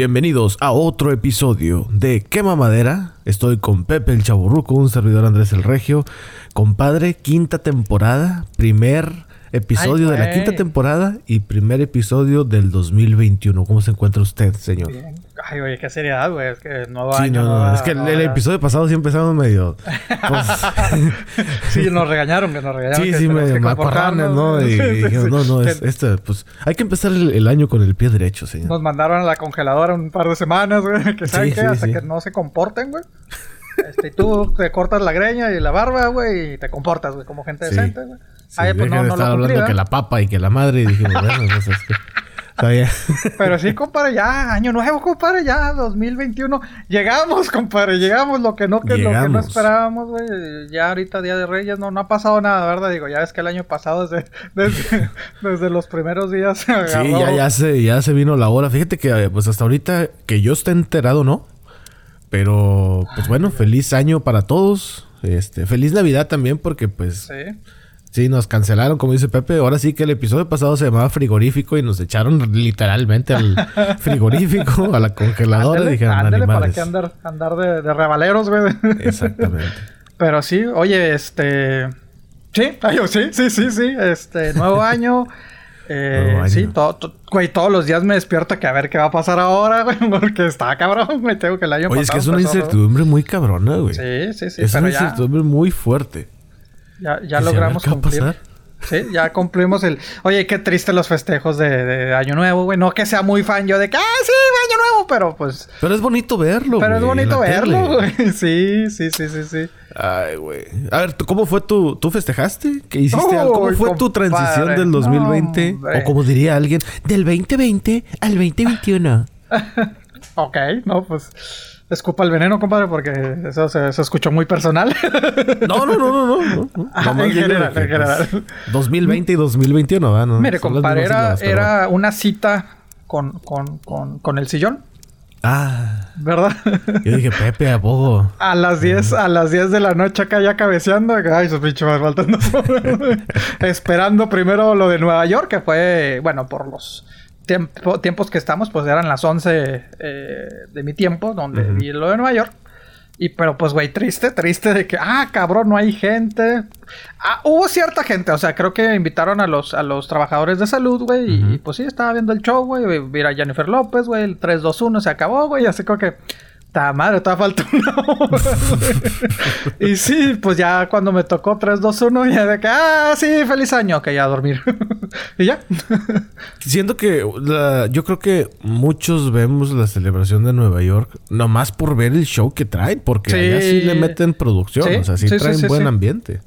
bienvenidos a otro episodio de Quema Madera. Estoy con Pepe el Chaburruco, un servidor Andrés el Regio. Compadre, quinta temporada, primer episodio Ay, de la quinta temporada y primer episodio del 2021. ¿Cómo se encuentra usted, señor? Bien. Ay, oye, qué seriedad, güey. Es que nuevo Sí, año. no, no, nueva- es que el, episodio pasado sí empezamos medio... pues, Sí, nos regañaron, que nos regañaron. sí, que sí, medio que macuarrones, ¿no? Y, Sí, no, no, es, este, pues hay que empezar el, el año con el pie derecho, señor. Nos mandaron a la congeladora un par de semanas, güey. Que saben qué, hasta que no se comporten, güey. Este, y tú te cortas la greña y la barba, güey, y te comportas, güey, como gente decente, güey. Sí, Ay, pues no, no estar lo hablando que la papa y que la madre y dijimos, bueno, pues es Pero sí, compadre, ya, año nuevo, compadre, ya, 2021. Llegamos, compadre, llegamos, lo que no, que, lo que no esperábamos, güey. Ya ahorita, Día de Reyes, no, no ha pasado nada, ¿verdad? Digo, ya es que el año pasado, desde, desde, desde los primeros días, se Sí, ya, ya, se, ya se vino la hora. Fíjate que eh, pues hasta ahorita que yo esté enterado, ¿no? Pero, pues bueno, feliz año para todos. Este, feliz Navidad también porque pues Sí. Sí, nos cancelaron, como dice Pepe. Ahora sí que el episodio pasado se llamaba frigorífico y nos echaron literalmente al frigorífico, a la congeladora. Ándele, y dijeron, ándele, para que andar, andar de, de rebaleros, güey. Exactamente. Pero sí, oye, este. Sí, ay, yo, sí, sí, sí, sí. Este, nuevo año. Eh, Nuevo año. Sí, todo, to- güey, todos los días me despierto que a ver qué va a pasar ahora, güey, porque está cabrón, güey. Tengo que el año Oye, es que es pasado una incertidumbre muy cabrona, güey. Sí, sí, sí, es pero una ya, incertidumbre muy fuerte. Ya, ya logramos ver, ¿qué va a cumplir. pasar? Sí, ya cumplimos el. Oye, qué triste los festejos de, de Año Nuevo, güey. No que sea muy fan yo de que, ah, sí, Año Nuevo, pero pues. Pero es bonito verlo, Pero es güey, bonito verlo, tele. güey. Sí, sí, sí, sí, sí. Ay, güey. A ver, ¿tú- ¿cómo fue tu... ¿Tú festejaste? ¿Qué hiciste? Algo? ¿Cómo fue tu transición del No, 2020? hombre. o como diría alguien, del 2020 al 2021. Ok, no, pues. Escupa el veneno, compadre, porque eso se, se escuchó muy personal. No, no, no, no, no. Ah, en general, en general. pues, 2020 y 2021, ¿verdad? No, Mire, compadre, era, pero era una cita con, con, con, con el sillón. Ah, ¿verdad? yo dije, Pepe, ¿a poco? A las 10, a las 10 de la noche acá ya cabeceando. Ay, sus pinches más faltando. Esperando primero lo de Nueva York, que fue, bueno, por los tiempo- tiempos que estamos, pues eran las 11 eh, de mi tiempo, donde Ujú. vi lo de Nueva York. Y pero pues, güey, triste, triste de que, ah, cabrón, no hay gente. Ah, hubo cierta gente, o sea, creo que invitaron a los, a los trabajadores de salud, güey, y pues sí, estaba viendo el show, güey, vi a Jennifer López, güey, el 3-2-1 se acabó, güey, así como que, ta madre, todavía falta una hora. Y sí, pues ya cuando me tocó 3-2-1, ya de que, ah, sí, feliz año, ok, ya a dormir. y ya. Siento que la- yo creo que muchos vemos la celebración de Nueva York nomás por ver el show que traen, porque Sí. allá sí le meten producción, Sí, o sea, sí, sí, traen buen sí. ambiente.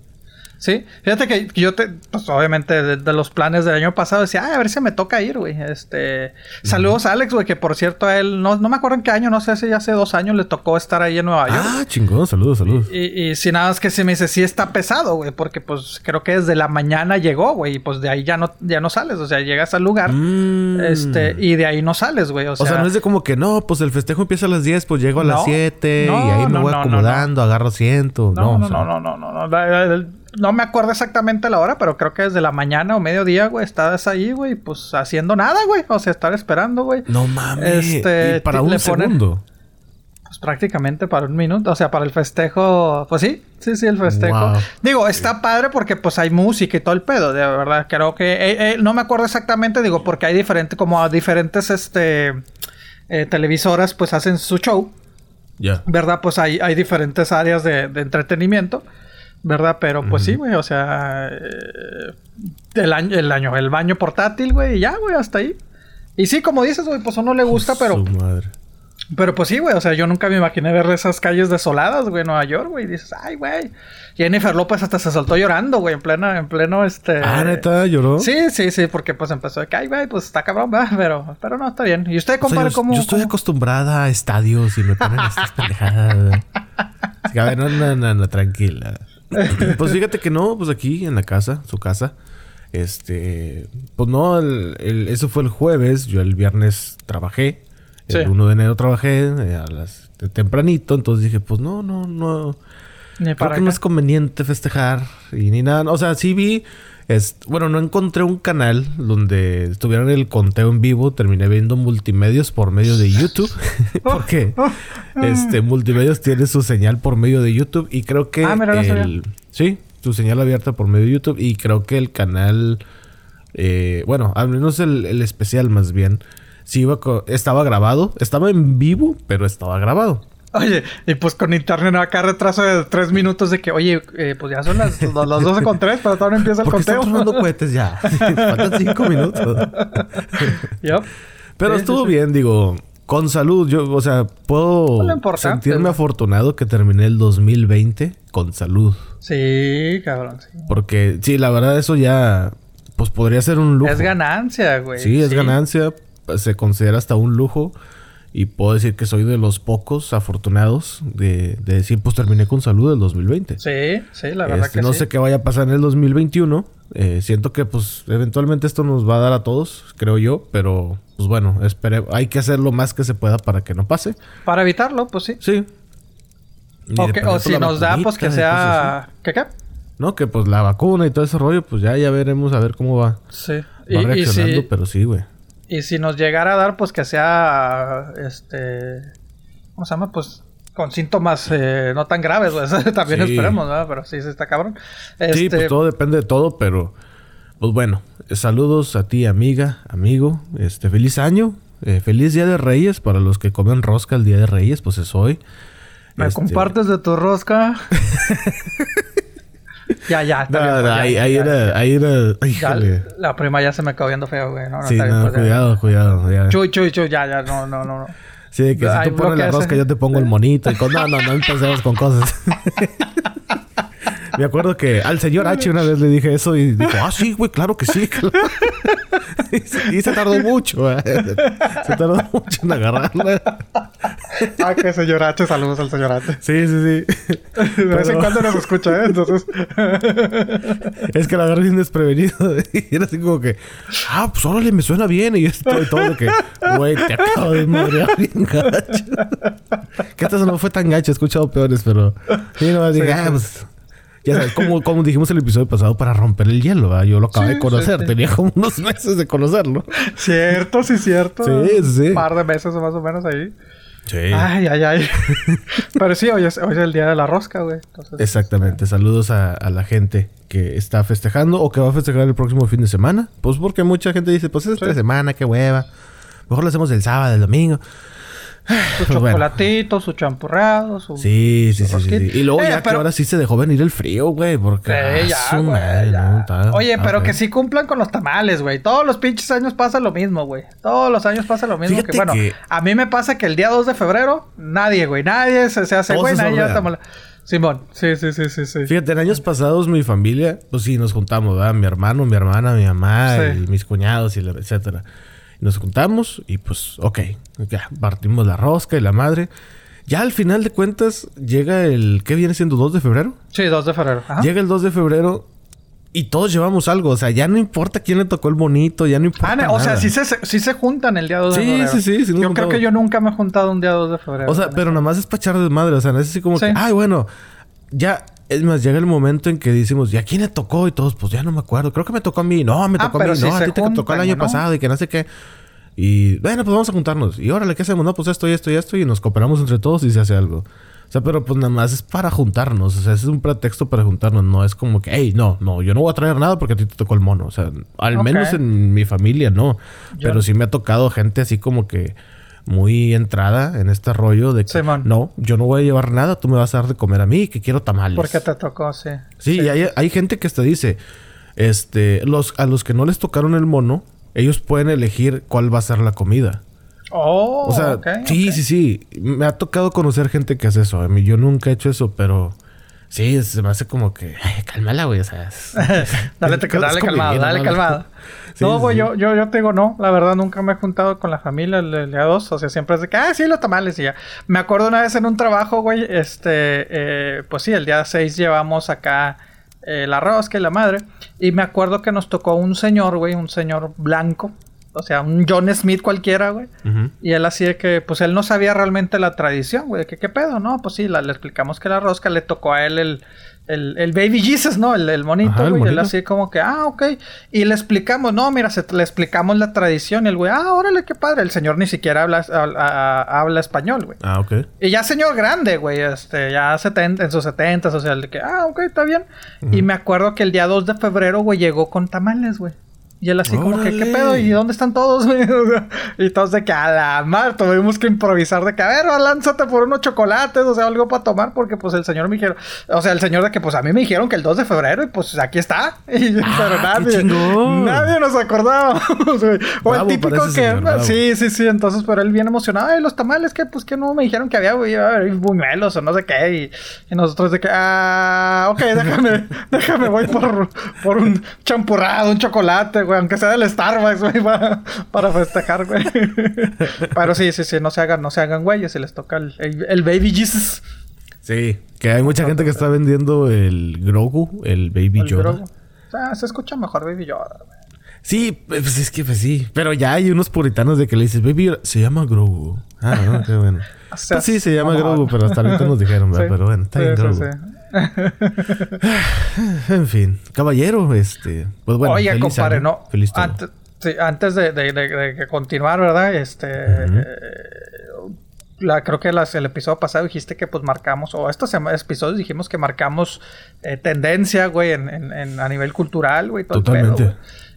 Sí, fíjate que yo te, pues obviamente de, de los planes del año pasado decía, ay, a ver si me toca ir, güey. Este, saludos a Alex, güey, que por cierto a él, no, no me acuerdo en qué año, no sé si hace dos años le tocó estar ahí en Nueva York. Ah, chingón, saludos, saludos. Y, y si nada más que se me dice, sí está pesado, güey, porque pues creo que desde la mañana llegó, güey, y pues de ahí ya no, ya no sales, o sea, llegas al lugar, Mm. este, y de ahí no sales, güey, o O sea, sea, no es de como que no, pues el festejo empieza a las 10, pues llego a las No, 7 no, y ahí me no, voy acomodando, agarro asiento. No, No, sea, no, no, no, no, no, la- la- la- no me acuerdo exactamente la hora, pero creo que desde la mañana o mediodía, güey, estás ahí, güey, pues haciendo nada, güey, o sea, estar esperando, güey. No mames. Este, y para un ponen- segundo. Pues prácticamente para un minuto, o sea, para el festejo, pues sí, sí, sí, el festejo. Wow. Digo, está padre porque pues hay música y todo el pedo, de verdad, creo que, eh, eh, no me acuerdo exactamente, digo, porque hay diferentes, como a diferentes, este, eh, televisoras, pues hacen su show. Ya. ¿verdad? Pues hay, hay diferentes áreas de, de entretenimiento, ¿verdad? Pero pues sí, güey, o sea, eh, el año, el año, el baño portátil, güey, y ya, güey, hasta ahí. Y sí, como dices, güey, pues a uno le gusta, pero, Su madre. pero pues sí, güey, o sea, yo nunca me imaginé ver esas calles desoladas, güey, en Nueva York, güey, y dices, ay, güey. Jennifer López hasta se soltó llorando, güey, en pleno, en pleno, este... Ah, neta, lloró. Sí, sí, sí, porque pues empezó de que, ay, güey, pues está cabrón, ¿verdad? Pero, pero no, está bien. ¿Y usted, O sea, compadre, yo, cómo...? yo estoy cómo- acostumbrada a estadios y me ponen estas pendejadas. A ver, no, no, no, no, tranquila. Pues fíjate que no, pues aquí en la casa, su casa. Este, pues no, el- el- eso fue el jueves. Yo el viernes trabajé. El Sí. 1 de enero trabajé eh, a las de tempranito. Entonces dije, pues no, no, no. Creo que no es conveniente festejar y ni nada. O sea, sí vi Es, bueno, no encontré un canal donde estuvieran el conteo en vivo. Terminé viendo multimedios por medio de YouTube. porque este multimedios tiene su señal por medio de YouTube. Y creo que Ah, mira, el, sí, su señal abierta por medio de YouTube. Y creo que el canal, eh, bueno, al menos el, el especial más bien, sí iba estaba grabado. Estaba en vivo, pero estaba grabado. Oye, y pues con internet acá retraso de tres minutos de que, oye, eh, pues ya son las, las 12 con 3, pero todavía no empieza el Porque están conteo. cohetes ya. Faltan cinco minutos. Yup. Pero Sí, estuvo sí, sí. bien, digo, con salud. Yo, o sea, puedo sentirme afortunado que terminé el 2020 con salud. Sí, cabrón. Porque, sí, la verdad, eso ya, pues podría ser un lujo. Es ganancia, güey. Sí, es ganancia. Se considera hasta un lujo. Y puedo decir que soy de los pocos afortunados de, de decir, pues terminé con salud el 2020. Sí, sí, la verdad Este, que no sí. sé qué vaya a pasar en el 2021. Eh, siento que pues eventualmente esto nos va a dar a todos, creo yo. Pero pues bueno, espere, hay que hacer lo más que se pueda para que no pase. Para evitarlo, pues sí. Sí. O, si nos da, pues que sea... ¿Qué qué? No, que pues la vacuna y todo ese rollo, pues ya, ya veremos a ver cómo va, Sí. va Y, y reaccionando. si, Pero sí, güey. Y si nos llegara a dar, pues que sea... Este... ¿Cómo se llama? Pues con síntomas eh, no tan graves. Eso También Sí. esperemos, ¿no? Pero sí, sí está cabrón. Sí, Este, pues todo depende de todo, pero pues bueno, eh, saludos a ti, amiga, amigo. Este, feliz año. eh, feliz Día de Reyes para los que comen rosca el Día de Reyes, pues es hoy. ¿Me Este, compartes de tu rosca? ya, ya. está No, bien, no, pues, ya, ahí, ahí ya. era, ahí era, Ya, híjole. la prima ya se me quedó viendo feo, güey. No, no, Sí, está bien, no, pues, cuidado, cuidado. ya. Chuy, chuy, chuy, ya, ya, no, no, no. no. Sí, que si Ay, tú pones la bloquea ese. rosca, yo te pongo el monito. Y con... No, no, no empecemos con cosas. Me acuerdo que al señor H una vez le dije eso y dijo, ah, sí, güey, claro que sí. claro". y, se, y se tardó mucho, eh. Se tardó mucho en agarrarla. Ah, que señor H, saludos al señor H. Sí, sí, sí. De vez en cuando nos escucha, ¿eh? Entonces. Es que la agarré bien desprevenido. Y era así como que, ah, pues órale, me suena bien. Y yo estoy todo de que, güey, te acabo de madrear bien gacho. que esta no fue tan gacho, he escuchado peores, pero. Sí, no, dije, Sí, ah, pues. Ya sabes, como, como dijimos el episodio pasado, para romper el hielo, ¿verdad? Yo lo acabo Sí, de conocer, sí, tenía como unos meses de conocerlo. Cierto, sí, cierto. Sí, sí. Un par de meses más o menos ahí. Sí. Ay, ay, ay. Pero sí, hoy es, hoy es el día de la rosca, güey. Entonces, Exactamente. Saludos a, a la gente que está festejando o que va a festejar el próximo fin de semana. Pues porque mucha gente dice, pues es esta semana, qué hueva. Mejor lo hacemos el sábado, el domingo. Su Pues bueno. chocolatito, su champurrado, su... Sí, sí, sí, sí, sí. Y luego Eh, ya que ahora sí se dejó venir el frío, güey. Porque... Sí, ah, ya, su güey, madre, ya. no, está- Oye, pero que sí cumplan con los tamales, güey. Todos los pinches años pasa lo mismo, güey. Todos los años pasa lo mismo. Fíjate que, bueno, que- a mí me pasa que el día 2 de febrero, nadie, güey. Nadie se, se hace, güey. Nadie tamal. Simón. Sí, sí, sí, sí, sí. Fíjate, en años pasados mi familia, pues sí, nos juntamos, ¿verdad? Mi hermano, mi hermana, mi mamá Sí. y mis cuñados y etcétera. Nos juntamos y pues, ok, ya partimos la rosca y la madre. Ya al final de cuentas llega el, ¿qué viene siendo? ¿2 de febrero? Sí, 2 de febrero. Ajá. Llega el 2 de febrero y todos llevamos algo. O sea, ya no importa quién le tocó el bonito, ya no importa Ah, o sea, sí se, sí se juntan el día 2 de Sí, febrero. sí, sí, sí Yo creo que yo nunca me he juntado un día 2 de febrero. O sea, pero nada más es para echar desmadre. O sea, no es así como Sí. que, ay, bueno, ya. Es más, llega el momento en que decimos, ¿y a quién le tocó? Y todos, pues ya no me acuerdo. Creo que me tocó a mí. No, me Ah, tocó a mí. no, a ti te tocó el año ¿no? pasado y que no sé qué. Y bueno, pues vamos a juntarnos. Y órale, ¿qué hacemos? No, pues esto y esto y esto. Y nos cooperamos entre todos y se hace algo. O sea, pero pues nada más es para juntarnos. O sea, es un pretexto para juntarnos. No es como que, hey, no, no, yo no voy a traer nada porque a ti te tocó el mono. O sea, al menos en mi familia no. Pero sí me ha tocado gente así como que muy entrada en este rollo de que Simón. no, yo no voy a llevar nada, tú me vas a dar de comer a mí, que quiero tamales. Porque te tocó, sí. Sí, y hay, hay gente que hasta dice, este, los, a los que no les tocaron el mono, ellos pueden elegir cuál va a ser la comida. Oh, O sea, sí, sí, sí. Me ha tocado conocer gente que hace eso. A mí yo nunca he hecho eso, pero sí, se me hace como que, ay, cálmala, güey. O sea, es- Dale, te, es dale calmado, dale calmado. Sí, no, güey, sí. yo, yo, yo te digo no. La verdad, nunca me he juntado con la familia el, el día 2. O sea, siempre es de que, ah, sí, los tamales y ya. Me acuerdo una vez en un trabajo, güey, este, eh, pues sí, el día 6 llevamos acá eh, la rosca y la madre. Y me acuerdo que nos tocó un señor, güey, un señor blanco. O sea, un John Smith cualquiera, güey. Y él así de que, pues él no sabía realmente la tradición, güey. de que, ¿Qué pedo? No, pues sí, la- le explicamos que la rosca le tocó a él el el, el Baby Jesus, ¿no? El, el monito, Ajá, el güey. Él así como que, ah, ok. Y le explicamos, no, mira, se- le explicamos la tradición. Y el güey, ah, órale, qué padre. El señor ni siquiera habla, habla, habla español, güey. Ah, ok. Y ya señor grande, güey, este, ya 70, en sus 70, o sea, el de que, ah, ok, está bien. Y me acuerdo que el día 2 de febrero, güey, llegó con tamales, güey. Y él así como que, ¿qué pedo? ¿Y dónde están todos, y todos de que, a la mar, tuvimos que improvisar de que, a ver, lánzate por unos chocolates, o sea, algo para tomar, porque pues el señor me dijeron, o sea, el señor de que, pues a mí me dijeron que el 2 de febrero, y pues aquí está. Y, Ah, pero qué nadie, nadie nos güey. O Bravo el típico que, señor, sí, sí, sí, entonces, pero él bien emocionado, ay, los tamales, que pues que no me dijeron que había, buñuelos o no sé qué, y, y nosotros de que, ah, ok, déjame, déjame, voy por, por un champurrado, un chocolate, güey, aunque sea del Starbucks, güey, para, para festejar, güey. pero sí, sí, sí, no se hagan, no se hagan güeyes, si les toca el, el, el Baby Jesus. Sí. Que hay mucha gente que está vendiendo el Grogu, el Baby el Yoda. Grogu. O sea, se escucha mejor Baby Yoda, güey. Sí, pues es que pues sí. Pero ya hay unos puritanos de que le dices, Baby Yoda, se llama Grogu. Ah, no, qué bueno. O sea, Pues sí, se llama. Grogu, pero hasta ahorita nos dijeron, ¿verdad? Sí, Pero bueno, está sí, bien Grogu. sí. En fin, caballero, este. Pues bueno, Oye, feliz compadre, año, no. Feliz. Antes, sí, antes de, de- de- de que continuar, ¿verdad? Este. eh, la, creo que las- el episodio pasado dijiste que pues marcamos, o estos episodios dijimos que marcamos eh, tendencia, güey, en, en- en- a nivel cultural, güey, todo el pedo, Totalmente. güey.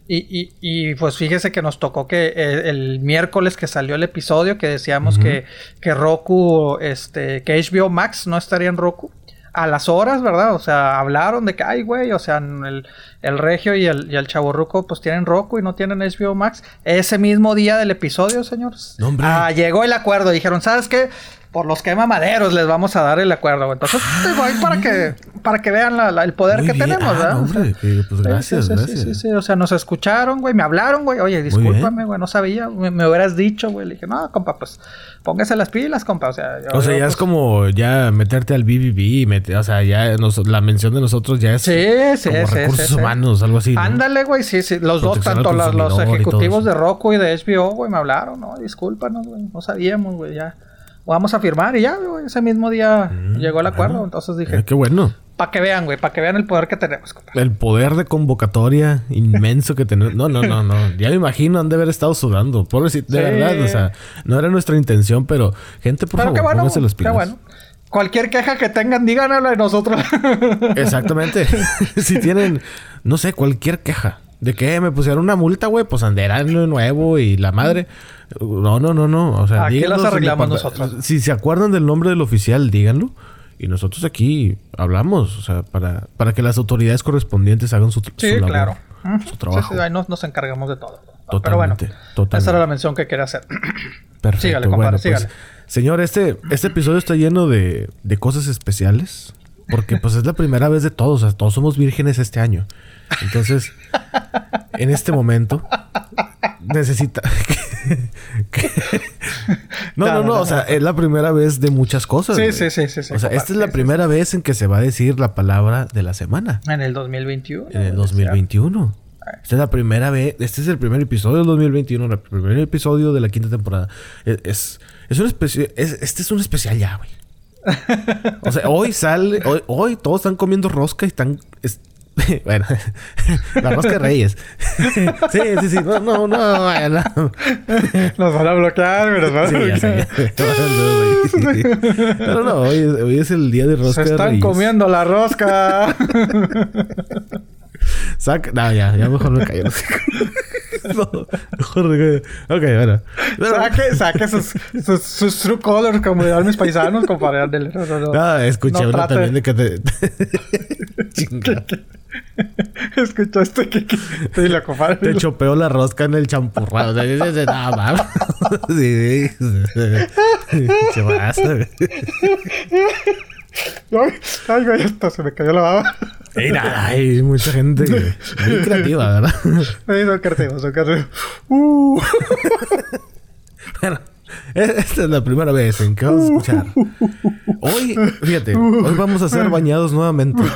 Y, y, y, pues fíjese que nos tocó que eh, el miércoles que salió el episodio que decíamos que, que Roku, este, que HBO Max no estaría en Roku. A las horas, ¿verdad? O sea, hablaron de que, ay, güey, o sea, el, el Regio y el, y el Chaborruco pues tienen Roku y no tienen HBO Max. Ese mismo día del episodio, señores. No, hombre. Ah, llegó el acuerdo. Dijeron, ¿sabes qué? Por los que mamaderos les vamos a dar el acuerdo. Entonces, te voy para que, para que vean la- la- el poder Muy que bien. tenemos, Ah, ¿verdad? hombre, que, pues gracias, sí, sí, gracias. Sí. O sea, nos escucharon, güey. Me hablaron, güey. Oye, discúlpame, güey. No sabía. Me, me hubieras dicho, güey. Le dije, no, compa, pues póngase las pilas, compa. O sea, yo- O sea, yo, ya pues, es como ya meterte al BBB y meter, o sea, ya nos- la mención de nosotros ya es como sí, recursos humanos, algo así. ¿no? Ándale, güey. Sí, sí. Los dos, tanto los todo ejecutivos de Roku y de HBO, güey, me hablaron. No, discúlpanos, güey. No sabíamos, güey. Ya. Vamos a firmar y ya, güey. Ese mismo día llegó el acuerdo. bueno. Entonces dije, qué bueno. para que vean, güey. Para que vean el poder que tenemos. El poder de convocatoria inmenso que tenemos. No, no, no, no. Ya me imagino han de haber estado sudando. Pobrecito, de Sí. verdad. O sea, no era nuestra intención, pero gente, por Pero favor, qué bueno. pónganse los Qué bueno. Cualquier queja que tengan, díganlo de nosotros. Exactamente. si tienen, no sé, cualquier queja. De que me pusieron una multa, güey, pues andarán de nuevo y la madre. No, no, no, no. O sea, Aquí las arreglamos nosotros. Si se acuerdan del nombre del oficial, díganlo. Y nosotros aquí hablamos, o sea, para, para que las autoridades correspondientes hagan su, Sí, su labor, claro. su Sí, trabajo. sí, ahí nos, nos encargamos de todo. Totalmente, Pero bueno, totalmente. esa era la mención que quería hacer. Perfecto. Sígale, compadre, bueno, pues, sígale. señor, este, este episodio está lleno de, de cosas especiales. Porque pues es la primera vez de todos. O sea, todos somos vírgenes este año. Entonces, en este momento, necesita... que- no, no, no. O sea, es la primera vez de muchas cosas. Sí, sí, sí, sí, sí, O sea, esta es la sí, primera vez en que se va a decir la palabra de la semana. En el 2021. En el güey, 2021. Esta es la primera vez. Este es el primer episodio del 2021. El primer episodio de la quinta temporada. Es, es, es un especial. este es un especial ya, güey. O sea, hoy sale. Hoy, hoy todos están comiendo rosca y están. bueno, la rosca de Reyes. sí, sí, sí. No, no, no. vaya, no. Nos van a bloquear, güey, nos van a Sí, ya bloquear. sé. Pero no, hoy, es- hoy es el día de Se rosca de están Reyes. comiendo la rosca. Saca. No, ya, ya mejor me callo. callo. Ok, bueno. Saque, saque sus, sus, sus true colors, como dirán mis paisanos, compadre. ándele, No, no, no. Ah, escuché No una también de que te. Chinga. ¿Escuchaste que, que sí, la compadre? Te chopeó la rosca en el champurrado. O sea, dices, de nada más. Sí, sí. Güey. Ay, ay, güey, hasta se me cayó la baba. Y nada, hay mucha gente muy creativa, ¿verdad? Ay, son creativos, son. Uh. Bueno, esta es la primera vez en que vamos a escuchar. Hoy, fíjate, hoy vamos a ser bañados nuevamente.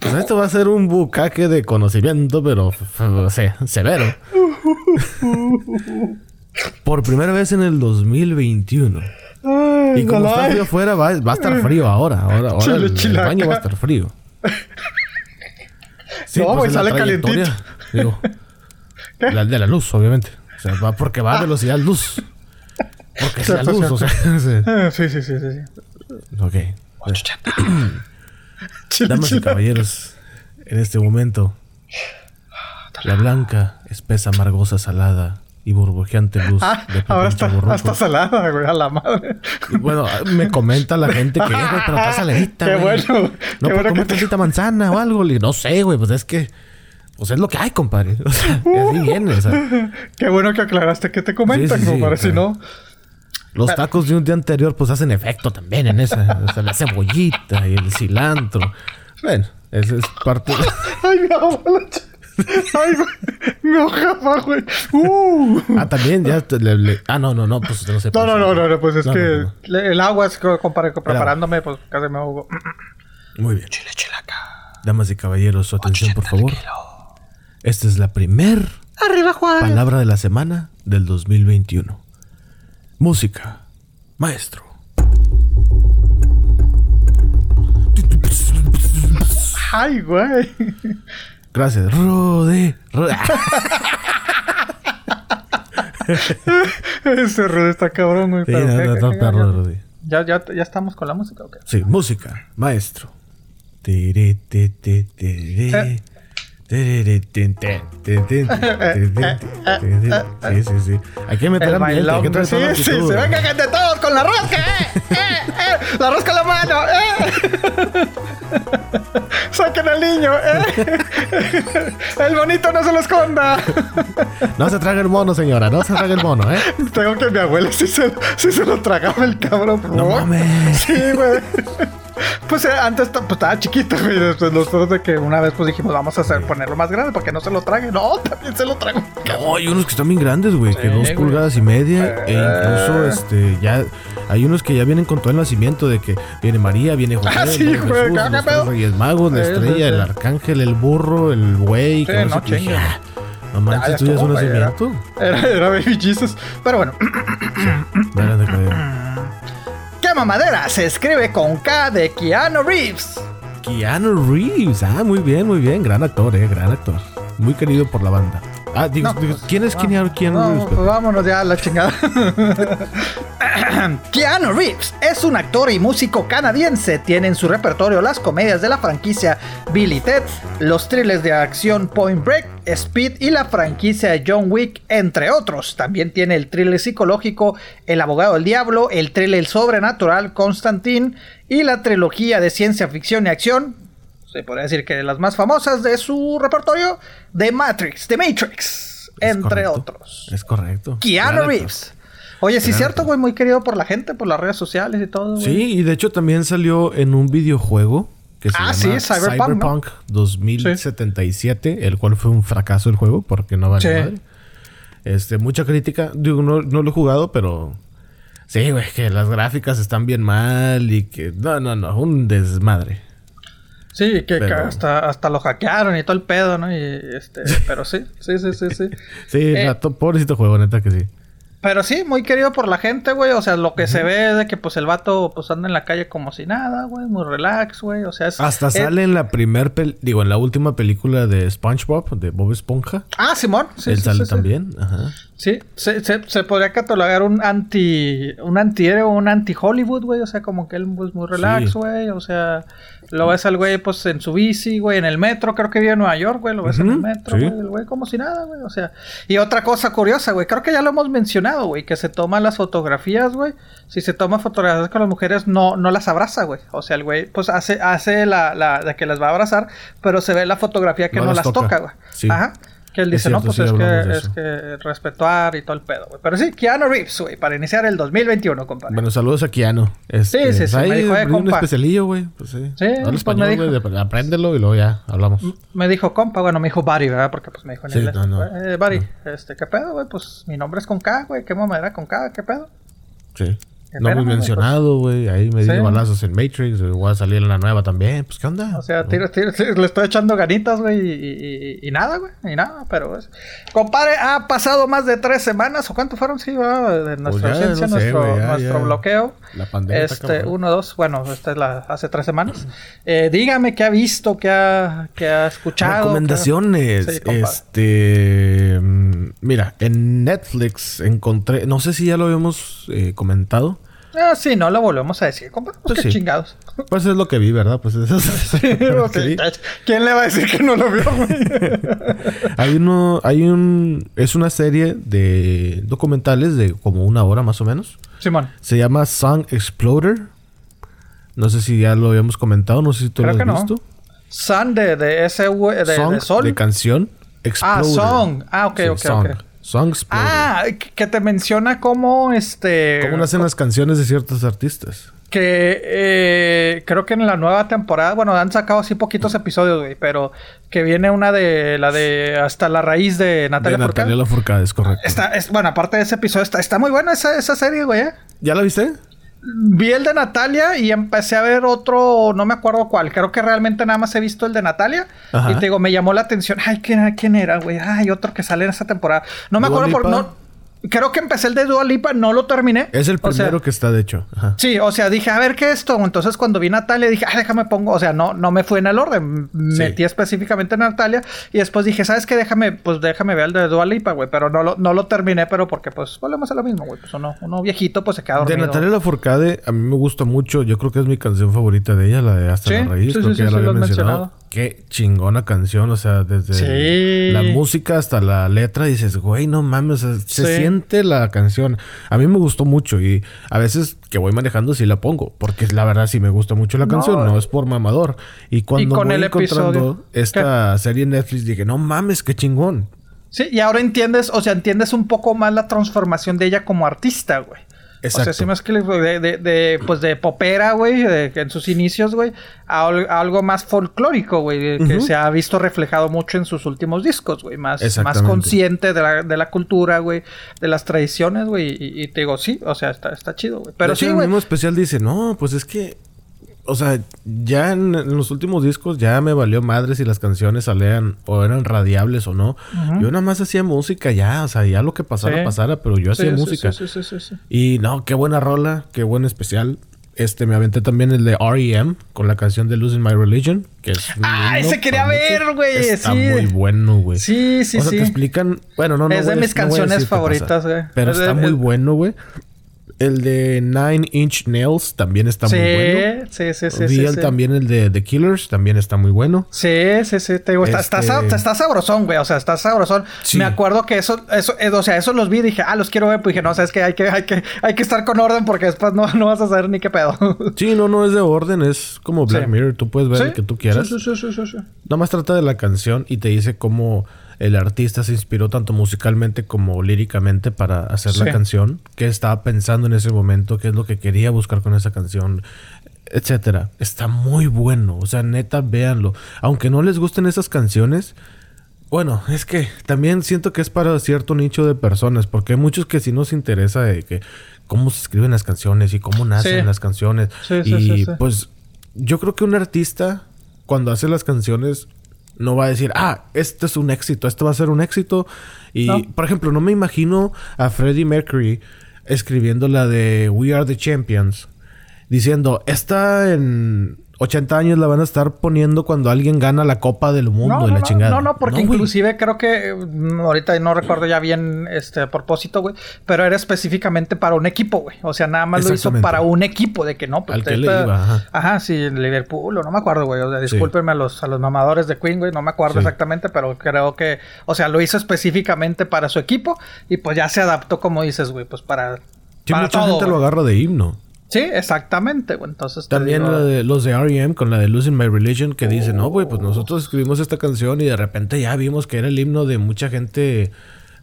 Pues esto va a ser un bucaque de conocimiento, pero f- o sea, severo. Por primera vez en el 2021. Y como está frío afuera, va, va a estar frío ahora. Ahora, ahora Chile el, baño va a estar frío. Sí, No, la sale calientito. Digo, la de la luz, obviamente. O sea, va porque va a velocidad luz. Porque sea Cierto, luz, o sea. sí. Ah, Sí, sí, sí, sí. Ok. Damas y caballeros, en este momento, la blanca, espesa, amargosa, salada y burbujeante luz Ah, de ahora está, hasta salada, güey, a la madre. Y Bueno, me comenta la gente que, "Eh, güey, pero está saladita, Qué güey. bueno, No qué puedo bueno te- tantita manzana o algo. Le digo, no sé, güey, pues es que... Pues es lo que hay, compadre. O sea, y así viene, o sea... Qué bueno que aclaraste que te comentan, Sí, sí, sí, compadre, si no. Los tacos de un día anterior, pues hacen efecto también en esa. O sea, la cebollita y el cilantro. Bueno, eso es parte... de- Ay, mi abuela. Ay, güey. Mi hoja, güey. Uh. Ah, también ya... te- le- le- Ah, no, no, no, pues no sé. No, no, no, no, no, pues es No, que no, no. le- el agua es preparándome, pues casi me ahogo. Muy bien. Damas y caballeros, su atención, por favor. Esta es la primer Arriba, Juan. palabra de la semana del 2021. Música. Maestro. Ay, güey. Gracias. Rode. Rode. Ese ruido está cabrón, güey. Sí, pero no, qué- no, qué- no, qué- perro, ya-. Ya, ya, ya estamos con la música, ¿ok? Sí, música. Maestro. Tiri, ti, ti, tiri. Eh. Sí, sí, sí. Hay que meter ambiente, hay que traer Sí, sí, güey. venga gente todos con la rosca, eh, eh, eh, la rosca en la mano, eh. Saquen al niño, eh. El bonito no se lo esconda. No se traga el mono, señora. No se traga el mono, ¿eh? Tengo que mi abuela sí se, sí se lo tragaba el cabrón. No ¿no? mames. Sí, güey. Pues eh, antes pues, estaba chiquito, güey. Después nosotros de que una vez pues dijimos, vamos a hacer, ponerlo más grande para que no se lo trague. No, también se lo trago. No, hay unos que están bien grandes, güey. que dos güey. pulgadas y media. E incluso, Eh. este, ya... Hay unos que ya vienen con todo el nacimiento de que viene María, viene José, Ah, sí, güey, Jesús, ¿qué los Reyes Magos, la Sí, sí, estrella, el sí. arcángel, el burro, el güey. Sí, que no sé. Ya, No manches, tú ya es un güey, era- nacimiento. Era, era Baby Jesus. Pero bueno. ¿qué mamadera? Se escribe con K de Keanu Reeves. Keanu Reeves. Ah, muy bien, muy bien. Gran actor, eh. Gran actor. Muy querido por la banda. Ah, digo, No, digo, pues, ¿quién es Keanu, Reeves? pues vámonos ya a la chingada. Keanu Reeves es un actor y músico canadiense. Tiene en su repertorio las comedias de la franquicia Billy Ted, los thrillers de acción Point Break, Speed y la franquicia John Wick, entre otros. También tiene el thriller psicológico El abogado del diablo, el thriller sobrenatural Constantine y la trilogía de ciencia ficción y acción. Se podría decir que las más famosas de su repertorio, The Matrix, The Matrix, Es entre correcto. otros. Es correcto. Keanu. Reeves. Oye, sí es Gran cierto, güey, muy querido por la gente, por las redes sociales y todo, güey. Sí, y de hecho también salió en un videojuego que se Ah, llama sí, Cyberpunk, ¿no? 2077, el cual fue un fracaso el juego porque no vale Sí. madre. Este, mucha crítica. Digo, no, no lo he jugado, pero. Sí, güey, que las gráficas están bien mal y que. No, no, no, un desmadre. Sí, que, Pero- hasta, hasta lo hackearon y todo el pedo, ¿no? Y este, pero sí, sí, sí, sí, sí. Sí, Eh. rato, pobrecito juego, neta que sí. Pero sí, muy querido por la gente, güey. O sea, lo que se ve es de que pues el vato pues anda en la calle como si nada, güey. Muy relax, güey. O sea, es... Hasta sale en la primer, pel- digo, en la última película de SpongeBob, de Bob Esponja. Ah, Simón. Sí, Él sí, sale sí. también. Ajá. Sí, se, se, se podría catalogar un anti... Un antihéroe un anti-Hollywood, güey. O sea, como que él pues muy relax, Sí. güey. O sea, lo ves al güey pues en su bici, güey. En el metro, creo que vive en Nueva York, güey. Lo ves en el metro, sí. güey. El güey como si nada, güey. O sea... Y otra cosa curiosa, güey. Creo que ya lo hemos mencionado, güey. Que se toman las fotografías, güey. Si se toma fotografías con las mujeres, no, no las abraza, güey. O sea, el güey pues hace, hace la, la de que las va a abrazar, pero se ve la fotografía que No no, las toca. toca, güey. Sí. Ajá. Que él dice, no, pues sí es, que, es que respetar y todo el pedo, güey. Pero sí, Keanu Reeves, güey, para iniciar el 2021, compadre. Bueno, saludos a Keanu. Este, Sí, sí, sí, me dijo, eh, aprendí un compa. especialillo, güey. Pues sí. Sí, Habla pues español, me dijo. de- Apréndelo y luego ya hablamos. Me dijo compa, bueno, me dijo Barry, ¿verdad? Porque pues me dijo en Sí, inglés. no, no. Eh, Barry, este, ¿qué pedo, güey? Pues mi nombre es con K, güey. ¿Qué mamadera con K? ¿Qué pedo? Sí. No güey, mencionado, güey. Ahí me di Sí. balazos en Matrix. Voy a salir en la nueva también. Pues, ¿qué onda? O sea, tiro, tiro, tiro, le estoy echando ganitas, güey, y, y- y- y nada, güey, y nada, pero... es- Compadre, ha pasado más de tres semanas, ¿o cuánto fueron? Sí, va, de nuestra Pues ya, ausencia, no sé, nuestro, ya, nuestro ya. bloqueo. La pandemia Este, uno, dos, bueno, esta es la hace tres semanas. Eh, dígame qué ha visto, qué ha, qué ha escuchado. Recomendaciones. Sí, este. mm, Mira, en Netflix encontré. No sé si ya lo habíamos eh, comentado. Ah, sí, no lo volvemos a decir, compadre. Pues qué sí. chingados. Pues es lo que vi, ¿verdad? Pues eso es lo que vi. ¿Quién le va a decir que no lo vio, güey? Hay uno, hay un, es una serie de documentales de como una hora más o menos. Simón. Se llama Song Exploder. No sé si ya lo habíamos comentado, no sé si tú Creo lo que has no. visto. Sun de, de ese de, Song de sol. de canción. ah, Exploder. song. Ah, ok, Sí, ok, song. ok. Song Exploder. Ah, que te menciona como este. ¿Cómo nacen las canciones de ciertos artistas? Que eh, creo que en la nueva temporada, bueno, han sacado así poquitos episodios, güey, pero que viene una de la de Hasta la raíz de Natalia de. Natalia Lafourcade, es correcto. Está, es, bueno, aparte de ese episodio, está, está muy buena esa, esa serie, güey. ¿eh? ¿Ya la viste? Vi el de Natalia y empecé a ver otro, no me acuerdo cuál. Creo que realmente nada más he visto el de Natalia. Ajá. Y te digo, me llamó la atención. Ay, ¿quién, quién era, güey? Ay, otro que sale en esa temporada. No me acuerdo por no. Creo que empecé el de Dua Lipa, no lo terminé. Es el O sea, primero que está, de hecho. Ajá. Sí, o sea, dije, a ver qué es esto. Entonces, cuando vi Natalia, dije, ah, déjame pongo. O sea, no, no me fue en el orden. Metí específicamente en Natalia. Y después dije, ¿sabes qué? Déjame, pues déjame ver el de Dua Lipa, güey. Pero no lo, no lo terminé, pero porque, pues, volvemos a lo mismo, güey. Pues uno, uno viejito, pues se queda De dormido. Natalia Lafourcade, a mí me gusta mucho. Yo creo que es mi canción favorita de ella, la de Hasta Sí, la Raíz. sí, creo sí, que ya sí, la sí, había mencionado. Qué chingona canción. O sea, desde Sí. la música hasta la letra, dices, güey, no mames. o sea, se siente la canción. A mí me gustó mucho y a veces que voy manejando sí la pongo. Porque la verdad sí me gusta mucho la canción. No es por mamador. Y cuando con voy el encontrando episodio, esta serie en Netflix, dije, no mames, qué chingón. Sí, y ahora entiendes, o sea, entiendes un poco más la transformación de ella como artista, güey. O sea, Exacto. sí más que de, de, de, pues de popera, güey, en sus inicios, güey, a, al- a algo más folclórico, güey, que se ha visto reflejado mucho en sus últimos discos, güey, más, más consciente de la, de la cultura, güey, de las tradiciones, güey, y, y te digo, sí, o sea, está, está chido, güey. Pero hecho, sí, el mismo especial dice, no, pues es que, o sea, ya en, en los últimos discos ya me valió madre si las canciones salían o eran radiables o no. Ujú. Yo nada más hacía música ya, o sea, ya lo que pasara, Sí. pasara, pero yo hacía Sí, música. Sí. Y no, qué buena rola, qué buen especial. Este, me aventé también el de R.E.M. con la canción de Losing My Religion, que es... Ah, ese quería ver, güey, Está sí. muy bueno, güey. Sí, sí, o sea, sí. te explican... Bueno, no, no Es de a- mis no canciones favoritas, güey. Pero Es está de- muy bueno, güey. El de Nine Inch Nails también está sí, muy bueno. sí, sí, sí, Vi sí, también el de The Killers, también está muy bueno. Sí, sí, sí, te digo, está, está, Este- está sabrosón, güey, o sea, está sabrosón. Sí. Me acuerdo que eso, eso, eh, o sea, eso los vi y dije, ah, los quiero ver, pues dije, no, sabes que hay que, hay que, hay que estar con orden porque después no, no vas a saber ni qué pedo. Sí, no, no es de orden, es como Black. Mirror, tú puedes ver el que tú quieras. Sí, sí, sí, sí, sí. Nada más trata de la canción y te dice cómo el artista se inspiró tanto musicalmente como líricamente para hacer la canción, qué estaba pensando en ese momento, qué es lo que quería buscar con esa canción, etcétera. Está muy bueno, o sea, neta, véanlo. Aunque no les gusten esas canciones, bueno, es que también siento que es para cierto nicho de personas, porque hay muchos que sí nos interesa de que cómo se escriben las canciones y cómo nacen Sí. las canciones. Sí, sí, y pues yo creo que un artista cuando hace las canciones no va a decir, ah, este es un éxito, esto va a ser un éxito. Y, No. por ejemplo, no me imagino a Freddie Mercury escribiendo la de We Are the Champions, diciendo, esta en 80 años la van a estar poniendo cuando alguien gana la Copa del Mundo No, y la no, chingada. no, no, porque inclusive creo que mm, ahorita no recuerdo ya bien este a propósito, güey, pero era específicamente para un equipo, güey. O sea, nada más lo hizo para un equipo de que no, pues Al que esta- le iba, ajá. Ajá, sí, Liverpool, no me acuerdo, güey. O sea, discúlpenme a los a los mamadores de Queen, güey, no me acuerdo Sí. exactamente, pero creo que, o sea, lo hizo específicamente para su equipo y pues ya se adaptó como dices, güey, pues para Sí, para mucha todo, gente lo agarra de himno. Sí, exactamente. Entonces También digo- de, los de R.E.M. con la de Losing My Religion que dice, no, güey, pues nosotros escribimos esta canción y de repente ya vimos que era el himno de mucha gente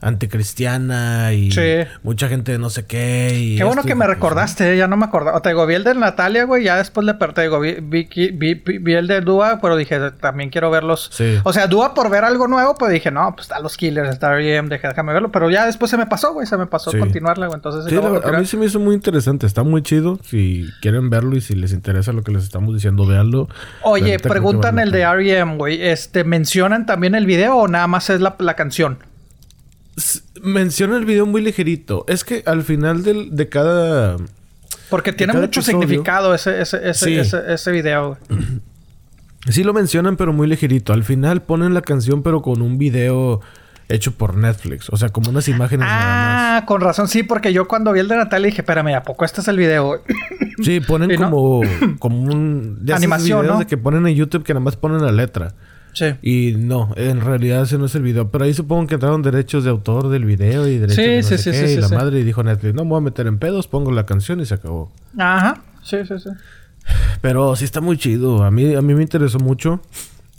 anticristiana y Sí. mucha gente de no sé qué. Y Qué bueno que me recordaste, ya no me acordaba. Te digo, vi el de Natalia, güey, ya después le. Digo, vi, vi, vi- vi- vi el de Dua, pero dije, también quiero verlos. Sí. O sea, Dua por ver algo nuevo, pues dije, no, pues está los Killers, está deja- déjame verlo. Pero ya después se me pasó, güey, se me pasó Sí. continuarla, güey. Entonces, Sí, la a mí se me hizo muy interesante. Está muy chido. Si quieren verlo y si les interesa lo que les estamos diciendo, véanlo. Oye, preguntan el de. R.E.M., güey. Este, ¿mencionan también el video o nada más es la, la canción? Menciona el video muy ligerito. Es que al final del- de cada... Porque tiene mucho episodio- significado ese, ese, ese, Sí. ese, ese video. Sí lo mencionan, pero muy ligerito. Al final ponen la canción, pero con un video hecho por Netflix. O sea, como unas imágenes nada más. Ah, con razón, sí, porque yo cuando vi el de Natalia dije, espérame, ¿a poco este es el video? Sí, ponen ¿Y no? como, como un... Animación, videos ¿no? de que ponen en YouTube que nada más ponen la letra. Sí. Y no, en realidad ese no es el video. Pero ahí supongo que entraron derechos de autor del video y derechos Sí, de no sí, sé sí, qué, sí, y la madre y dijo Netflix, no me voy a meter en pedos, pongo la canción y se acabó. Ajá. Sí, sí, sí. Pero sí está muy chido. A mí, a mí me interesó mucho.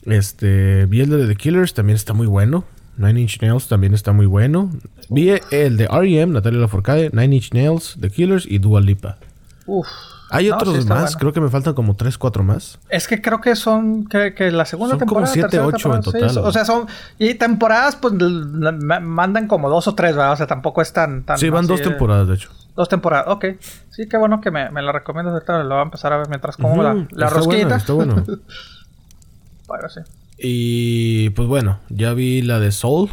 Este, vi el de The Killers, también está muy bueno. Nine Inch Nails también está muy bueno. Vi el de R.E.M., Natalia Lafourcade, Nine Inch Nails, The Killers y Dua Lipa. Uf. Hay No, otros sí más, bueno. creo que me faltan como 3, 4 más. Es que creo que son que, que la segunda Son como temporada, siete, tercera ocho en temporada, sí, total. o sea, son y temporadas pues mandan como dos o tres, ¿verdad? O sea, tampoco es tan tan Sí, van así dos temporadas, de hecho. Dos temporadas, ok. Sí, qué bueno que me, me la recomiendas ahorita, lo voy a empezar a ver mientras como la, Ujú, la está rosquita. bueno, está bueno. Bueno, sí. Y pues bueno, ya vi la de Soul,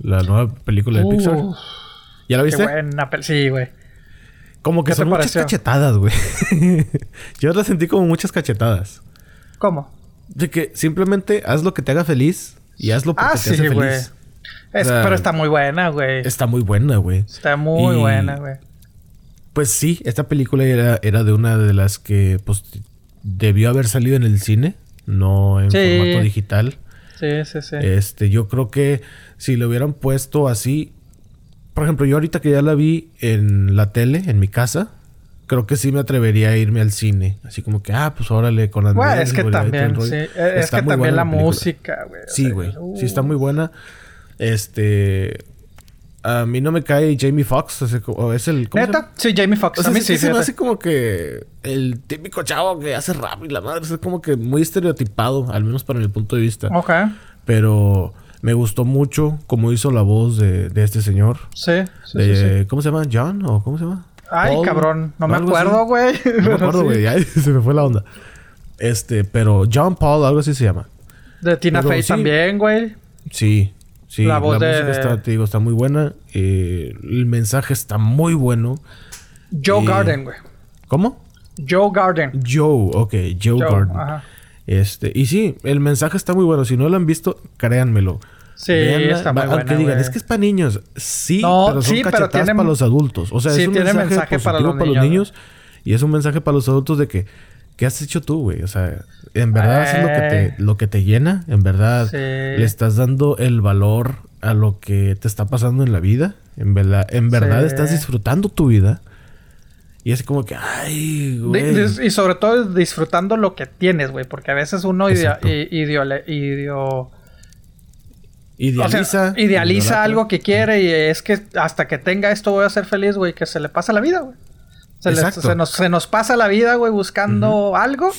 la nueva película de Pixar. Uf, ¿Ya la qué viste? buena pel- Sí, güey. Como que ¿Qué te son muchas cachetadas, güey. Yo la sentí como muchas cachetadas. ¿Cómo? De que simplemente haz lo que te haga feliz y hazlo porque Ah, te sí, hace güey. feliz. Es- O sea, pero está muy buena, güey. Está muy buena, güey. Está muy Y- buena, güey. Pues sí, esta película era, era de una de las que pues debió haber salido en el cine, no en Sí. formato digital. Sí, sí, sí. Este, yo creo que si lo hubieran puesto así, por ejemplo, yo ahorita que ya la vi en la tele, en mi casa, creo que sí me atrevería a irme al cine. Así como que, ah, pues órale, con las medidas es que también, sí. Es que también la música, güey. o Sí, güey. uh. Sí, está muy buena. Este. A mí no me cae Jamie Foxx. Es el. ¿cómo se ¿Neta? Sí, Jamie Foxx. O sea, a mí sí, sí, se me hace como que el típico chavo que hace rap y la madre. Es como que muy estereotipado, al menos para mi punto de vista. Ok. Pero me gustó mucho cómo hizo la voz de, de este señor. Sí, sí, De- sí, sí. ¿Cómo se llama? ¿John? ¿O cómo se llama? Ay, Paul, cabrón. No me acuerdo, güey. No me acuerdo, güey. Se me fue la onda. Este, pero John Paul, algo así se llama. De Tina Fey también, güey. Sí, sí. La La, voz de- música está, te digo, está muy buena. Eh, el mensaje está muy bueno. Joe Y- Garden, güey. ¿Cómo? Joe Garden. Joe, ok, Joe, Joe, Garden. ajá. Este, y sí, el mensaje está muy bueno. Si no lo han visto, créanmelo. Sí, Véanla. está muy buena, Aunque digan, güey. es que es para niños. Sí, No, pero son sí, pero cachetadas tiene- para los adultos. O sea, sí, es un tiene mensaje, mensaje para los niños, Y es un mensaje para los adultos de que, ¿qué has hecho tú, güey? O sea, en verdad haces lo que Eh. te, lo que te llena. En verdad, Sí. le estás dando el valor a lo que te está pasando en la vida. En verdad, en verdad Sí. estás disfrutando tu vida. Y es como que, ay, güey. y sobre todo disfrutando lo que tienes, güey. Porque a veces uno idea- Idealiza. o sea, idealiza idolatra. algo que quiere y es que hasta que tenga esto voy a ser feliz, güey. Que se le pasa la vida, güey. Se, le- Exacto. se nos, se nos pasa la vida, güey, buscando algo.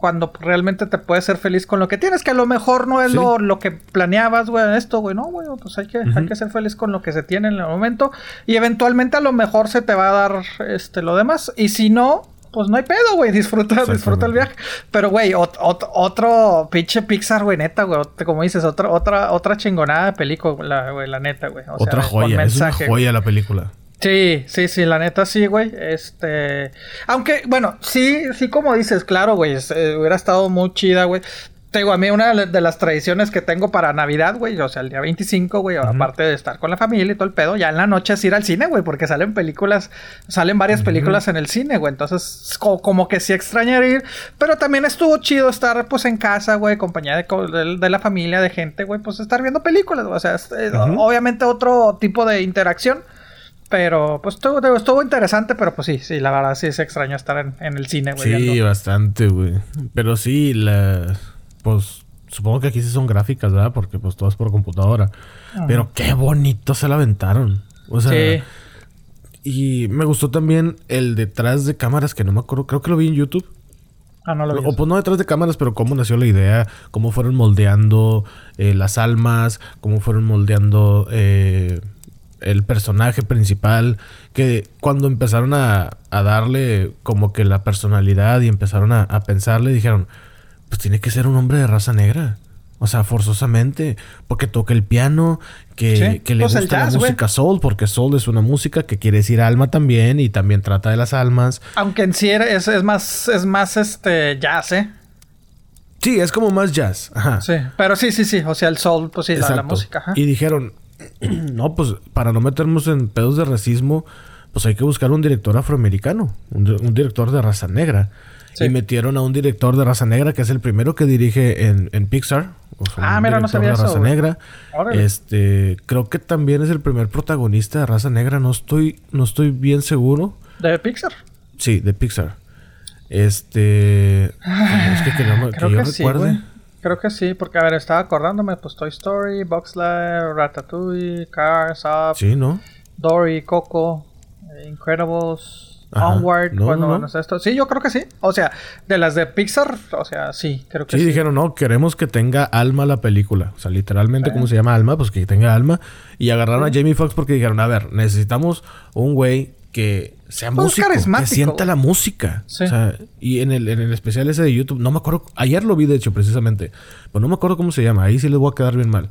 Cuando realmente te puedes ser feliz con lo que tienes, que a lo mejor no es Sí. lo, lo que planeabas, güey, esto, güey, no, güey, pues hay que, hay que ser feliz con lo que se tiene en el momento y eventualmente a lo mejor se te va a dar este lo demás y si no, pues no hay pedo, güey, disfruta, disfruta el viaje. Pero, güey, ot- ot- otro pinche Pixar, güey, neta, güey, como dices, otra, otra, otra chingonada de película, güey, la neta, güey. O sea, Otra con joya. Es una joya la película. Sí, sí, sí, la neta sí, güey. Este. Aunque, bueno, sí, sí, como dices, claro, güey. eh, hubiera estado muy chida, güey. Te digo, a mí una de la- de las tradiciones que tengo para Navidad, güey, o sea, el día 25, güey, aparte de estar con la familia y todo el pedo, ya en la noche es ir al cine, güey, porque salen películas, salen varias películas en el cine, güey, entonces co- como que sí extrañaría ir, pero también estuvo chido estar, pues, en casa, güey, compañía de, co- de- de la familia, de gente, güey, pues, estar viendo películas, o sea, es- eh, obviamente otro tipo de interacción, pero, pues, estuvo, estuvo interesante, pero, pues, sí, sí, la verdad, sí se extrañó estar en, en el cine, güey. Sí, viendo. bastante, güey. Pero sí, la. Pues. Supongo que aquí sí son gráficas, ¿verdad? Porque pues todo es por computadora. Pero qué bonito se la aventaron. O sea, Sí. y me gustó también el detrás de cámaras que no me acuerdo, creo que lo vi en YouTube. Ah, no lo vi. O pues no detrás de cámaras, pero cómo nació la idea, cómo fueron moldeando eh, las almas, cómo fueron moldeando eh, el personaje principal, que cuando empezaron a, a darle como que la personalidad y empezaron a, a pensarle, dijeron, pues tiene que ser un hombre de raza negra. O sea, forzosamente, porque toca el piano, que, Sí, que le pues gusta jazz, la música soul, porque soul es una música que quiere decir alma también y también trata de las almas. Aunque en sí es, es más, es más este jazz, ¿eh? Sí, es como más jazz. Ajá. Sí. Pero sí, sí, sí. O sea, el soul, pues sí, la, la música. Ajá. Y dijeron, no, pues para no meternos en pedos de racismo, pues hay que buscar un director afroamericano, un, di- un director de raza negra. Sí. Y metieron a un director de raza negra que es el primero que dirige en, en Pixar. O sea, Ah, mira, no sabía de eso, raza güey. negra. Órale. Este, creo que también es el primer protagonista de raza negra. No estoy, no estoy bien seguro. De Pixar. Sí, de Pixar. Este, es que, que no que yo que sí, recuerde. güey. Creo que sí, porque a ver, estaba acordándome, pues Toy Story, Box Life, Ratatouille, Cars, Up, sí, ¿no? Dory, Coco, eh, Incredibles, Ajá. Onward, No, bueno, no, esto. Sí, yo creo que sí. O sea, de las de Pixar, o sea, sí, creo que Sí, sí. dijeron, no, queremos que tenga alma la película. O sea, literalmente, ¿cómo se llama alma? Pues que tenga alma. Y agarraron a Jamie Foxx porque dijeron, a ver, necesitamos un güey que sea Pues músico, que sienta la música. Sí. O sea, y en el, en el especial ese de YouTube, no me acuerdo, ayer lo vi de hecho precisamente, pero no me acuerdo cómo se llama, ahí sí les voy a quedar bien mal.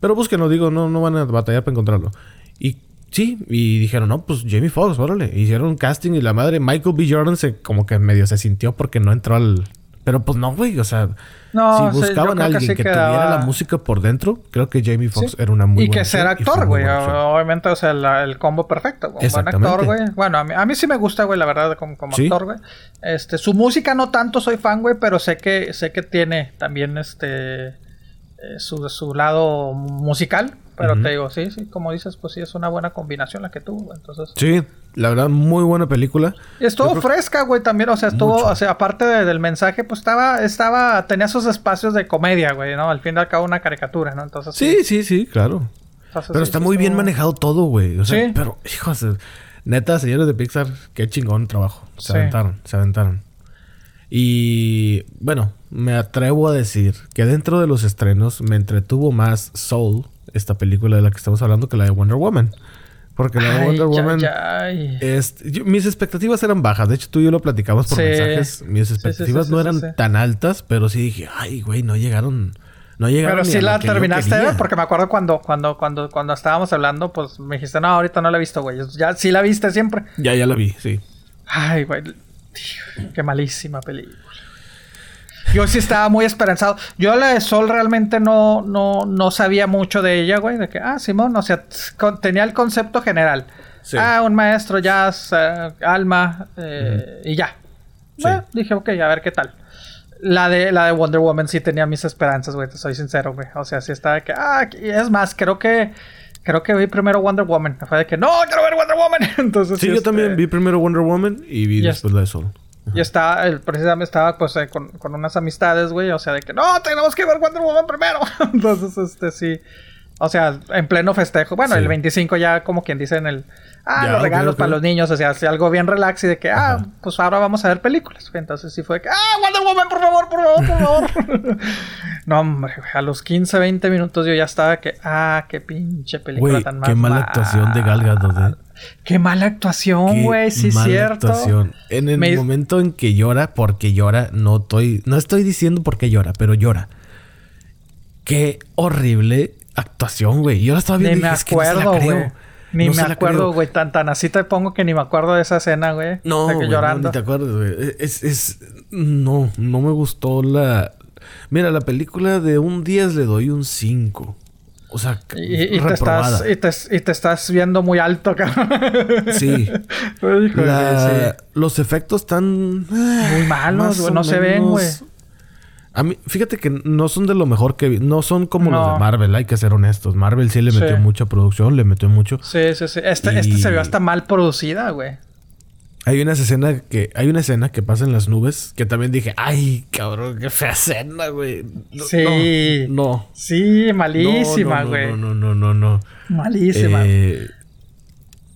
Pero búsquenlo, digo, no, no van a batallar para encontrarlo. Y sí, y dijeron, no, pues Jamie Foxx, órale. Hicieron un casting y la madre, Michael B. Jordan se como que medio se sintió porque no entró al... Pero pues no, güey, o sea, No, si buscaban a que alguien sí que, quedaba- tuviera la música por dentro, creo que Jamie Foxx Sí. era una muy y buena que ser actor, güey. Obviamente, o sea, la- el combo perfecto. Un buen actor, güey. Bueno, a mí, a mí sí me gusta, güey, la verdad, como, actor, güey. Este, su música no tanto soy fan, güey, pero sé que, sé que tiene también este eh, su, su lado musical. Pero te digo, sí, sí, como dices, pues sí, es una buena combinación la que tuvo. Entonces. Sí, la verdad, muy buena película. Y estuvo creo- fresca, güey, también, o sea, estuvo, Mucho. o sea, aparte de- del mensaje, pues estaba, estaba, tenía sus espacios de comedia, güey, ¿no? Al fin y al cabo una caricatura, ¿no? Entonces Sí, sí, sí, claro. Entonces, Pero sí, está sí muy bien manejado todo, güey. O sea, Sí. pero, hijos, neta, señores de Pixar, qué chingón trabajo. Se aventaron, se aventaron. Y bueno, me atrevo a decir que dentro de los estrenos me entretuvo más Soul, esta película de la que estamos hablando, que la de Wonder Woman. Porque la de Wonder Woman. ya, ay. es- yo- mis expectativas eran bajas. De hecho, tú y yo lo platicamos por Sí. mensajes. Mis Sí, sí, sí, expectativas no eran tan altas, pero sí dije, ay, güey, no llegaron. No llegaron. Pero sí lo la terminaste de quería. ver, porque me acuerdo cuando, cuando, cuando, cuando estábamos hablando, pues me dijiste, no, ahorita no la he visto, güey. Ya sí la viste siempre. Ya, ya la vi, sí. Ay, güey. tío, qué malísima película. Yo sí estaba muy esperanzado. Yo la de Sol realmente no, no, no sabía mucho de ella, güey. De que, ah, Simón, o sea, con- tenía el concepto general. Sí. Ah, un maestro, jazz, eh, alma, eh, y ya. Sí. Bueno, dije, ok, a ver qué tal. La de, la de Wonder Woman sí tenía mis esperanzas, güey, te soy sincero, güey. O sea, sí estaba de que, ah, y es más, creo que, creo que vi primero Wonder Woman. Fue de que, no, quiero ver Wonder Woman. Entonces, Sí, yo este, también vi primero Wonder Woman y vi después la de Soul. Y estaba, el, precisamente estaba pues eh, con, con unas amistades, güey. O sea, de que no, tenemos que ver Wonder Woman primero. Entonces, este sí. O sea, en pleno festejo. Bueno, Sí. el 25 ya como quien dice en el... Ah, Ya, los regalos para los niños. O sea, así algo bien relax y de que, ah, Ajá. pues ahora vamos a ver películas. Entonces sí fue de que, ah, Wonder Woman, por favor, por favor, por favor. no, hombre, a los 15, 20 minutos yo ya estaba que, ah, qué pinche película tan qué mala actuación de Gal Gadot, ¿eh? Qué mala actuación, güey, sí, mala cierto. actuación. En el Me- momento en que llora, porque llora, no estoy, no estoy diciendo por qué llora, pero llora. Qué horrible actuación, güey. Yo la estaba Ni viendo y me dije, es que no se la acuerdo, güey. Ni No me acuerdo, güey. Tan, tan así te pongo que ni me acuerdo de esa escena, güey. No, De que güey, no, llorando. ni te acuerdas, güey. Es, es, no, no me gustó la... Mira, la película de un 10 le doy un 5. O sea, y, y te estás, y, te, y te estás viendo muy alto, cabrón. Sí. Híjole, La- sí. Los efectos están... Muy malos, güey. No se ven, güey. A mí, fíjate que no son de lo mejor que vi. No son como los de Marvel, hay que ser honestos. Marvel sí le metió Sí. mucha producción, le metió mucho. Sí, sí, sí. Este, este Y- se vio hasta mal producida, güey. Hay una escena que hay una escena que pasa en las nubes que también dije, "Ay, cabrón, qué fea escena, güey." sí. No. Sí, malísima, güey. No, no, no, no, no, Malísima. Eh,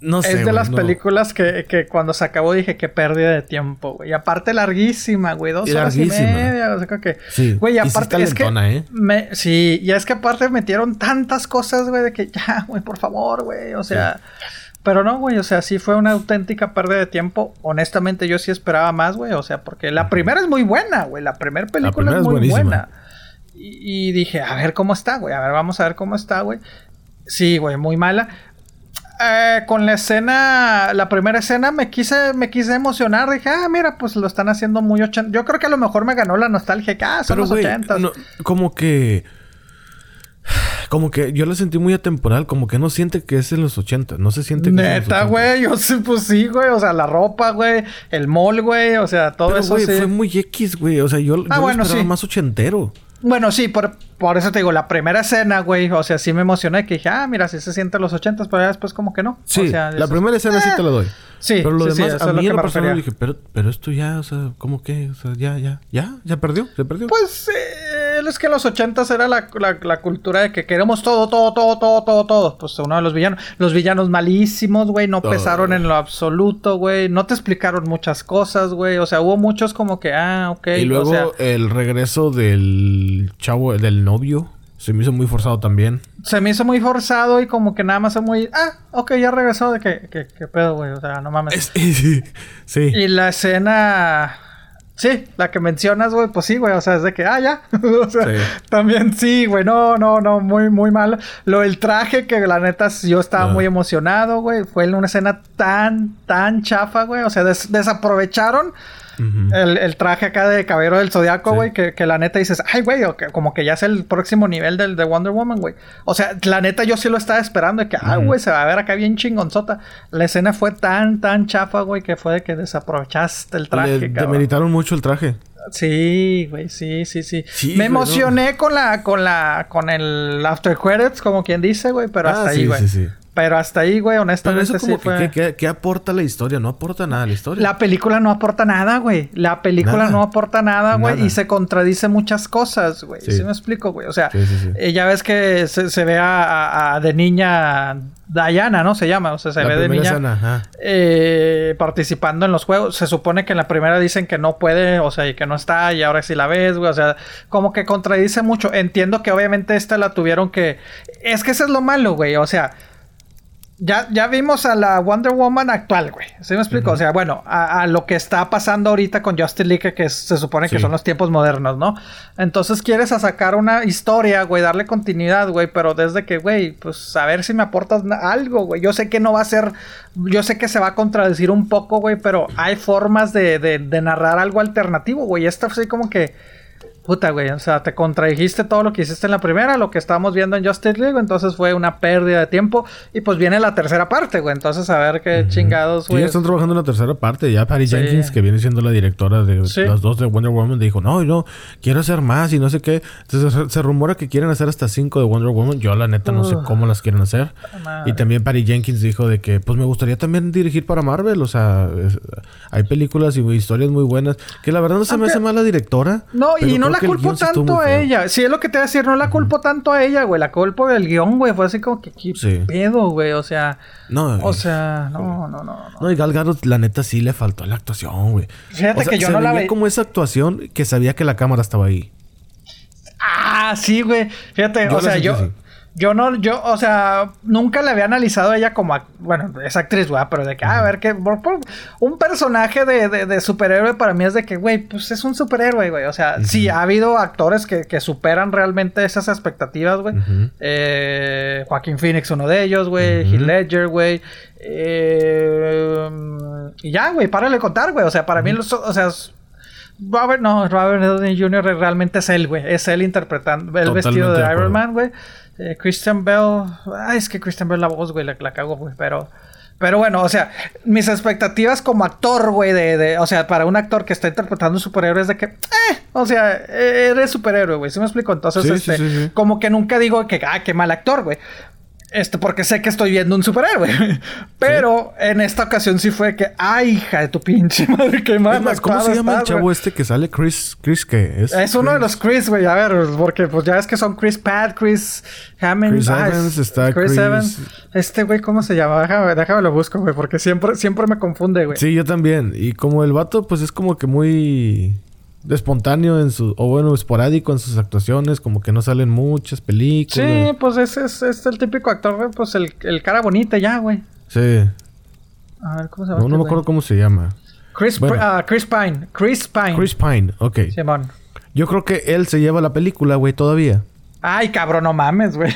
no sé. Es de las películas que, que, cuando se acabó dije que pérdida de tiempo, güey. Y aparte larguísima, güey. Dos horas y media. O sea, que... Sí. Güey, y aparte es que... ¿eh? me... Sí, y es que aparte metieron tantas cosas, güey, de que ya, güey, por favor, güey. O sea... Pero no, güey, o sea, sí fue una auténtica pérdida de tiempo. Honestamente, yo sí esperaba más, güey. O sea, porque la primera es muy buena, güey. La primera película es muy buena. Y, y, dije, a ver cómo está, güey. A ver, vamos a ver cómo está, güey. Sí, güey, muy mala. Eh, con la escena, la primera escena me quise, me quise emocionar. Dije, ah, mira, pues lo están haciendo muy ochenta. Yo creo que a lo mejor me ganó la nostalgia. Que, ah, son los ochentas. como que. Como que yo lo sentí muy atemporal, como que no siente que es en los 80, no se siente que Neta, güey, yo sí, pues sí, güey, o sea, la ropa, güey, el mall, güey, o sea, todo eso güey, fue muy X, güey, o sea, yo, ah, yo bueno, esperaba más ochentero. Bueno, sí, por, por eso te digo, la primera escena, güey, o sea, sí me emocioné que dije, ah, mira, si se siente los ochentas, pero ya después como que no. Sí, o sea, la primera escena sí te la doy. Sí, pero lo demás, a mí en lo personal dije, pero, pero esto ya, o sea, ¿cómo que? O sea, ya, ya, ya, ya perdió, se perdió. Pues, eh, es que en los ochentas era la, la, la, cultura de que queremos todo, todo, todo, todo, todo, todo. Pues uno de los villanos, los villanos malísimos, güey, no pesaron en lo absoluto, güey, no te explicaron muchas cosas, güey, o sea, hubo muchos como que, ah, ok. Y luego el regreso del chavo, del novio. Se me hizo muy forzado también. Se me hizo muy forzado y como que nada más es muy... Ah, ok, ya regresó de que... ¿Qué pedo, güey? O sea, no mames. sí, sí. Y la escena... Sí, la que mencionas, güey, pues sí, güey, o sea, es de que, ah, ya. o sea, también sí, güey, no, no, no, muy, muy mal. Lo del traje, que la neta yo estaba muy emocionado, güey. Fue una escena tan, tan chafa, güey. O sea, desaprovecharon el, traje acá de caballero del zodiaco, güey, que, la neta dices, ay, güey, como que ya es el próximo nivel del de Wonder Woman, güey. O sea, la neta yo sí lo estaba esperando, de que, ah, güey, se va a ver acá bien chingonzota. La escena fue tan, tan chafa, güey, que fue de que desaprovechaste el traje, Le demeritaron mucho el traje. Sí, güey, sí, sí, sí. Me emocioné con la, con la, con el After Credits, como quien dice, güey, pero ah, hasta ahí, güey. Sí, sí. Pero hasta ahí, güey, honestamente Pero eso como que, ¿qué, aporta la historia? No aporta nada la historia. La película no aporta nada, güey. La película no aporta nada, güey. Y se contradice muchas cosas, güey. Sí. me explico, güey? O sea, eh, ya ves que se, ve a, de niña Diana, ¿no? Se llama. O sea, se ve de niña eh, participando en los juegos. Se supone que en la primera dicen que no puede, o sea, y que no está, y ahora sí la ves, güey. O sea, como que contradice mucho. Entiendo que obviamente esta la tuvieron que... Es que eso es lo malo, güey. O sea ya, ya vimos a la Wonder Woman actual, güey. ¿Sí me explico? O sea, bueno, a, lo que está pasando ahorita con Justice League, que se supone que son los tiempos modernos, ¿no? Entonces quieres a sacar una historia, güey, darle continuidad, güey, pero desde que, güey, pues a ver si me aportas algo, güey. Yo sé que no va a ser, yo sé que se va a contradecir un poco, güey, pero hay formas de, de, de narrar algo alternativo, güey. Esta así como que Puta, güey, o sea, te contradijiste todo lo que hiciste en la primera, lo que estábamos viendo en Justice League, entonces fue una pérdida de tiempo. Y pues viene la tercera parte, güey, entonces a ver qué chingados, güey. Sí, están trabajando en la tercera parte. Ya Patty Jenkins, que viene siendo la directora de las dos de Wonder Woman, dijo, no, yo quiero hacer más y no sé qué. Entonces se, rumora que quieren hacer hasta cinco de Wonder Woman. Yo la neta no sé cómo las quieren hacer. Y también Patty Jenkins dijo de que, pues me gustaría también dirigir para Marvel. O sea, hay películas y historias muy buenas. Que la verdad no se me hace mala directora. No, y no la culpo tanto a ella. Sí, es lo que te voy a decir. No la culpo tanto a ella, güey. La culpo del guion, güey. Fue así como que, ¿qué pedo, güey? O sea... No, O sea, no, no, no. No, y Gal Gadot, la neta, sí le faltó la actuación, güey. Fíjate que yo no la veía como esa actuación que sabía que la cámara estaba ahí. Ah, sí, güey. Fíjate, o sea, yo... Yo no, yo, o sea, nunca le había analizado a ella como, bueno, es actriz, güey, pero de que, ah, a ver, que un personaje de, de, superhéroe para mí es de que, güey, pues es un superhéroe, güey. O sea, sí, ha habido actores que, que superan realmente esas expectativas, güey. eh, Joaquín Phoenix, uno de ellos, güey. Heath Ledger, güey. Eh, y ya, güey, párale de contar, güey. O sea, para mí, los, o sea, Robert, no, Robert Downey Jr. realmente es él, güey. Es él interpretando el vestido de Iron Man, güey. Eh, Christian Bell. Ay, es que Christian Bell la voz, güey, la, la cago, güey. Pero. Pero bueno, o sea, mis expectativas como actor, güey, de, de, o sea, para un actor que está interpretando un superhéroe es de que, eh, o sea, eres superhéroe, güey, ¿sí me explico? Entonces, este, como que nunca digo que, ah, qué mal actor, güey. Este, porque sé que estoy viendo un superhéroe. Pero en esta ocasión sí fue que, ay, hija de tu pinche madre, qué mal. ¿Cómo se llama el chavo este que sale? Chris, Chris, ¿qué es? Es uno de los Chris, güey. A ver, porque pues ya es que son Chris Pat, Chris Hammond. Chris Evans, está Chris, Evans. Este güey, ¿cómo se llama? Déjame, déjame lo busco, güey, porque siempre, siempre me confunde, güey. Sí, yo también. Y como el vato, pues es como que muy espontáneo en su, o bueno, esporádico en sus actuaciones, como que no salen muchas películas. Sí, pues ese es, el típico actor, pues el, el cara bonita ya, güey. Sí. A ver, ¿cómo se llama? No, no este me acuerdo cómo se llama. Chris, ah, Chris Pine. Chris Pine. Chris Pine, ok. Simón. Yo creo que él se lleva la película, güey, todavía. Ay, cabrón, no mames, güey.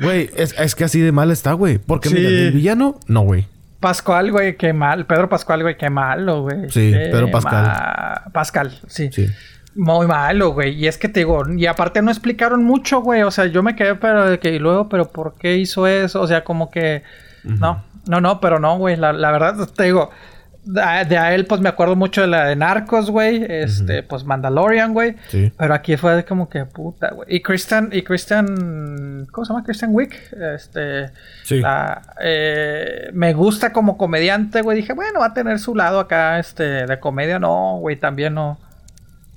Güey, es, es, que así de mal está, güey. Porque mira, el villano, no, güey. Pascual, güey, qué mal. Pedro Pascual, güey, qué malo, güey. Sí, Pedro Pascal. Pascal, sí. Sí. Muy malo, güey. Y es que te digo, y aparte no explicaron mucho, güey. O sea, yo me quedé, pero de que, y luego, pero ¿por qué hizo eso? O sea, como que, no, no, no, pero no, güey. La, la verdad, te digo, de a él, pues me acuerdo mucho de la de Narcos, güey. Este, pues Mandalorian, güey. Sí. Pero aquí fue como que puta, güey. Y Christian, y Christian. ¿Cómo se llama? Christian Wick. Este. Sí. Eh, me gusta como comediante, güey. Dije, bueno, va a tener su lado acá, este, de comedia. No, güey, también no.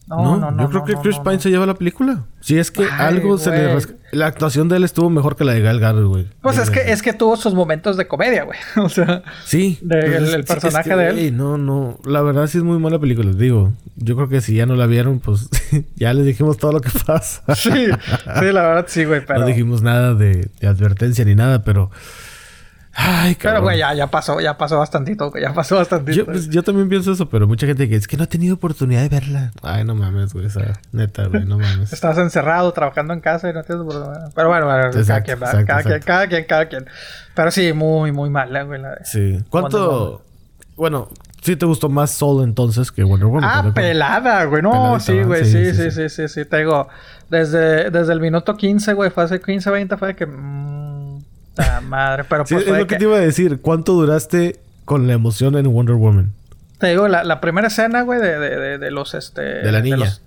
No, no, no. Yo creo que Chris Pine se lleva la película. Si es que algo se le. La actuación de él estuvo mejor que la de Gal Gadot, güey. Pues es que, es que tuvo sus momentos de comedia, güey. O sea. Sí. Pues el, personaje de él. no, no. La verdad sí es muy mala película. Digo, yo creo que si ya no la vieron, pues ya les dijimos todo lo que pasa. sí, sí, la verdad sí, güey. Pero... No dijimos nada de advertencia ni nada, pero. Ay, Pero, güey, ya, ya pasó, ya pasó bastantito, Ya pasó bastantito. Yo, pues, yo también pienso eso, pero mucha gente que es que no ha tenido oportunidad de verla. Ay, no mames, güey. Esa neta, güey, no mames. Estás encerrado trabajando en casa y no tienes oportunidad. Pero bueno, bueno cada, quien, cada, quien, cada quien, cada quien. Pero sí, muy, muy mala, güey. La de sí. ¿Cuánto? Bueno, sí te gustó más Soul entonces que Wonder Woman. Ah, pelada, güey. No, sí, güey. Sí sí sí, sí, sí, Te digo, desde, desde el minuto 15, güey, fue hace 15, 20, fue de que. Mmm, madre, pero pues es lo que... te iba a decir. ¿Cuánto duraste con la emoción en Wonder Woman? Te digo, la, primera escena, güey, de, de, los, este... De la niña.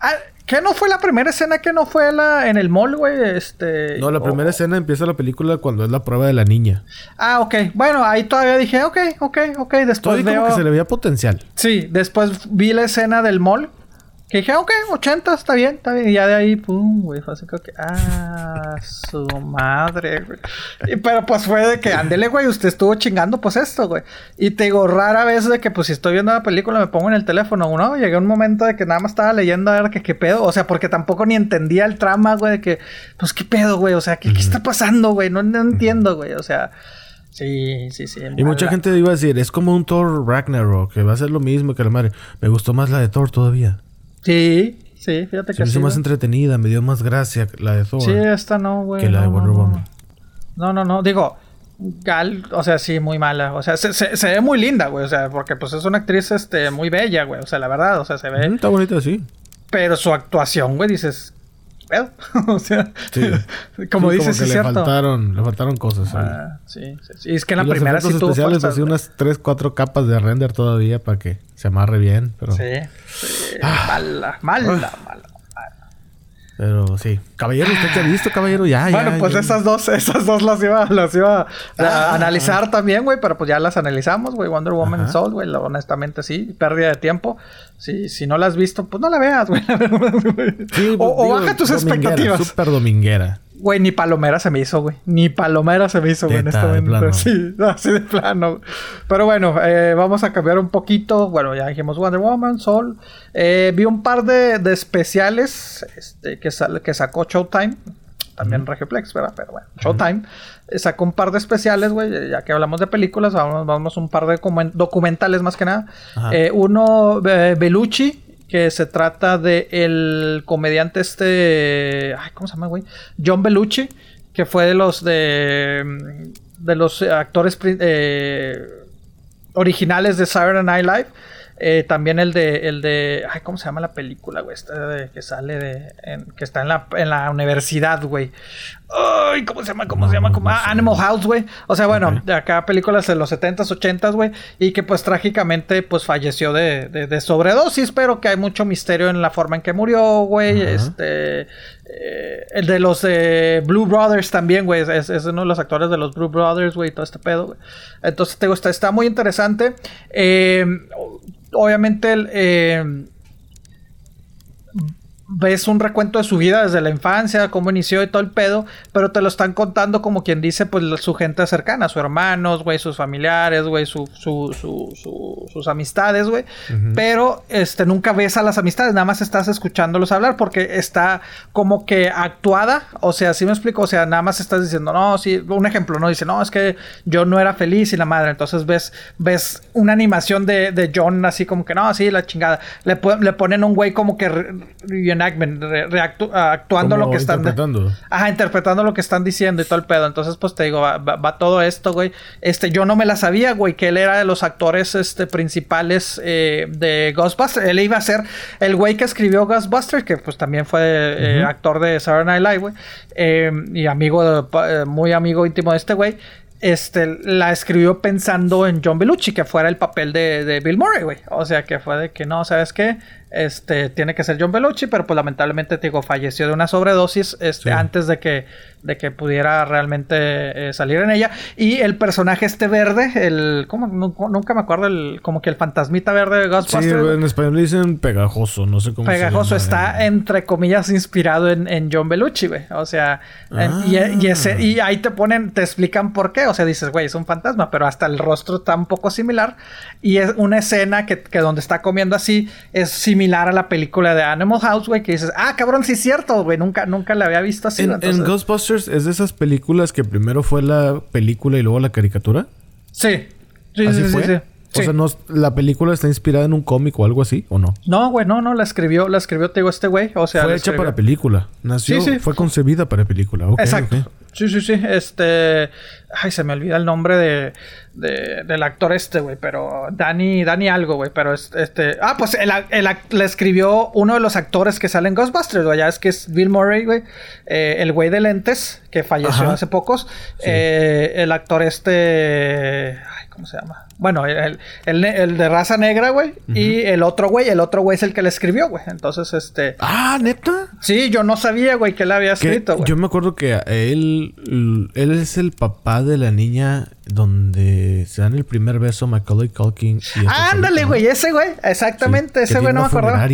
Ah, ¿Qué no fue la primera escena que no fue la en el mall, güey? Este... No, la primera escena empieza la película cuando es la prueba de la niña. Ah, ok. Bueno, ahí todavía dije, ok, ok, ok. Después veo... que se le veía potencial. Sí, después vi la escena del mall que dije, ok, 80, está bien, está bien. Y ya de ahí, pum, güey, fue así como que, ah, su madre, güey. Y, pero pues fue de que, ándele, güey, usted estuvo chingando, pues esto, güey. Y te digo, rara vez de que, pues si estoy viendo la película, me pongo en el teléfono, ¿no? Llegué a un momento de que nada más estaba leyendo a ver que qué pedo. O sea, porque tampoco ni entendía el trama, güey, de que, pues qué pedo, güey. O sea, ¿qué, ¿qué está pasando, güey? No, no entiendo, güey. O sea. Sí, sí, sí. Y mucha gente iba a decir, es como un Thor Ragnarok, que va a ser lo mismo que la madre. Me gustó más la de Thor todavía. Sí, sí, fíjate que me hizo más entretenida, me dio más gracia la de Thor. Sí, esta no, güey. Que la de Wonder Woman. No, no, no. Digo, Gal, o sea, sí, muy mala. O sea, se, se, ve muy linda, güey. O sea, porque pues es una actriz este, muy bella, güey. O sea, la verdad, o sea, se ve. está bonita, sí. Pero su actuación, güey, dices, o sea, como dices, sí, le Faltaron, le faltaron cosas. Ah, sí, sí, es que en la primera sí tuvo especiales así unas 3, 4 capas de render todavía para que se amarre bien, pero... Sí, sí ah. mala, mala, mala. Pero sí. Caballero, ¿usted qué ha visto, caballero? Ya, bueno, pues esas dos, esas dos las iba, las iba a ah. analizar también, güey. Pero pues ya las analizamos, güey. Wonder Woman Ajá. Soul, güey. Honestamente, sí. Pérdida de tiempo. Si, si no la has visto, pues no la veas, güey. Sí, o, o baja tus expectativas. Súper dominguera. Güey, ni palomera se me hizo, güey. Ni palomera se me hizo, güey, en este momento. Sí, así de plano. Pero bueno, eh, vamos a cambiar un poquito. Bueno, ya dijimos Wonder Woman, Sol. Eh, vi un par de, de especiales este, que, que sacó Showtime. También Regioplex, ¿verdad? Pero bueno, Showtime. Eh, sacó un par de especiales, güey. Ya que hablamos de películas, vamos, vamos un par de documentales más que nada. uno, Belucci que se trata de el comediante este, ay, ¿cómo se llama, güey? John Belushi, que fue de los de de los actores eh, originales de Saturday Night Live. Eh, también el de, el de, ay, ¿cómo se llama la película, güey? Esta de, que sale de, que está en la, en la universidad, güey. Ay, ¿cómo se llama? ¿Cómo se llama? ah, Animal House, güey. O sea, bueno, de acá películas de los 70s, 80s, güey. Y que pues trágicamente pues falleció de, de, sobredosis, pero que hay mucho misterio en la forma en que murió, güey. Este... eh, el de los eh, Blue Brothers también, güey. Es, es, uno de los actores de los Blue Brothers, güey, todo este pedo, güey. Entonces, te gusta, está muy interesante. Eh, obviamente, el, eh, ves un recuento de su vida desde la infancia, cómo inició y todo el pedo, pero te lo están contando como quien dice, pues su gente cercana, sus hermanos, güey, sus familiares, güey, su, su, su, sus amistades, güey. Pero este, nunca ves a las amistades, nada más estás escuchándolos hablar porque está como que actuada, o sea, si me explico, o sea, nada más estás diciendo, no, sí, un ejemplo, ¿no? Dice, no, es que yo no era feliz y la madre, entonces ves, ves una animación de, de John así como que, no, sí, la chingada. Le, le ponen un güey como que actuando lo que están interpretando. Ajá, interpretando lo que están diciendo y todo el pedo. Entonces, pues te digo, va, todo esto, güey. Este, yo no me la sabía, güey, que él era de los actores este, principales eh, de Ghostbusters. Él iba a ser el güey que escribió Ghostbusters, que pues también fue eh, actor de Saturday Night Live, güey. Eh, y amigo, muy amigo íntimo de este güey este, la escribió pensando en John Belushi, que fuera el papel de, de Bill Murray, güey. O sea, que fue de que no, ¿sabes qué? Este, tiene que ser John Belushi, pero pues lamentablemente, te digo, falleció de una sobredosis este, antes de que, de que pudiera realmente eh, salir en ella. Y el personaje este verde, el, ¿cómo? Nunca, me acuerdo, el, como que el fantasmita verde de Ghostbusters. Sí, en español le dicen pegajoso, no sé cómo Pegajoso, está entre comillas inspirado en, en John Belushi, güey. O sea, y, ese, y ahí te ponen, te explican por qué. O sea, dices, güey, es un fantasma, pero hasta el rostro está un poco similar. Y es una escena que, que donde está comiendo así es similar similar a la película de Animal House, güey, que dices, ah, cabrón, sí es cierto, güey, nunca, nunca la había visto así. En, Ghostbusters es de esas películas que primero fue la película y luego la caricatura. Sí. Sí, sí, sí, O sea, no, ¿la película está inspirada en un cómic o algo así o no? No, güey, no, no, la escribió, la escribió, te digo, este güey. O sea, fue hecha para película. Nació, fue concebida para película. Exacto. Sí, sí, sí. Este. Ay, se me olvida el nombre de, del actor este, güey. Pero. Danny, Danny algo, güey. Pero este. Ah, pues el, le escribió uno de los actores que salen en Ghostbusters, güey. Ya es que es Bill Murray, güey. Eh, el güey de lentes, que falleció hace pocos. Eh, el actor este. Ay, ¿cómo se llama? Bueno, el, el, de raza negra, güey. Y el otro güey, el otro güey es el que le escribió, güey. Entonces, este. Ah, neta. Sí, yo no sabía, güey, que él había escrito, güey. Yo me acuerdo que él. Él es el papá de la niña donde se dan el primer beso Macaulay Culkin. Y Ándale, güey, ese güey. Exactamente, ese güey no me acordaba.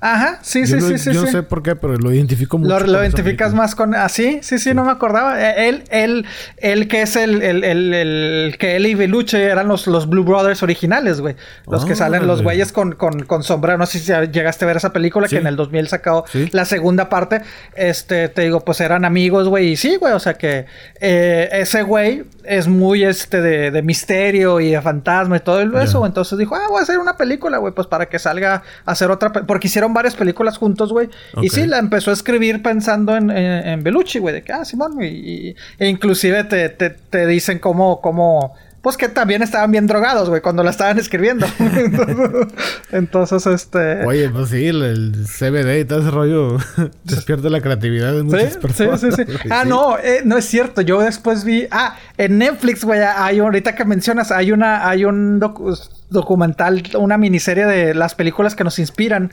Ajá, sí, sí, sí, sí. Yo no sé por qué, pero lo identifico mucho. Lo, lo identificas más con. Así, sí, sí, no me acordaba. E, él, él, él que es el, el, el, el que él y Beluche eran los, los Blue Brothers originales, güey. Los que salen los güeyes con, con, con sombrero. No sé si llegaste a ver esa película que en el 2000 sacó la segunda parte. Este, te digo, pues eran amigos, güey. Y sí, güey, o sea que eh, ese güey es muy este de, de, misterio y de fantasma y todo eso. Entonces dijo, ah, voy a hacer una película, güey, pues para que salga a hacer otra. Porque hicieron varias películas juntos, güey. Y sí, la empezó a escribir pensando en, en, Belucci, güey, de que, ah, Simón, y, e inclusive te, te, te dicen cómo, cómo pues que también estaban bien drogados, güey, cuando la estaban escribiendo. entonces, este. Oye, pues sí, el, CBD y todo ese rollo despierta la creatividad de muchas personas. Sí, sí, sí. ah, no, eh, no es cierto. Yo después vi. Ah, en Netflix, güey, hay ahorita que mencionas, hay una, hay un documental, una miniserie de las películas que nos inspiran.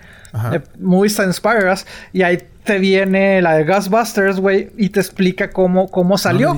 Eh, movies that inspire us. Y ahí te viene la de Ghostbusters, güey, y te explica cómo, cómo salió.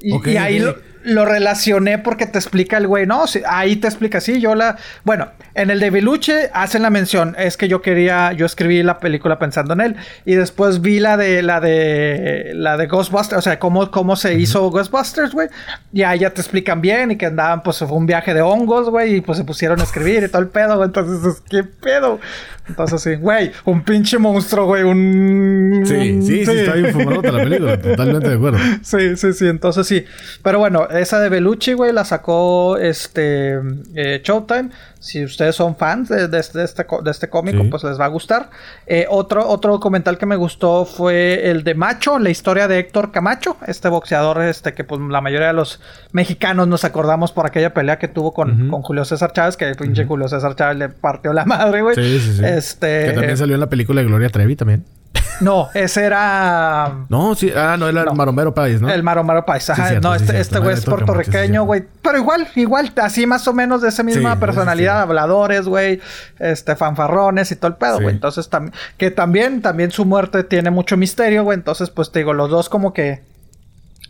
y, y, ahí lo relacioné porque te explica el güey, no, ahí te explica, sí, yo la... Bueno, en el de Beluche hacen la mención, es que yo quería, yo escribí la película pensando en él y después vi la de, la de, la de Ghostbusters, o sea, cómo, cómo se hizo Ghostbusters, güey, y ahí ya te explican bien y que andaban, pues fue un viaje de hongos, güey, y pues se pusieron a escribir y todo el pedo, entonces, ¿qué pedo? Entonces, sí, güey, un pinche monstruo, güey, un... Sí, sí, sí, está bien la película, totalmente de acuerdo. Sí, sí, sí, entonces sí, pero bueno, esa de Belucci, güey, la sacó este eh, Showtime. Si ustedes son fans de, este, de este cómico, pues les va a gustar. Eh, otro, otro documental que me gustó fue el de Macho, la historia de Héctor Camacho, este boxeador este que pues la mayoría de los mexicanos nos acordamos por aquella pelea que tuvo con, con Julio César Chávez, que el pinche Julio César Chávez le partió la madre, güey. Sí, sí, sí. Este, que también salió en la película de Gloria Trevi también. No, ese era. No, sí, ah, no, era el Maromero País, ¿no? El Maromero País, ajá. no, este, este güey es puertorriqueño, güey. Pero igual, igual, así más o menos de esa misma personalidad, habladores, güey, este, fanfarrones y todo el pedo, güey. Entonces que también, también su muerte tiene mucho misterio, güey. Entonces, pues te digo, los dos como que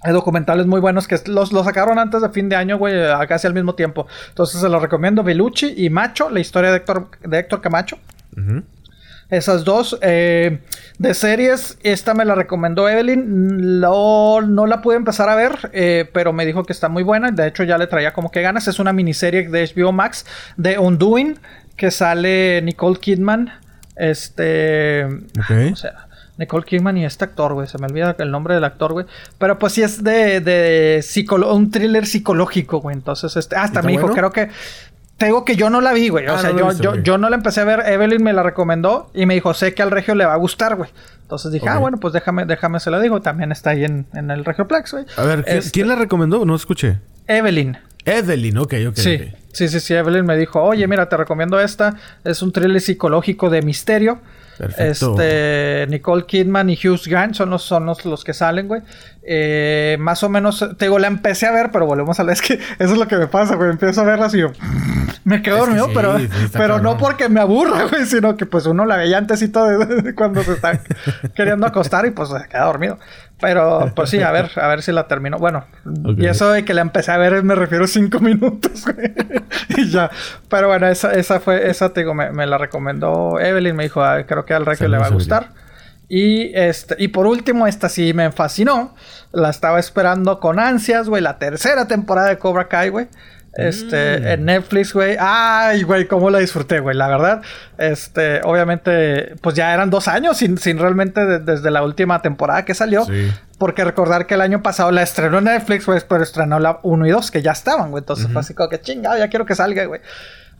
hay documentales muy buenos que los, los sacaron antes de fin de año, güey, casi al mismo tiempo. Entonces se los recomiendo. Belucci y Macho, la historia de Héctor, de Héctor Camacho. Esas dos. Eh, de series, esta me la recomendó Evelyn. No, no la pude empezar a ver, eh, pero me dijo que está muy buena. De hecho, ya le traía como que ganas. Es una miniserie de HBO Max de Undoing que sale Nicole Kidman. Este. O sea, Nicole Kidman y este actor, güey. Se me olvida el nombre del actor, güey. Pero pues sí es de, de un thriller psicológico, güey. Entonces, este. Hasta me dijo, creo que. Tengo que yo no la vi, güey. O ah, sea, yo, yo, yo, no la empecé a ver. Evelyn me la recomendó y me dijo, sé que al Regio le va a gustar, güey. Entonces dije, ah, bueno, pues déjame, déjame se lo digo. También está ahí en, en el Regioplex, güey. A ver, ¿quién, este, la recomendó? No escuché. Evelyn. Evelyn, ok, ok. Sí, sí, sí, sí. Evelyn me dijo, oye, mira, te recomiendo esta. Es un thriller psicológico de misterio. Este, Nicole Kidman y Hughes Grant son los, son los, que salen, güey. Eh, más o menos, te digo, la empecé a ver, pero volvemos a ver. Es que eso es lo que me pasa, güey. Empiezo a verlas y yo me quedo dormido, pero, pero no porque me aburra, güey, sino que pues uno la veía antes y todo cuando se está queriendo acostar y pues se queda dormido. Pero, pues sí, a ver, a ver si la termino. Bueno, y eso de que la empecé a ver me refiero cinco minutos, güey. y ya. Pero bueno, esa, esa fue, esa te digo, me, la recomendó Evelyn, me dijo, creo que al Requio le va a gustar. Y este, y por último, esta sí me fascinó. La estaba esperando con ansias, güey. La tercera temporada de Cobra Kai, güey. Este, mm. en Netflix, güey. Ay, güey, cómo la disfruté, güey. La verdad, este, obviamente, pues ya eran dos años sin, sin realmente desde la última temporada que salió. Porque recordar que el año pasado la estrenó en Netflix, güey, pero estrenó la 1 y 2, que ya estaban, güey. Entonces fue así como que chingado, ya quiero que salga, güey.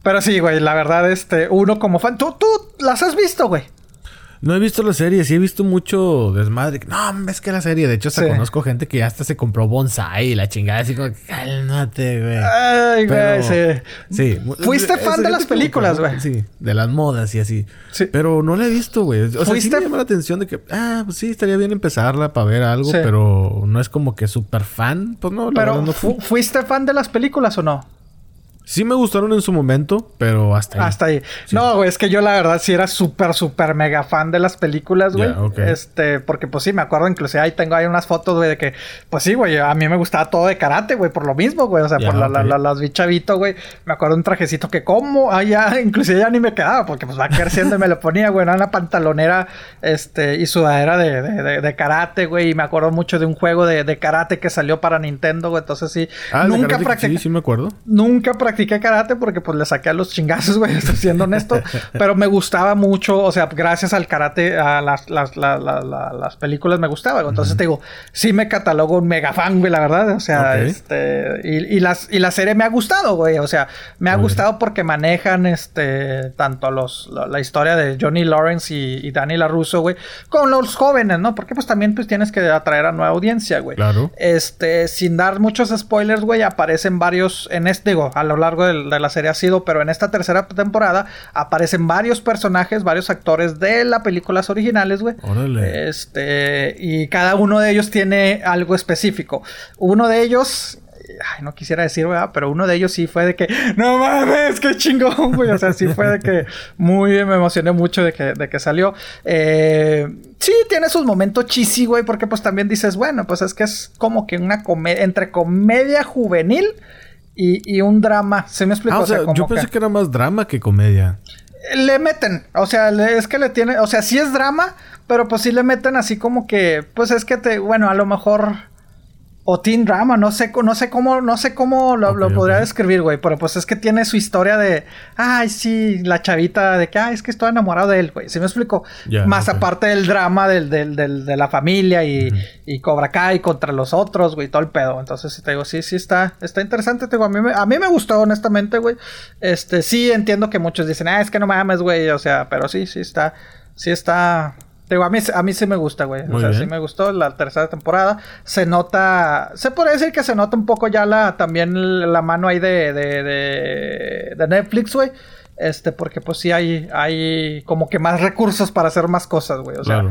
Pero sí, güey, la verdad, este, uno como fan. ¿Tú, tú las has visto, güey? No he visto la serie, sí he visto mucho desmadre. No, ves que la serie, de hecho, hasta conozco gente que hasta se compró bonsai y la chingada, así como, cálmate, güey. Ay, güey, sí. Sí. Fuiste fan de las películas, güey. Sí, de las modas y así. Sí. Pero no la he visto, güey. O sea, sí me llama la atención de que, ah, pues sí, estaría bien empezarla para ver algo, pero no es como que súper fan. Pues no, la pero no ¿Fuiste fan de las películas o no? Sí me gustaron en su momento, pero hasta ahí. Hasta ahí. No, güey, es que yo la verdad sí era súper, súper mega fan de las películas, güey. Este, porque pues sí, me acuerdo, inclusive ahí tengo ahí unas fotos, güey, de que, pues sí, güey, a mí me gustaba todo de karate, güey, por lo mismo, güey. O sea, por la, las bichavito, güey. Me acuerdo un trajecito que como, ah, ya, inclusive ya ni me quedaba, porque pues va creciendo y me lo ponía, güey, era una pantalonera, este, y sudadera de, de, de, karate, güey. Y me acuerdo mucho de un juego de, karate que salió para Nintendo, güey. Entonces sí. Ah, nunca practiqué. Sí, sí me acuerdo. Nunca practiqué practiqué karate porque pues le saqué a los chingazos, güey, estoy siendo honesto. pero me gustaba mucho, o sea, gracias al karate, a las, las, las películas me gustaba. Entonces te digo, sí me catalogo un mega fan, güey, la verdad. O sea, este. Y, las, y la serie me ha gustado, güey. O sea, me ha gustado porque manejan este tanto los, la, historia de Johnny Lawrence y, y Danny LaRusso, güey, con los jóvenes, ¿no? Porque pues también pues tienes que atraer a nueva audiencia, güey. Claro. Este, sin dar muchos spoilers, güey, aparecen varios en este, digo, a lo largo del de la serie ha sido, pero en esta tercera temporada aparecen varios personajes, varios actores de las películas originales, güey. Este, y cada uno de ellos tiene algo específico. Uno de ellos, Ay, no quisiera decir, ¿verdad? Pero uno de ellos sí fue de que, no mames, qué chingón, güey. O sea, sí fue de que muy me emocioné mucho de que, de que salió. Eh, sí, tiene sus momentos chisi, güey, porque pues también dices, bueno, pues es que es como que una comedia, entre comedia juvenil y, un drama. ¿Se me explicó? Ah, o sea, yo pensé que... era más drama que comedia. Le meten, o sea, es que le tiene, o sea, sí es drama, pero pues sí le meten así como que, pues es que te, bueno, a lo mejor o teen drama, no sé, no sé cómo, no sé cómo lo, podría describir, güey, pero pues es que tiene su historia de, ay, sí, la chavita de que, ay, es que estoy enamorado de él, güey, ¿sí me explico? Más aparte del drama del, del, del, de la familia y, y Cobra Kai contra los otros, güey, todo el pedo. Entonces, te digo, sí, sí está, está interesante, te digo, a mí, me, a mí me gustó, honestamente, güey. Este, sí entiendo que muchos dicen, ah, es que no mames, güey, o sea, pero sí, sí está, sí está Digo, a mí, a mí sí me gusta, güey. o sea, sí me gustó la tercera temporada. Se nota, se puede decir que se nota un poco ya la, también la mano ahí de, de, de, Netflix, güey. Este, porque pues sí hay, hay como que más recursos para hacer más cosas, güey. O sea,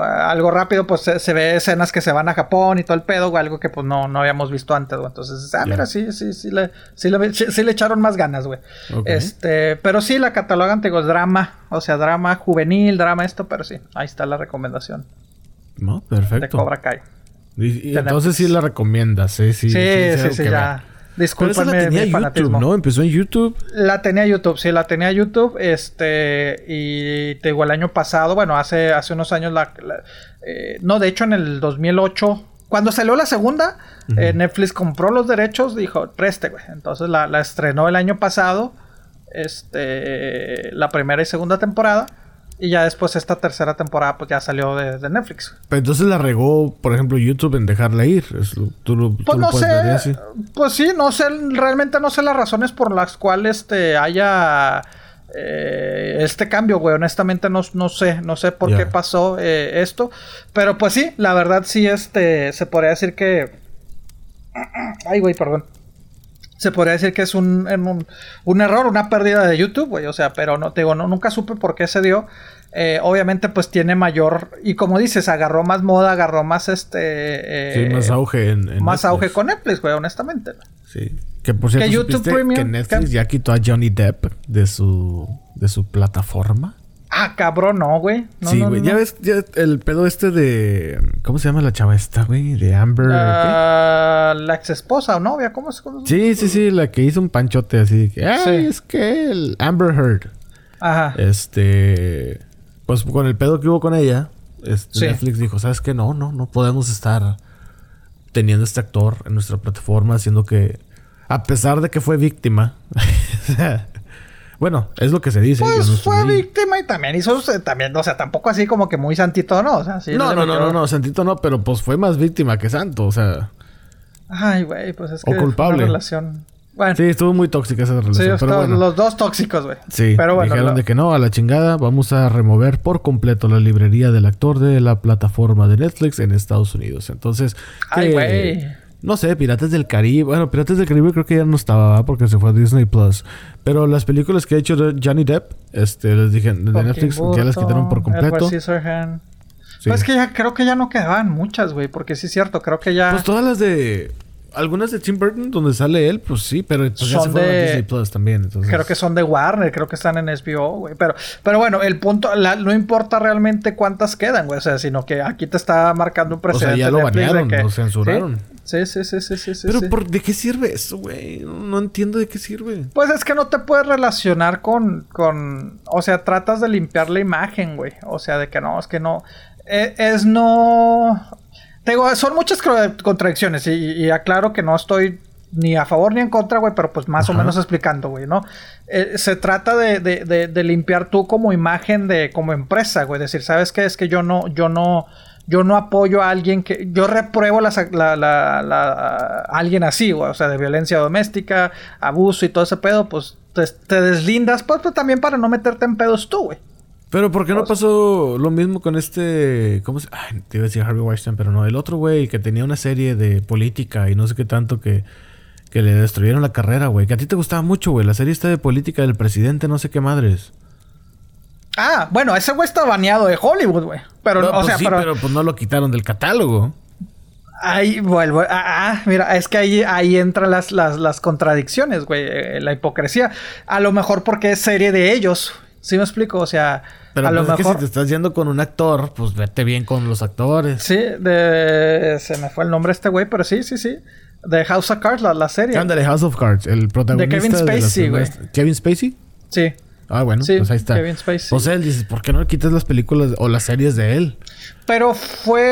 algo rápido, pues se, ve escenas que se van a Japón y todo el pedo, güey, algo que pues no, no habíamos visto antes, güey. Entonces, ah, mira, sí, sí, sí le, sí, le, sí, le echaron más ganas, güey. Este, pero sí, la catalogan, te digo, drama, o sea, drama juvenil, drama esto, pero sí, ahí está la recomendación. No, perfecto. De Cobra Kai. Y, entonces sí la recomiendas, ¿eh? Sí, sí, sí, sí, ya. La tenía YouTube, ¿no? Empezó en YouTube. La tenía YouTube, sí, la tenía YouTube. Este, y te digo, el año pasado, bueno, hace, hace unos años, la, eh, no, de hecho en el 2008, cuando salió la segunda, eh, Netflix compró los derechos, dijo, preste, güey. Entonces la, la estrenó el año pasado, este, la primera y segunda temporada. Y ya después esta tercera temporada pues ya salió de, Netflix. Pero entonces la regó, por ejemplo, YouTube en dejarla ir. ¿Tú, pues no sé. Pues sí, no sé, realmente no sé las razones por las cuales este, haya eh, este cambio, güey. Honestamente no, no sé, no sé por qué pasó eh, esto. Pero pues sí, la verdad sí, este, se podría decir que... Ay, güey, perdón se podría decir que es un, un, error, una pérdida de YouTube, güey. O sea, pero no te digo, no, nunca supe por qué se dio. Eh, obviamente, pues tiene mayor. Y como dices, agarró más moda, agarró más este. sí, más auge en, Más auge con Netflix, güey, honestamente. Sí. Que por cierto, que YouTube Premium, que Netflix ya quitó a Johnny Depp de su, de su plataforma. Ah, cabrón, no, güey. sí, güey. ya ves ya el pedo este de. ¿Cómo se llama la chava esta, güey? De Amber. Uh, la ex esposa o novia, ¿cómo es? sí, sí, sí, la que hizo un panchote así. Que, Ay, es que el Amber Heard. Ajá. Este. Pues con el pedo que hubo con ella, este, Netflix dijo: ¿Sabes qué? No, no, no podemos estar teniendo este actor en nuestra plataforma, haciendo que. A pesar de que fue víctima. Bueno, es lo que se dice. Pues fue víctima y también hizo, también, o sea, tampoco así como que muy santito, ¿no? O sea, sí no, no, no, no, no, santito no, pero pues fue más víctima que santo, o sea. Ay, güey, pues es que culpable. Una relación. Bueno. Sí, estuvo muy tóxica esa relación. Sí, pero bueno. los dos tóxicos, güey. Sí, pero bueno. Dijeron de que no, a la chingada, vamos a remover por completo la librería del actor de la plataforma de Netflix en Estados Unidos. Entonces, Ay, güey. No sé, Piratas del Caribe. Bueno, Piratas del Caribe creo que ya no estaba porque se fue a Disney Plus. Pero las películas que ha hecho Johnny Depp, este, les dije, de Netflix ya las quitaron por completo. Sí. Pues que ya creo que ya no quedaban muchas, güey, porque sí es cierto, creo que ya. Pues todas las de algunas de Tim Burton donde sale él, pues sí, pero pues ya se de... a Disney Plus también. Creo que son de Warner, creo que están en HBO, güey. Pero, pero bueno, el punto, no importa realmente cuántas quedan, güey. O sea, sino que aquí te está marcando un precedente. O sea, ya lo banearon, lo censuraron. Sí, sí, sí, sí, sí. Pero ¿por, ¿de qué sirve eso, güey? No, entiendo de qué sirve. Pues es que no te puedes relacionar con, con... O sea, tratas de limpiar la imagen, güey. O sea, de que no, es que no... E, es no digo, son muchas contradicciones y, aclaro que no estoy ni a favor ni en contra, güey, pero pues más o menos explicando, güey, ¿no? Eh, se trata de, de, de, limpiar tú como imagen de, como empresa, güey, decir, ¿sabes qué? Es que yo no, yo no, yo no apoyo a alguien que, yo repruebo la, la, la, alguien así, güey, o sea, de violencia doméstica, abuso y todo ese pedo, pues te, te deslindas, pues, pues también para no meterte en pedos tú, güey. Pero ¿por qué no pasó lo mismo con este... ¿Cómo se...? Ay, te iba a decir Harvey Weinstein, pero no. El otro güey que tenía una serie de política y no sé qué tanto que... Que le destruyeron la carrera, güey. Que a ti te gustaba mucho, güey. La serie está de política del presidente, no sé qué madres. Ah, bueno, ese güey está baneado de Hollywood, güey. Pero, o pues sea, sí, pero... pues no lo quitaron del catálogo. Ahí vuelvo. Ah, ah, mira, es que ahí, ahí entran las, las, las contradicciones, güey. Eh, la hipocresía. A lo mejor porque es serie de ellos. ¿Sí me explico? O sea, pero a lo mejor... Pues es que si te estás yendo con un actor, pues vete bien con los actores. Sí, de... se me fue el nombre este güey, pero sí, sí, sí. De House of Cards, la, la serie. de House of Cards, el protagonista. De Kevin Spacey, güey. ¿Kevin Spacey? Sí. Ah, bueno, pues ahí está. Kevin Spacey. Pues él dice, ¿por qué no quitas las películas o las series de él? Pero fue...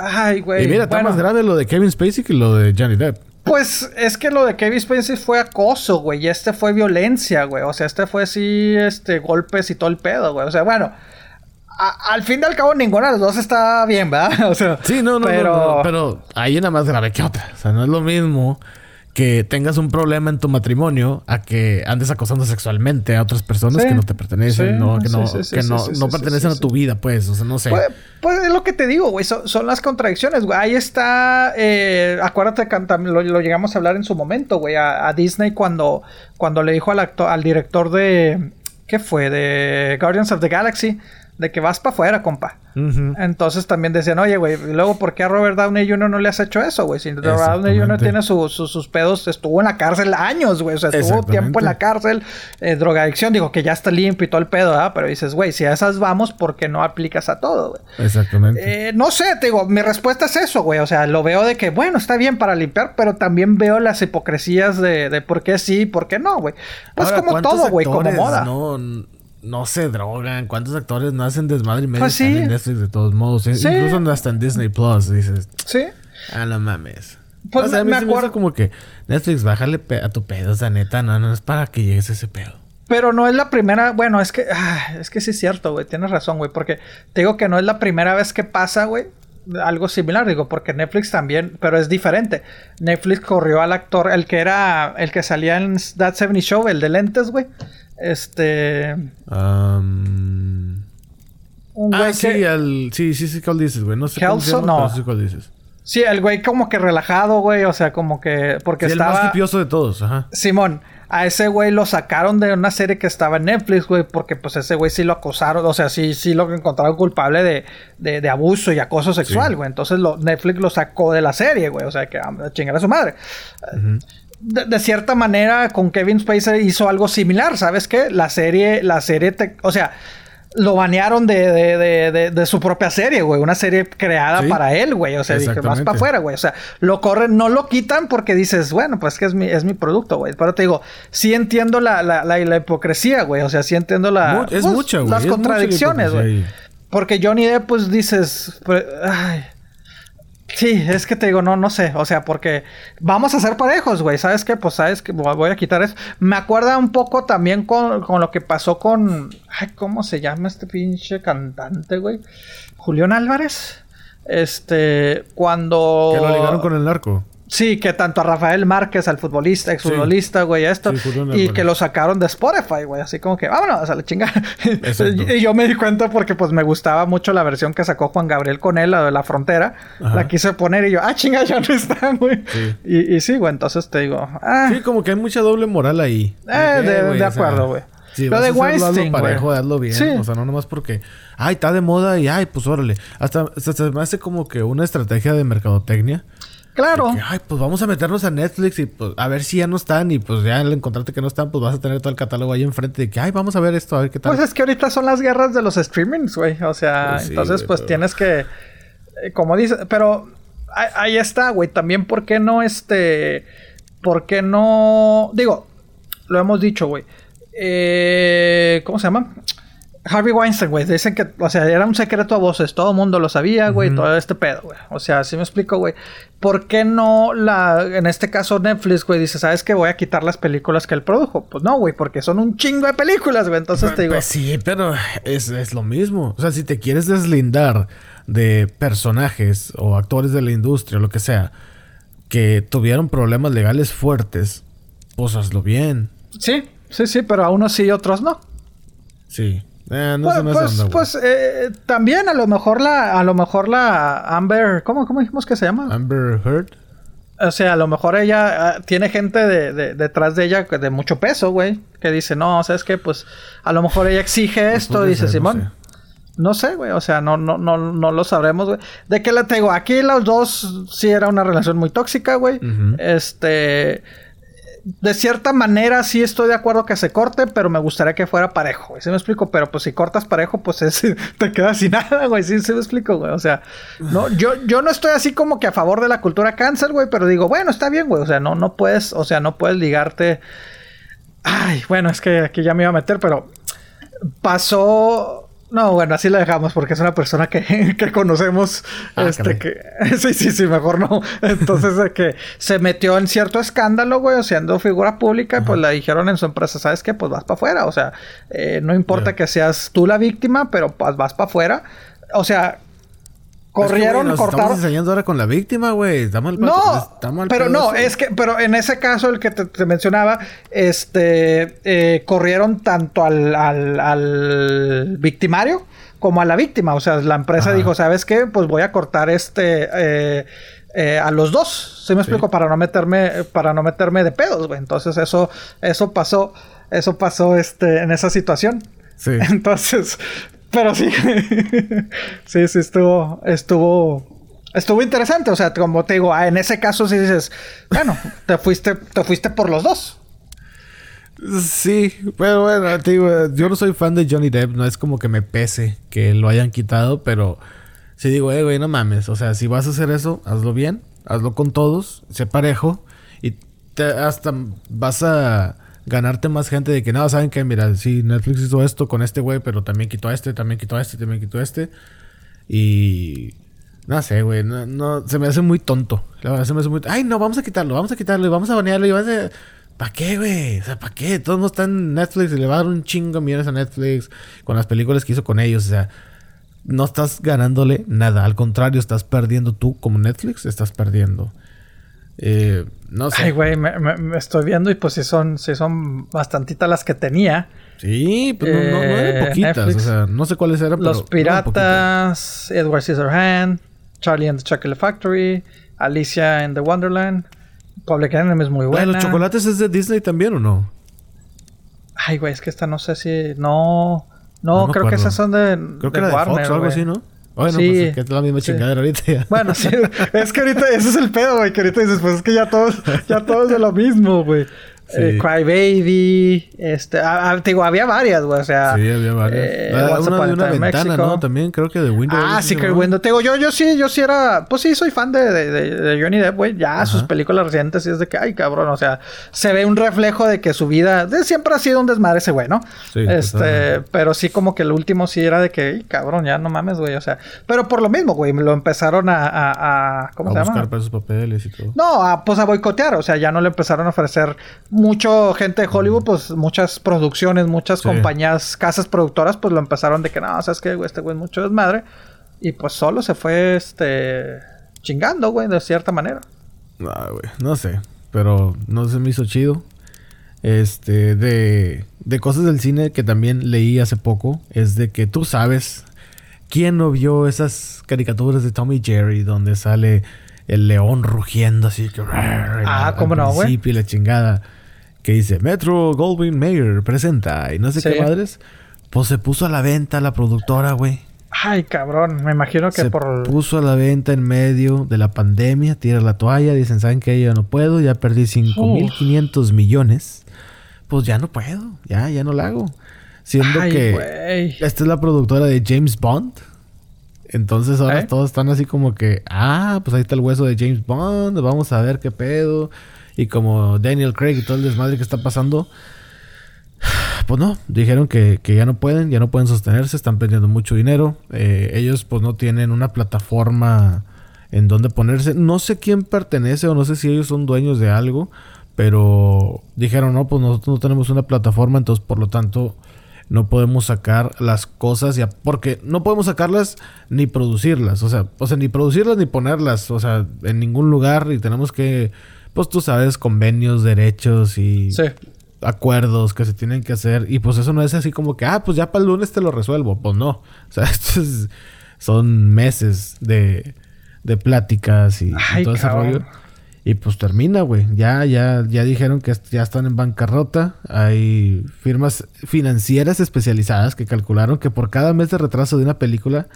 Ay, güey. Y mira, está más grave lo de Kevin Spacey que lo de Johnny Depp. Pues es que lo de Kevin Spacey fue acoso, güey. Y este fue violencia, güey. O sea, este fue así, este, golpes y todo el pedo, güey. O sea, bueno. al fin y al cabo, ninguna de las dos está bien, ¿verdad? O sea, sí, no, no, pero... No, no, pero hay una más grave que otra. O sea, no es lo mismo que tengas un problema en tu matrimonio a que andes acosando sexualmente a otras personas que no te pertenecen, no, que no, que no, pertenecen a tu vida, pues, o sea, no sé. Pues, pues es lo que te digo, güey, son, las contradicciones, güey. Ahí está, eh, acuérdate que lo, lo, llegamos a hablar en su momento, güey, a, Disney cuando, cuando le dijo al, al director de, ¿qué fue? De Guardians of the Galaxy de que vas para afuera, compa. Entonces también decían, oye, güey, y luego, ¿por qué a Robert Downey Jr. no le has hecho eso, güey? Si Robert Downey Jr. tiene sus pedos, estuvo en la cárcel años, güey. O sea, estuvo tiempo en la cárcel, eh, drogadicción, digo que ya está limpio y todo el pedo, ¿verdad? Pero dices, güey, si a esas vamos, ¿por qué no aplicas a todo, güey? Exactamente. Eh, no sé, te digo, mi respuesta es eso, güey. O sea, lo veo de que, bueno, está bien para limpiar, pero también veo las hipocresías de, de por qué sí y por qué no, güey. Pues como todo, güey, como moda. No no se drogan. ¿Cuántos actores no hacen desmadre y medio pues en Netflix de todos modos? ¿eh? Incluso hasta en Disney Plus, dices. Sí. Ah, no mames. Pues me, acuerdo como que Netflix, bájale a tu pedo, o sea, neta, no, no es para que llegues a ese pedo. Pero no es la primera, bueno, es que, ah, es que sí es cierto, güey, tienes razón, güey, porque te digo que no es la primera vez que pasa, güey, algo similar, digo, porque Netflix también, pero es diferente. Netflix corrió al actor, el que era, el que salía en That 70 Show, el de lentes, güey. Este. Um... Un ah, sí, que... sí, sí, sí, ¿cuál dices, güey? No sé se llama, no. sí cuál dices. Sí, el güey como que relajado, güey. O sea, como que... Porque sí, estaba... el más hipioso de todos, ajá. Simón. A ese güey lo sacaron de una serie que estaba en Netflix, güey. Porque pues ese güey sí lo acosaron. O sea, sí, sí lo encontraron culpable de, de, de abuso y acoso sexual, güey. Entonces lo, Netflix lo sacó de la serie, güey. O sea, que a chingar a su madre de, cierta manera con Kevin Spacey hizo algo similar, ¿sabes qué? La serie, la serie, o sea, lo banearon de, de, de, su propia serie, güey. Una serie creada para él, güey. O sea, dije, más para afuera, güey. O sea, lo corren, no lo quitan porque dices, bueno, pues que es mi, es mi producto, güey. Pero te digo, sí entiendo la, la, la, hipocresía, güey. O sea, sí entiendo la, es pues, las contradicciones, güey. Porque Johnny Depp, pues dices, pues, ay, Sí, es que te digo, no, no sé. O sea, porque vamos a ser parejos, güey. ¿Sabes qué? Pues sabes que voy a quitar eso. Me acuerda un poco también con, con lo que pasó con. Ay, ¿cómo se llama este pinche cantante, güey? Julián Álvarez. Este. Cuando. Que lo ligaron con el narco. Sí, que tanto a Rafael Márquez, al futbolista, exfutbolista, güey, esto. y que lo sacaron de Spotify, güey. Así como que, vámonos a la chingada. y yo me di cuenta porque, pues, me gustaba mucho la versión que sacó Juan Gabriel con él, la de la frontera. La quise poner y yo, ah, chinga, ya no está, güey. Y, y, sí, güey, entonces te digo, ah. Sí, como que hay mucha doble moral ahí. Eh, de, acuerdo, güey. Sí, lo de Weinstein, parejo, hazlo bien. O sea, no nomás porque, ay, está de moda y, ay, pues órale. Hasta, hasta se me hace como que una estrategia de mercadotecnia Claro. ay, pues vamos a meternos a Netflix y pues a ver si ya no están y pues ya al encontrarte que no están, pues vas a tener todo el catálogo ahí enfrente de que, ay, vamos a ver esto, a ver qué tal. Pues es que ahorita son las guerras de los streamings, güey. O sea, pues entonces pues tienes que, eh, como dices, pero ahí, está, güey. También, ¿por qué no este, por qué no, digo, lo hemos dicho, güey. Eh, ¿Cómo se llama? Harvey Weinstein, güey. Dicen que, o sea, era un secreto a voces. Todo el mundo lo sabía, güey. Todo este pedo, güey. O sea, si me explico, güey. ¿Por qué no la, en este caso Netflix, güey, dice, ¿sabes qué? Voy a quitar las películas que él produjo. Pues no, güey, porque son un chingo de películas, güey. Entonces te digo. Pues sí, pero es, es lo mismo. O sea, si te quieres deslindar de personajes o actores de la industria o lo que sea que tuvieron problemas legales fuertes, pues hazlo bien. Sí, sí, sí, pero a unos sí y otros no. Sí. Eh, pues, pues, pues eh, también a lo mejor la, a lo mejor la Amber, ¿cómo, cómo dijimos que se llama? Amber Heard. O sea, a lo mejor ella ah, tiene gente de, detrás de ella de mucho peso, güey. Que dice, no, ¿sabes qué? Pues a lo mejor ella exige pues esto, dice Simón. No sé, güey. O sea, no, no, no, no lo sabremos, güey. ¿De qué le tengo? Aquí los dos sí era una relación muy tóxica, güey. Este de cierta manera sí estoy de acuerdo que se corte, pero me gustaría que fuera parejo. ¿Sí me explico? Pero pues si cortas parejo, pues te quedas sin nada, güey. Sí, sí me explico, güey. O sea, no, yo, yo no estoy así como que a favor de la cultura cáncer, güey, pero digo, bueno, está bien, güey. O sea, no, no puedes, o sea, no puedes ligarte. Ay, bueno, es que aquí ya me iba a meter, pero pasó no, bueno, así la dejamos porque es una persona que, que conocemos. Ah, este que. sí, sí, sí, mejor no. Entonces, de que se metió en cierto escándalo, güey, siendo figura pública, y pues le dijeron en su empresa, ¿sabes qué? Pues vas para afuera. O sea, eh, no importa que seas tú la víctima, pero pues vas para afuera. O sea, Corrieron, cortaron. Estamos enseñando ahora con la víctima, güey. Estamos No, pero no, es que, pero en ese caso, el que te, mencionaba, este, eh, corrieron tanto al, al, victimario como a la víctima. O sea, la empresa dijo, ¿sabes qué? Pues voy a cortar este. Eh, eh, a los dos, ¿sí me explico? Para no meterme, para no meterme de pedos, güey. Entonces eso, eso pasó, eso pasó, este, en esa situación. Sí. Entonces, Pero sí. sí, sí, estuvo. Estuvo. Estuvo interesante. O sea, como te digo, ah, en ese caso sí dices, bueno, te fuiste, te fuiste por los dos. Sí, pero bueno, te digo, yo no soy fan de Johnny Depp, no es como que me pese que lo hayan quitado, pero si digo, eh, güey, no mames, o sea, si vas a hacer eso, hazlo bien, hazlo con todos, sé parejo y te, hasta vas a ganarte más gente de que no, saben que, mira, sí, Netflix hizo esto con este güey, pero también quitó a este, también quitó a este, también quitó a este. Y no sé, güey, no, se me hace muy tonto. La verdad se me hace muy... Ay, no, vamos a quitarlo, vamos a quitarlo, vamos a banearlo y vamos a... ¿Para qué, güey? O sea, ¿para qué? Todos no están en Netflix y le va a dar un chingo millones a Netflix con las películas que hizo con ellos. O sea, no estás ganándole nada. Al contrario, estás perdiendo tú como Netflix, estás perdiendo. Eh, no sé. Ay, güey, me, estoy viendo y pues sí son, sí son bastantitas las que tenía. Sí, pero pues no, no, eran eh, poquitas. O sea, no sé cuáles eran. Los Piratas, Edward Scissorhands, Charlie and the Chocolate Factory, Alicia in the Wonderland. Public Enemy es muy buena. ¿Los chocolates es de Disney también o no? Ay, güey, es que esta no sé si. No. No, creo que esas son de. Creo que era de Fox o algo así, ¿no? Bueno, sí, pues es que es la misma chingadera ahorita Bueno, sí, es que ahorita ese es el pedo, güey, que ahorita dices, pues es que ya todos, ya todos de lo mismo, güey. Eh, Cry Baby, este, ah, ah, te digo, había varias, güey, o sea. Sí, había varias. Eh, una de una ventana, ¿no? También creo que de Windows. Ah, sí, que Windows. Te digo, yo, yo sí, yo sí era, pues sí, soy fan de, de, de Johnny Depp, güey. Ya sus películas recientes sí es de que, ay, cabrón, o sea, se ve un reflejo de que su vida siempre ha sido un desmadre ese güey, ¿no? Sí, este, pero sí como que el último sí era de que, ay, cabrón, ya no mames, güey, o sea, pero por lo mismo, güey, lo empezaron a, a, a ¿cómo se llama? A buscar para sus papeles y todo. No, a, pues a boicotear, o sea, ya no le empezaron a ofrecer mucho gente de Hollywood, pues muchas producciones, muchas compañías, casas productoras, pues lo empezaron de que no, sabes que este güey es mucho desmadre. Y pues solo se fue este chingando, güey, de cierta manera. No, güey, no sé. Pero no se me hizo chido. Este, de, de cosas del cine que también leí hace poco, es de que tú sabes quién no vio esas caricaturas de Tommy Jerry donde sale el león rugiendo así que ah, ¿cómo no, güey? y la chingada que dice Metro Goldwyn Mayer presenta y no sé qué madres. Pues se puso a la venta la productora, güey. Ay, cabrón, me imagino que se por. Puso a la venta en medio de la pandemia, tira la toalla, dicen, ¿saben que Yo no puedo, ya perdí 5.500 millones. Pues ya no puedo, ya, ya no la hago. Siendo que esta es la productora de James Bond. Entonces ahora ¿Eh? todos están así como que, ah, pues ahí está el hueso de James Bond, vamos a ver qué pedo. Y como Daniel Craig y todo el desmadre que está pasando, pues no, dijeron que, ya no pueden, ya no pueden sostenerse, están perdiendo mucho dinero. Eh, ellos pues no tienen una plataforma en donde ponerse. No sé quién pertenece o no sé si ellos son dueños de algo, pero dijeron, no, pues nosotros no tenemos una plataforma, entonces por lo tanto no podemos sacar las cosas ya porque no podemos sacarlas ni producirlas, o sea, o sea, ni producirlas ni ponerlas, o sea, en ningún lugar y tenemos que pues tú sabes, convenios, derechos y acuerdos que se tienen que hacer. Y pues eso no es así como que, ah, pues ya para el lunes te lo resuelvo. Pues no. O sea, esto son meses de, de pláticas y, todo ese rollo. Y pues termina, güey. Ya, ya, ya dijeron que ya están en bancarrota. Hay firmas financieras especializadas que calcularon que por cada mes de retraso de una película,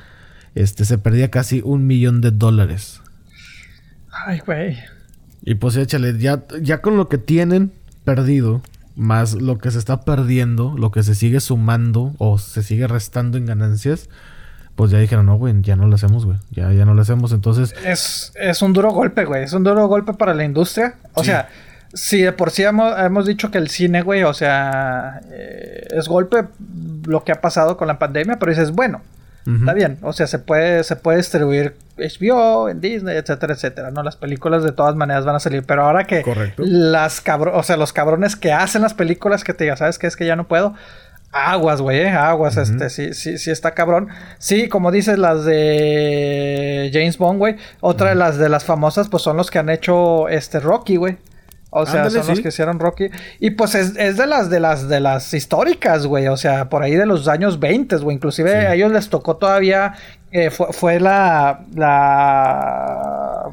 este se perdía casi un millón de dólares. Ay, güey. Y pues échale, ya, ya con lo que tienen perdido, más lo que se está perdiendo, lo que se sigue sumando o se sigue restando en ganancias, pues ya dijeron, no, güey, ya no lo hacemos, güey. Ya, ya no lo hacemos, entonces... Es, es un duro golpe, güey. Es un duro golpe para la industria. O sea, si de por sí hemos, hemos, dicho que el cine, güey, o sea, eh, es golpe lo que ha pasado con la pandemia, pero dices, bueno, Está bien, o sea, se puede, se puede distribuir HBO, en Disney, etcétera, etcétera, ¿no? Las películas de todas maneras van a salir, pero ahora que las cabro o sea, los cabrones que hacen las películas que te digan, ¿sabes qué? Es que ya no puedo. Aguas, güey, ¿eh? aguas, este, sí, sí, sí está cabrón. Sí, como dices, las de James Bond, güey. Otra de las de las famosas, pues son los que han hecho este Rocky, güey. O sea, son los que hicieron Rocky. Y pues es, de las de las de las históricas, güey. O sea, por ahí de los años 20, güey. Inclusive a ellos les tocó todavía. Eh, fue, fue, la. la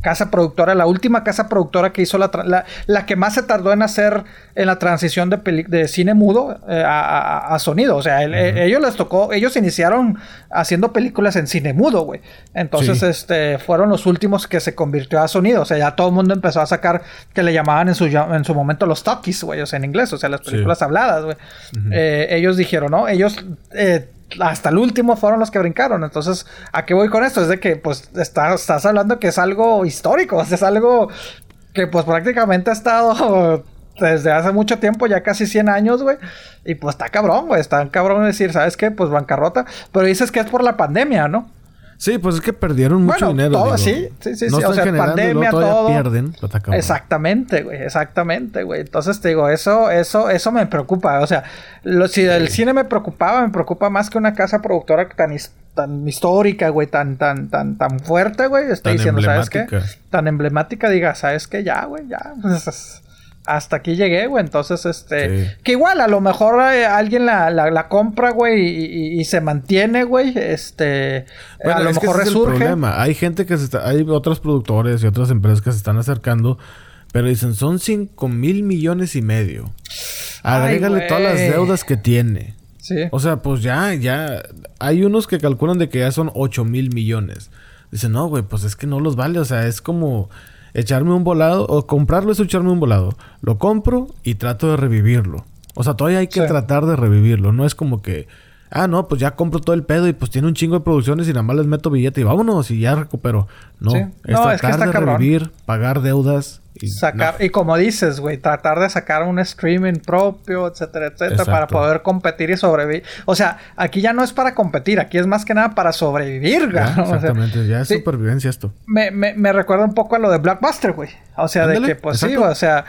casa productora, la última casa productora que hizo la, la, la, que más se tardó en hacer en la transición de, de cine mudo eh, a, a, sonido. O sea, ellos les tocó, ellos iniciaron haciendo películas en cine mudo, güey. Entonces, este, fueron los últimos que se convirtió a sonido. O sea, ya todo el mundo empezó a sacar que le llamaban en su, en su momento los talkies, güey, o sea, en inglés, o sea, las películas habladas, güey. Eh, ellos dijeron, ¿no? Ellos eh, hasta el último fueron los que brincaron. Entonces, ¿a qué voy con esto? Es de que, pues, estás hablando que es algo histórico, es algo que, pues, prácticamente ha estado desde hace mucho tiempo, ya casi 100 años, güey. Y pues está cabrón, güey, está cabrón decir, ¿sabes qué? Pues bancarrota. Pero dices que es por la pandemia, ¿no? Sí, pues es que perdieron mucho dinero. Todo, sí, sí, sí, no sí. O sea, pandemia, todo. pierden, Exactamente, güey, exactamente, güey. Entonces te digo, eso, eso, eso me preocupa. O sea, lo, si el cine me preocupaba, me preocupa más que una casa productora tan, tan histórica, güey, tan, tan, tan, tan fuerte, güey. Estoy diciendo, ¿sabes qué? Tan emblemática, diga, ¿sabes qué? Ya, güey, ya. Hasta aquí llegué, güey. Entonces, este. Que igual, a lo mejor eh, alguien la, la, compra, güey, y, se mantiene, güey. Este. a lo mejor resurge. Hay gente que se está. Hay otros productores y otras empresas que se están acercando. Pero dicen, son 5 mil millones y medio. Agrégale todas las deudas que tiene. Sí. O sea, pues ya, ya. Hay unos que calculan de que ya son 8 mil millones. Dicen, no, güey, pues es que no los vale. O sea, es como echarme un volado, o comprarlo es echarme un volado. Lo compro y trato de revivirlo. O sea, todavía hay que tratar de revivirlo. No es como que, ah, no, pues ya compro todo el pedo y pues tiene un chingo de producciones y nada más les meto billete y vámonos y ya recupero. No, es tratar de revivir, pagar deudas y sacar, y como dices, güey, tratar de sacar un streaming propio, etcétera, etcétera, para poder competir y sobrevivir. O sea, aquí ya no es para competir, aquí es más que nada para sobrevivir. Exactamente, ya es supervivencia esto. Me, me, me, recuerda un poco a lo de Blockbuster, güey. O sea, de que, pues sí, o sea,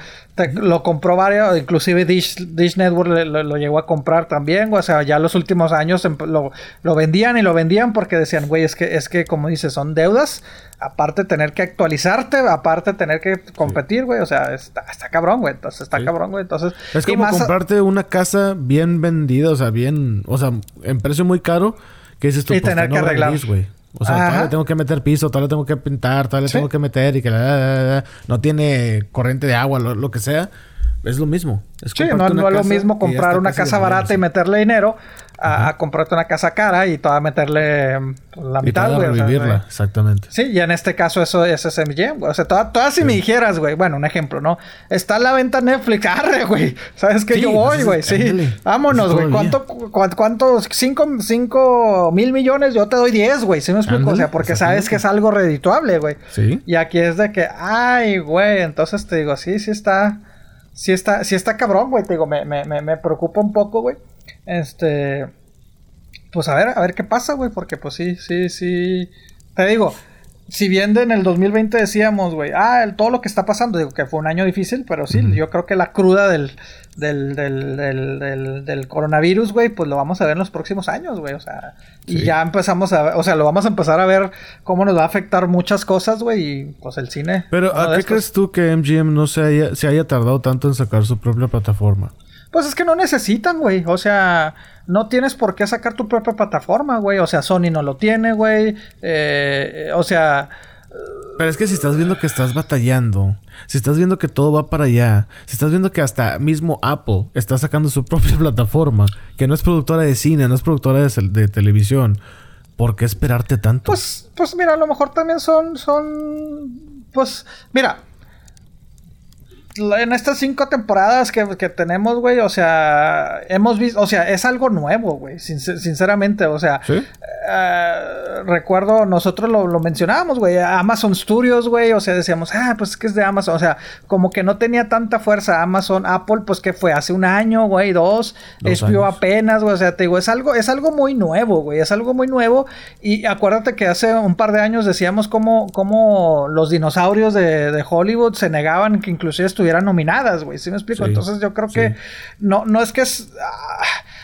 lo compró varios, inclusive Dish, Dish Network lo, llegó a comprar también. O sea, ya los últimos años lo, lo vendían y lo vendían porque decían, güey, es que, es que, como dices, son deudas aparte tener que actualizarte, aparte tener que competir, güey. O sea, está, está cabrón, güey. Entonces, está cabrón, güey. Entonces... Es como comprarte una casa bien vendida, o sea, bien... O sea, en precio muy caro. Que dices tú, y pues, tener que arreglar. güey. O sea, todavía le tengo que meter piso, todavía le tengo que pintar, todavía le tengo que meter y que la, no tiene corriente de agua, lo, que sea. Es lo mismo. Es sí, no, es lo mismo comprar una casa barata y meterle dinero a, comprarte una casa cara y toda meterle mm, la mitad, güey. revivirla, exactamente. Sí, y en este caso eso es SMG, güey. O sea, todas si me dijeras, güey, bueno, un ejemplo, ¿no? Está la venta Netflix, arre, güey. ¿Sabes que yo voy, güey? Sí. Vámonos, güey. ¿Cuánto, cuántos? Cinco, cinco mil millones, yo te doy diez, güey. ¿Sí me explico? o sea, porque sabes que es algo redituable, güey. Sí. Y aquí es de que, ay, güey, entonces te digo, sí, sí está... Sí está, sí está cabrón, güey. Te digo, me, me, me preocupa un poco, güey. Este. Pues a ver, a ver qué pasa, güey. Porque pues sí, sí, sí. Te digo, si bien en el 2020 decíamos, güey, ah, el, todo lo que está pasando, digo que fue un año difícil, pero sí, yo creo que la cruda del, del, del, del, del coronavirus, güey, pues lo vamos a ver en los próximos años, güey, o sea, y ya empezamos a ver, o sea, lo vamos a empezar a ver cómo nos va a afectar muchas cosas, güey, y pues el cine. Pero, ¿a qué crees tú que MGM no se haya, se haya tardado tanto en sacar su propia plataforma? Pues es que no necesitan, güey. O sea, no tienes por qué sacar tu propia plataforma, güey. O sea, Sony no lo tiene, güey. Eh, o sea... Pero es que si estás viendo que estás batallando, si estás viendo que todo va para allá, si estás viendo que hasta mismo Apple está sacando su propia plataforma, que no es productora de cine, no es productora de, de televisión, ¿por qué esperarte tanto? Pues, pues mira, a lo mejor también son, son, pues, mira, en estas cinco temporadas que, tenemos, güey, o sea, hemos visto, o sea, es algo nuevo, güey, sinceramente, o sea, eh, recuerdo, nosotros lo, lo mencionábamos, güey, Amazon Studios, güey, o sea, decíamos, ah, pues es que es de Amazon, o sea, como que no tenía tanta fuerza Amazon, Apple, pues que fue hace un año, güey, dos, es apenas, güey, o sea, te digo, es algo, es algo muy nuevo, güey, es algo muy nuevo, y acuérdate que hace un par de años decíamos cómo, cómo los dinosaurios de, de Hollywood se negaban que inclusive estuvieran nominadas, güey. ¿Sí me explico? Entonces yo creo que no, no es que es, ah,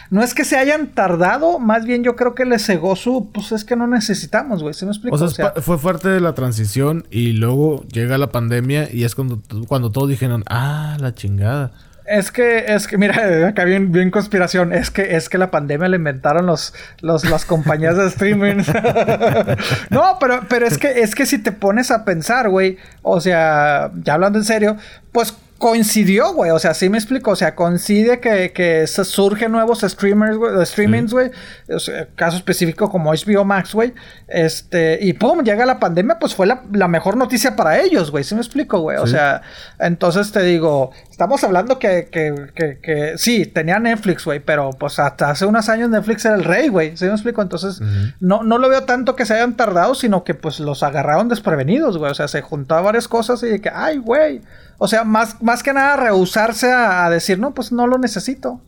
no es que se hayan tardado, más bien yo creo que les cegó su, pues es que no necesitamos, güey. ¿Sí me explico? O sea, fue fuerte de la transición y luego llega la pandemia y es cuando, cuando todos dijeron, ah, la chingada. Es que, es que, mira, acá bien, bien conspiración. Es que, es que la pandemia le inventaron los, los, las compañías de streaming. no, pero, pero es que, es que si te pones a pensar, güey, o sea, ya hablando en serio, pues coincidió, güey. O sea, sí me explico. O sea, coincide que, que surgen nuevos streamers, güey, streamings, güey. O sea, caso específico como HBO Max, güey. Este, y pum, llega la pandemia, pues fue la, la mejor noticia para ellos, güey. ¿Sí me explico, güey? O sea, entonces te digo, estamos hablando que, que, que, que sí, tenía Netflix, güey, pero pues hasta hace unos años Netflix era el rey, güey. ¿Sí me explico? Entonces, no, no lo veo tanto que se hayan tardado, sino que pues los agarraron desprevenidos, güey. O sea, se juntaban varias cosas y de que, ay, güey. O sea, más, más que nada rehusarse a, decir, no, pues no lo necesito.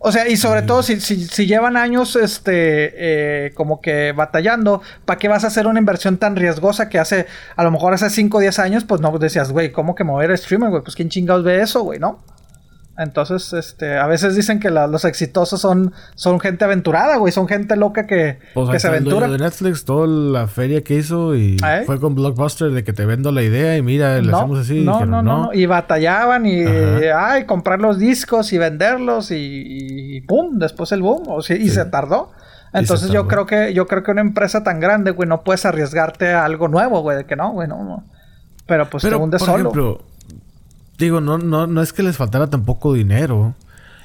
O sea, y sobre todo si, si, si, llevan años, este, eh, como que batallando, ¿para qué vas a hacer una inversión tan riesgosa que hace, a lo mejor hace 5 o 10 años, pues no decías, güey, ¿cómo que mover streamer, güey? Pues quién chingados ve eso, güey, ¿no? Entonces, este, a veces dicen que los exitosos son, son gente aventurada, güey, son gente loca que, pues que se aventura. de Netflix, toda la feria que hizo y ¿Eh? fue con Blockbuster de que te vendo la idea y mira, le hacemos así. No, no, no, y batallaban y, ay, comprar los discos y venderlos y, y pum, después el boom, o sea, y se tardó. Entonces yo creo que yo creo que una empresa tan grande, güey, no puedes arriesgarte a algo nuevo, güey, de que no, güey, no, Pero pues Pero, te hundes por solo. Ejemplo, Digo, no, no, no es que les faltara tampoco dinero.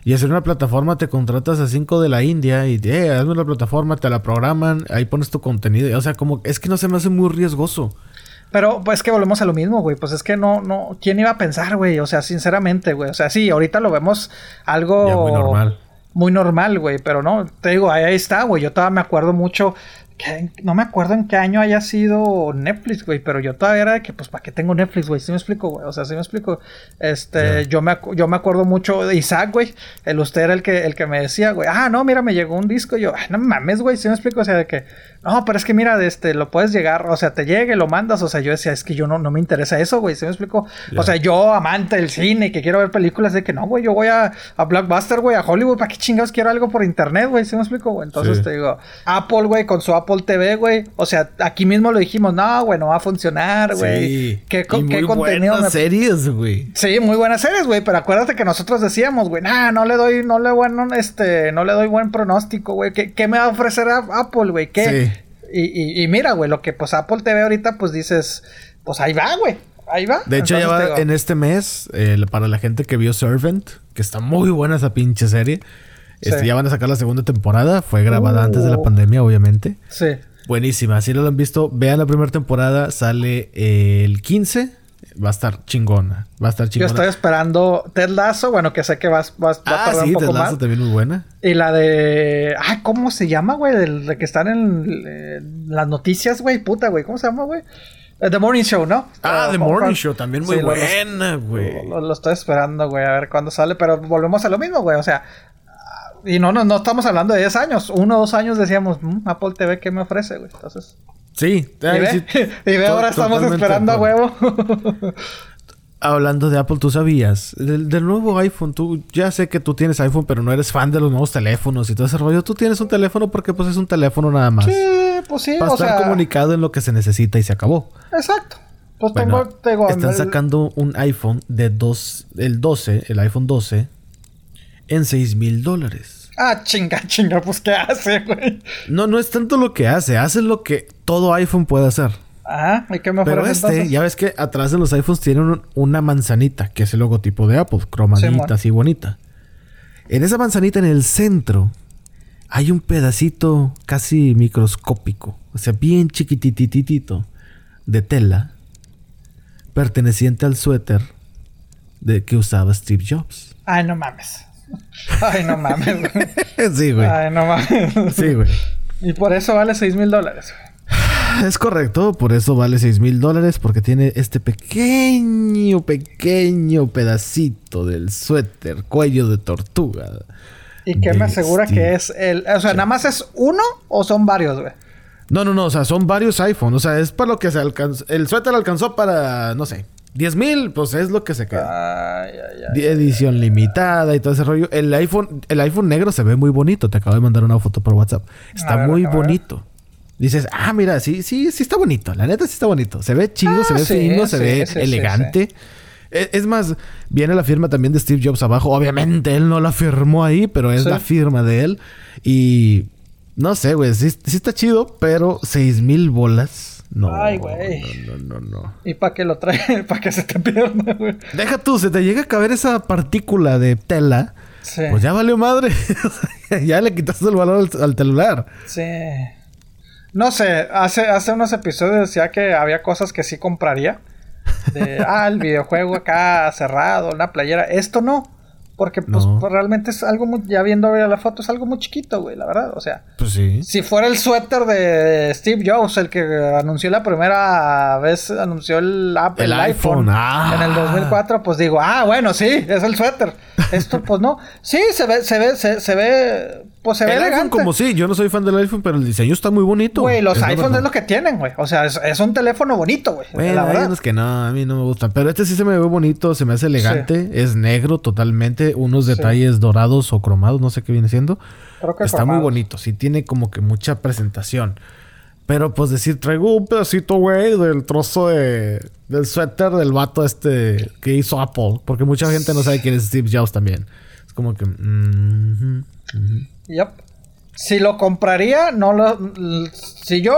Y hacer una plataforma te contratas a cinco de la India y eh, hazme una plataforma, te la programan, ahí pones tu contenido. O sea, como es que no se me hace muy riesgoso. Pero pues que volvemos a lo mismo, güey. Pues es que no, no, ¿quién iba a pensar, güey? O sea, sinceramente, güey. O sea, sí, ahorita lo vemos algo Ya, muy normal. muy normal, güey. Pero no, te digo, ahí, ahí está, güey. Yo todavía me acuerdo mucho. No me acuerdo en qué año haya sido Netflix, güey. Pero yo todavía era de que, pues, ¿para qué tengo Netflix, güey? ¿Sí me explico, güey? O sea, sí me explico. Este, yo, me, yo me acuerdo mucho de Isaac, güey. El usted era el que, el que me decía, güey. Ah, no, mira, me llegó un disco. Y yo, ay, no mames, güey. ¿Sí me explico? O sea, de que, no, pero es que mira, de este, lo puedes llegar, o sea, te llega y lo mandas. O sea, yo decía, es que yo no, no me interesa eso, güey. ¿Sí me explico? O sea, yo, amante del cine, que quiero ver películas, de que no, güey, yo voy a, a Blockbuster, güey, a Hollywood, ¿para qué chingados quiero algo por internet, güey? ¿Sí me explico, güey? Entonces Sí. te digo, Apple, güey, con su Apple TV, güey. O sea, aquí mismo lo dijimos, no, güey, no va a funcionar, güey. Sí. ¿Qué, co- Y qué muy contenido buenas me- series, güey. Sí, muy buenas series, güey, pero acuérdate que nosotros decíamos, güey, nah, no le doy, no le bueno, este, no le doy buen pronóstico, güey. ¿Qué, qué me va a ofrecer a- Apple, güey? ¿Qué? Sí. Y, y, y mira, güey, lo que pues Apple TV ahorita, pues dices, pues ahí va, güey. Ahí va. De hecho, ya Entonces, va en este mes, eh, para la gente que vio Servant, que está muy buena esa pinche serie. Este, Sí. ya van a sacar la segunda temporada. Fue grabada antes de la Uh. pandemia, obviamente. Sí. Buenísima. Si no lo han visto, vean la primera temporada. Sale eh, el 15. Va a estar chingona. Va a estar Yo chingona. estoy esperando Ted Lasso, bueno, que sé que vas, vas, va a ah, tardar sí, un Ted poco Lasso más. también muy buena. Y la de. Ay, ¿cómo se llama, güey? De que están en eh, las noticias, güey. Puta, güey. ¿Cómo se llama, güey? Eh, The Morning Show, ¿no? Ah, The Morning Show también muy Sí, buena, güey. Lo, lo estoy esperando, güey, a ver cuándo sale, pero volvemos a lo mismo, güey, o sea, y no, no, no estamos hablando de 10 años, uno o dos años decíamos, "Mm, Apple TV, ¿qué me ofrece, güey? Entonces, Sí. y ve, sí, y ve, ahora estamos esperando a huevo. Hablando de Apple, ¿tú sabías? Del, del nuevo iPhone, tú ya sé que tú tienes iPhone, pero no eres fan de los nuevos teléfonos y todo ese rollo. Tú tienes un teléfono porque pues es un teléfono nada más. sí, pues sí, Para o estar sea, comunicado en lo que se necesita y se acabó. exacto. Pues Bueno, tengo, tengo están el- sacando un iPhone de dos, el 12, el iPhone 12, en 6 mil dólares. Ah, chinga, chinga, pues ¿qué hace, güey? No, no es tanto lo que hace, hace lo que todo iPhone puede hacer. Ah, ¿y qué me ofrece Pero este, entonces? ya ves que atrás de los iPhones tienen un- una manzanita, que es el logotipo de Apple, cromadita, Simón. así bonita. En esa manzanita, en el centro, hay un pedacito casi microscópico, o sea, bien chiquitititito, de tela, perteneciente al suéter de que usaba Steve Jobs. Ay, no mames. Ay, no mames, güey. sí, güey. Ay, no mames. Sí, güey. Y por eso vale 6 mil dólares. Es correcto, por eso vale 6 mil dólares, porque tiene este pequeño, pequeño pedacito del suéter, cuello de tortuga. ¿Y qué me asegura Steve. que es el... O sea, ¿nada más es uno o son varios, güey? No, no, no, o sea, son varios iPhones, o sea, es para lo que se alcanzó. El suéter alcanzó para, no sé, 10 mil, pues es lo que se queda. Ay, ay, ay. De edición limitada y todo ese rollo. El iPhone, el iPhone negro se ve muy bonito. Te acabo de mandar una foto por WhatsApp. Está ver, muy bonito. Dices, ah, mira, sí, sí, sí está bonito. La neta sí está bonito. Se ve chido, Ah, se ve sí, fino, se ve sí, elegante. E- Es más, viene la firma también de Steve Jobs abajo. Obviamente él no la firmó ahí, pero es la firma de él. Y no sé, güey, sí, sí está chido, pero seis mil bolas. No. Ay, güey. No, no, no, no. ¿Y para qué lo trae? ¿Para que se te pierda, güey? Deja tú, se te llega a caber esa partícula de tela. Sí. Pues ya valió madre. ya le quitaste el valor al, al celular. Sí. No sé, hace, hace unos episodios decía que había cosas que sí compraría. De, ah, el videojuego acá cerrado, una playera. Esto no. Porque, pues, No. pues, realmente es algo muy... Ya viendo la foto, es algo muy chiquito, güey, la verdad. O sea, Pues sí. si fuera el suéter de Steve Jobs, el que anunció la primera vez, anunció el, app- El el iPhone, iPhone, ah. en el 2004, pues digo, ah, bueno, sí, es el suéter. Esto, pues no. Sí, se ve, se ve, se, se ve, pues se ve El iPhone elegante. como sí, yo no soy fan del iPhone, pero el diseño está muy bonito. Güey, los Es iPhones es lo que tienen, güey. O sea, es, es un teléfono bonito, güey. Bueno, la verdad. unos que no, a mí no me gustan. Pero este sí se me ve bonito, se me hace elegante. Es negro totalmente. Unos Sí. detalles dorados o cromados, no sé qué viene siendo. Creo que Está muy bonito. Sí tiene como que mucha presentación. Pero pues decir, traigo un pedacito, güey, del trozo de... Del suéter del vato este que hizo Apple. Porque mucha gente no sabe quién es Steve Jobs también. Es como que... mm, ujú, ujú. Yep. Si lo compraría, no lo. Si yo,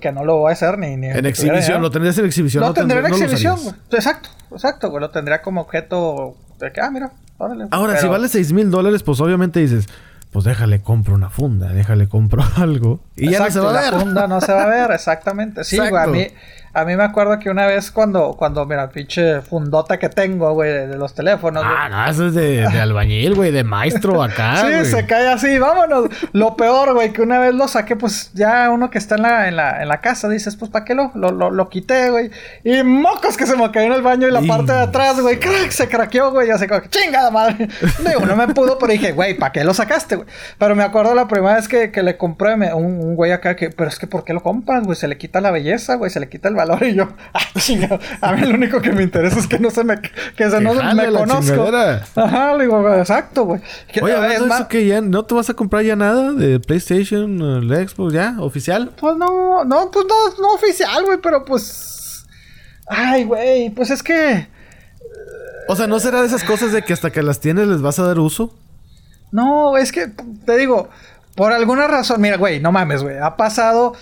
que no lo voy a hacer ni. ni En exhibición, lo tendrías en exhibición. Lo no tendría en no exhibición, güey. Exacto, exacto, güey. Lo tendría como objeto de que, ah, mira, órale. Ahora, si vale 6 mil dólares, pues obviamente dices, pues déjale compro una funda, déjale compro algo. Y ya no se va a la ver. funda no se va a ver, exactamente. Sí, güey, a mí, a mí me acuerdo que una vez cuando, cuando, mira, pinche fundota que tengo, güey, de, de los teléfonos. Ah, no, eso es de, de albañil, güey, de maestro acá. Sí, se cae así, vámonos. Lo peor, güey, que una vez lo saqué, pues ya uno que está en la, en la, en la casa, dices, pues ¿para qué lo, lo, lo, lo quité, güey? Y mocos que se me cayó en el baño y la parte de atrás, güey, crack, se craqueó, güey. Yo así como, chingada madre. Digo, no me pudo, pero dije, güey, ¿para qué lo sacaste, güey? Pero me acuerdo la primera vez que, que le compré me- un, un güey acá que, pero es que ¿por qué lo compras, güey? Se le quita la belleza, güey, se le quita el valor. Y yo, ah, chingado. A mí lo único que me interesa es que no se me, que se no me la conozco. chingadera. Ajá, le digo, exacto, güey. Oye, es de más- eso que ya no te vas a comprar ya nada de PlayStation, el Xbox, ya, oficial. Pues no, no, pues no, no oficial, güey, pero pues. Ay, güey, pues es que. O sea, ¿no será de esas cosas de que hasta que las tienes les vas a dar uso? No, es que te digo, por alguna razón, mira, güey, no mames, güey, ha pasado.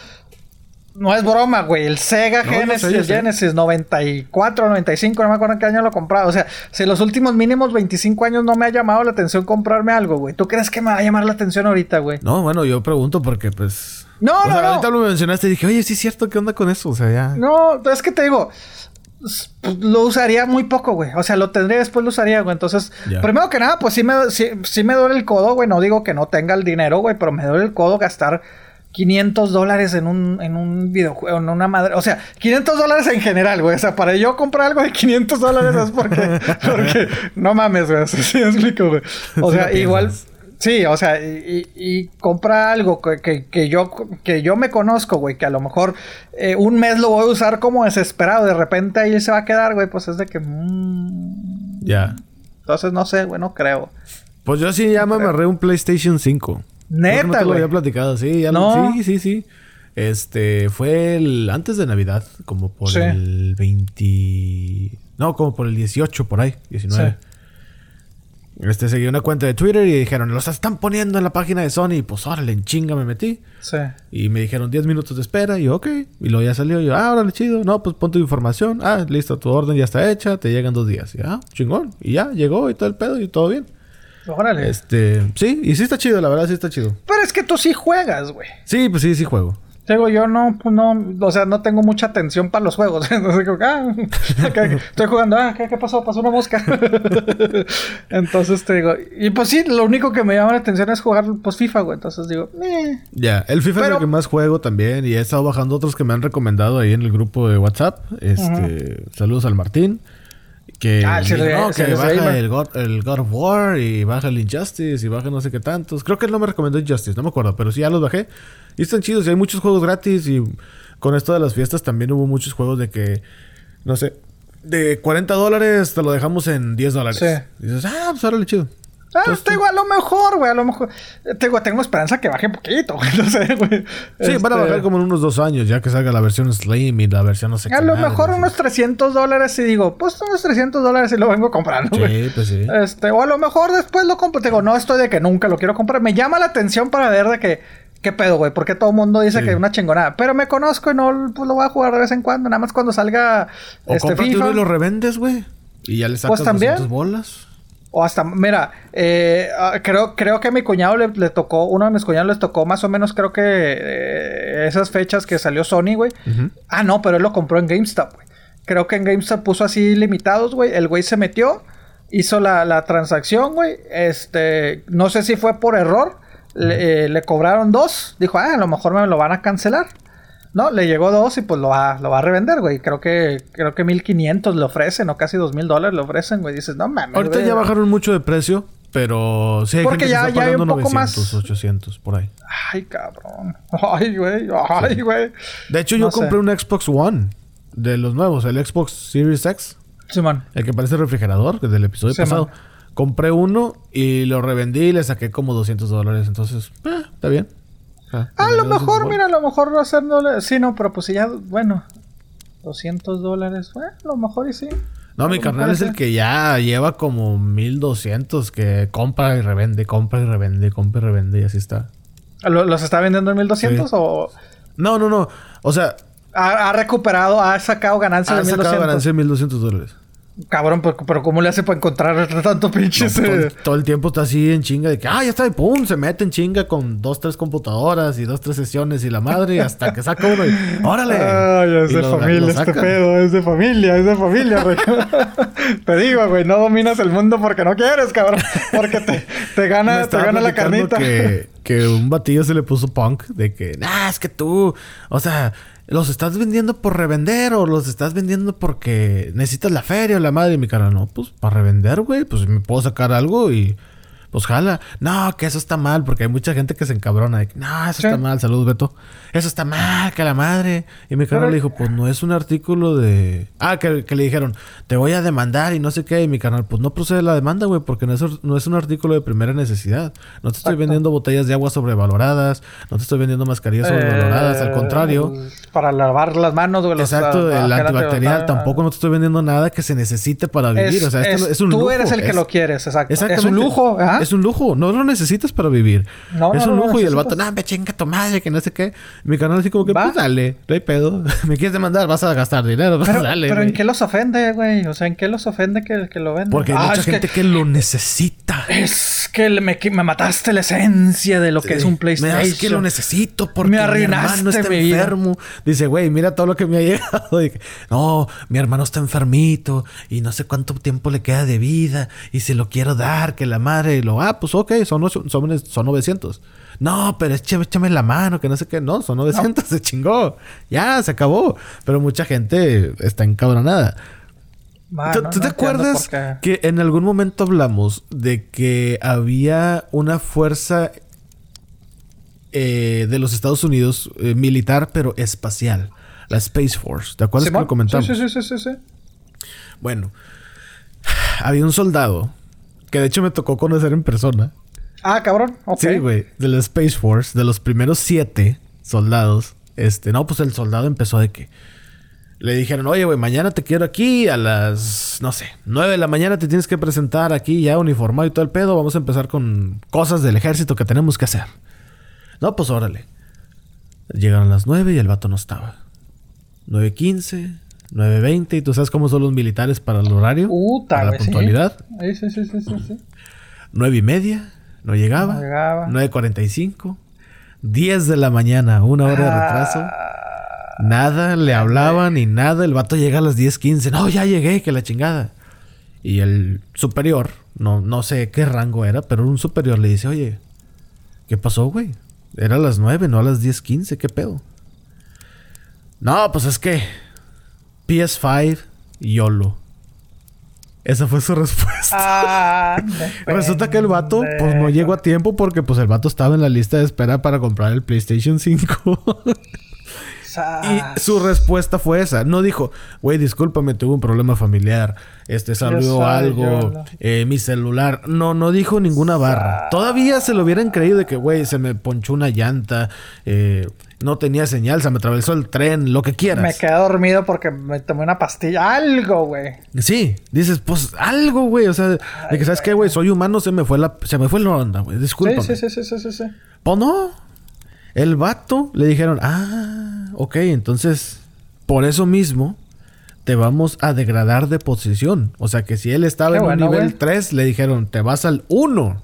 No es broma, güey. El Sega No, Genesis, sé, yo sé. Genesis 94, 95, no me acuerdo en qué año lo he comprado. O sea, si en los últimos mínimos 25 años no me ha llamado la atención comprarme algo, güey. ¿Tú crees que me va a llamar la atención ahorita, güey? No, bueno, yo pregunto porque pues... No, o no, sea, no. ahorita lo mencionaste y dije, oye, sí es cierto, ¿qué onda con eso? O sea, ya... No, es que te digo, s- lo usaría muy poco, güey. O sea, lo tendría después lo usaría, güey. Entonces, primero que nada, pues sí me, sí, sí me duele el codo, güey. No digo que no tenga el dinero, güey, pero me duele el codo gastar 500 dólares en un, en un videojuego, en una madre. O sea, 500 dólares en general, güey. O sea, para yo comprar algo de 500 dólares es porque, porque no mames, güey. Sí, me explico, güey. O Sí sea, igual. piensas. Sí, o sea, y, compra algo que, que, que yo, que yo me conozco, güey, que a lo mejor eh, un mes lo voy a usar como desesperado, de repente ahí se va a quedar, güey, pues es de que... mm, Ya. entonces no sé, güey, no creo. Pues yo sí ya me amarré un PlayStation 5. Neta, no te lo había platicado, sí, ya No. lo, sí, sí, sí. Este fue el antes de Navidad, como por Sí. el 20 No, como por el 18 por ahí, 19. Este seguí una cuenta de Twitter y dijeron, "Los están poniendo en la página de Sony." Y pues órale, en chinga me metí. Sí. Y me dijeron 10 minutos de espera. Y yo, ok. Y luego ya salió. Y yo, ah, órale, chido. No, pues pon tu información. Ah, listo, tu orden ya está hecha. Te llegan dos días. Y ah, chingón. Y ya, llegó y todo el pedo y todo bien. Órale. Este, sí, y sí está chido, la verdad, sí está chido. Pero es que tú sí juegas, güey. Sí, pues sí, sí juego. Digo, yo no, pues no, o sea, no tengo mucha atención para los juegos. Entonces, que, ah, estoy jugando, ah, ¿qué, qué pasó? Pasó una mosca. Entonces te digo, y pues sí, lo único que me llama la atención es jugar pues FIFA, güey. Entonces digo, eh. Ya, el FIFA es el que más juego también. Y he estado bajando otros que me han recomendado ahí en el grupo de WhatsApp. Este, saludos al Martín. Que, Ah, sí, no, que baja el God, el God of War y baja el Injustice y baja no sé qué tantos. Creo que él no me recomendó Injustice, no me acuerdo, pero sí ya los bajé. Y están chidos, y hay muchos juegos gratis. Y con esto de las fiestas también hubo muchos juegos de que, no sé, de 40 dólares te lo dejamos en 10 dólares. Sí. Y dices, ah, pues órale, chido. Ah, te digo, a lo mejor, güey, a lo mejor. Te digo, tengo esperanza que baje un poquito, güey. No sé, güey. Sí, van a Este, bajar como en unos dos años, ya que salga la versión Slim y la versión no sé qué. A lo mejor no sé. unos 300 dólares y digo, pues unos 300 dólares y lo vengo comprando, güey. Sí, pues sí. Este, o a lo mejor después lo compro. Te digo, no estoy de que nunca lo quiero comprar. Me llama la atención para ver de que, qué pedo, güey. Porque todo el mundo dice Sí. que es una chingonada. Pero me conozco y no pues, lo voy a jugar de vez en cuando. Nada más cuando salga O este FIFA. uno y lo revendes, güey. Y ya le sacas Pues también. 200 bolas. O hasta, mira, eh, ah, creo, creo que a mi cuñado le, le tocó, uno de mis cuñados les tocó más o menos, creo que eh, esas fechas que salió Sony, güey. Ah, no, pero él lo compró en GameStop, güey. Creo que en GameStop puso así limitados, güey. El güey se metió, hizo la, la transacción, güey. Este, no sé si fue por error. Le, eh, le cobraron dos. Dijo, ah, a lo mejor me lo van a cancelar. No, le llegó dos y pues lo va, lo va a revender, güey. Creo que, creo que 1500 le ofrecen, o casi 2000 dólares le ofrecen, güey. Dices, no mames. Ahorita güey. ya bajaron mucho de precio, pero sí hay Porque gente ya- que está ya hay un pagando poco 900, más- 800 por ahí. Ay, cabrón. Ay, güey. Ay, güey. De hecho, yo No sé. compré un Xbox One de los nuevos, el Xbox Series X, Simón. el que parece refrigerador que del episodio Sí, pasado. man. Compré uno y lo revendí y le saqué como 200 dólares. Entonces, eh, está bien. Ah, A lo gané 200 mejor, mira, a lo mejor haciéndole. Sí, no, pero pues si ya, bueno. 200 dólares. Bueno, a lo mejor y sí. No, mi a carnal es el que ya lleva como 1200 que compra y revende, compra y revende, compra y revende y así está. ¿Lo- ¿Los está vendiendo en 1200 Sí. o No, no, no. O sea, ha, ha recuperado, ha sacado ganancia ha de sacado 1200? ganancia de 1200 dólares. Cabrón, pero, pero ¿cómo le hace para encontrar tanto No, pinches? todo, el, eh? todo el tiempo está así en chinga de que, ah, ya está, y pum, se mete en chinga con dos, tres computadoras y dos, tres sesiones y la madre, hasta que saca uno y, órale. Ay, es Y de lo- familia este pedo, es de familia, es de familia, güey. te digo, güey, no dominas el mundo porque no quieres, cabrón. Porque te, te gana, te gana la carnita. Que, que un batillo se le puso punk de que, nah, es que tú, o sea, los estás vendiendo por revender o los estás vendiendo porque necesitas la feria o la madre. Y mi cara, no, pues para revender, güey, pues me puedo sacar algo y pues jala. No, que eso está mal porque hay mucha gente que se encabrona. No, eso Sí. está mal, saludos, Beto. Eso está mal, que la madre. Y mi Pero- le dijo, pues no es un artículo de. Ah, que, que le dijeron, te voy a demandar y no sé qué. Y mi canal, pues no procede la demanda, güey, porque no es, no es un artículo de primera necesidad. No te estoy Exacto. vendiendo botellas de agua sobrevaloradas, no te estoy vendiendo mascarillas sobrevaloradas, al Eh, contrario. Para lavar las manos, güey. Exacto, ah, el ah, antibacterial ah, tampoco no te estoy vendiendo nada que se necesite para vivir. Es, o sea, esto es- es un tú lujo. eres el que es- lo quieres, exacto. Es un lujo, ajá. Es un lujo. No lo necesitas para vivir. No, es no un lo lujo. y el vato, nah, me chinga tu madre, que no sé qué. Mi canal así como que, Va. pues dale, no hay pedo. me quieres demandar, vas a gastar dinero, pues Pero, dale. pero. ¿en qué los ofende, güey? O sea, ¿en qué los ofende que, que lo venden? Porque hay Ah, mucha es que- gente que... lo necesita. Es que me, me mataste la esencia de lo que es un Me PlayStation. das que lo necesito porque Me mi hermano está mi enfermo. Dice, güey, mira todo lo que me ha llegado. Y no, mi hermano está enfermito y no sé cuánto tiempo le queda de vida y se lo quiero dar, que la madre y ah, pues ok, son, son, son 900. No, pero échame, échame la mano, que no sé qué. No, son 900, se chingó. Ya, se acabó. Pero mucha gente está encabronada. ¿Tú, no- tú no te acuerdas que en algún momento hablamos de que había una fuerza eh, de los Estados Unidos eh, militar, pero espacial? La Space Force. ¿Te acuerdas que lo comentamos? Sí, sí, sí, sí, sí. Bueno, había un soldado que de hecho me tocó conocer en persona. Ah, cabrón. Ok. Sí, güey. De la Space Force, de los primeros siete soldados. Este, no, pues el soldado empezó de que. Le dijeron, oye, güey, mañana te quiero aquí a las, no sé, nueve de la mañana te tienes que presentar aquí ya uniformado y todo el pedo. Vamos a empezar con cosas del ejército que tenemos que hacer. No, pues órale. Llegaron las nueve y el vato no estaba. 9.15, 9.20 y tú sabes cómo son los militares para el horario. Puta, para la puntualidad. Sí, sí, sí, sí, sí, sí. Nueve y media, no llegaba. No llegaba. 9.45. 10 de la mañana, una hora de retraso. Ah, Nada, le hablaban ni nada. El vato llega a las 10.15. No, ya llegué, que la chingada. Y el superior, no, no sé qué rango era, pero un superior le dice, oye, ¿qué pasó, güey? Era a las 9, no a las 10.15, ¿qué pedo? No, pues es que PS5 YOLO. Esa fue su respuesta. Ah, Resulta que el vato pues no llegó a tiempo porque pues el vato estaba en la lista de espera para comprar el PlayStation 5. Y su respuesta fue esa. No dijo, güey, discúlpame, tuve un problema familiar. Este, salió algo. Eh, mi celular. No, no dijo ninguna barra. Todavía se lo hubieran creído de que, güey, se me ponchó una llanta. Eh, no tenía señal, se me atravesó el tren, lo que quieras. Me quedé dormido porque me tomé una pastilla, algo, güey. Sí, dices, pues algo, güey, o sea, de que sabes qué, güey, soy humano, se me fue la se me fue la onda, güey, disculpa. Sí, sí, sí, sí, sí, sí. Pues no. El vato le dijeron, "Ah, ok, entonces por eso mismo te vamos a degradar de posición." O sea, que si él estaba en un nivel 3, le dijeron, "Te vas al 1."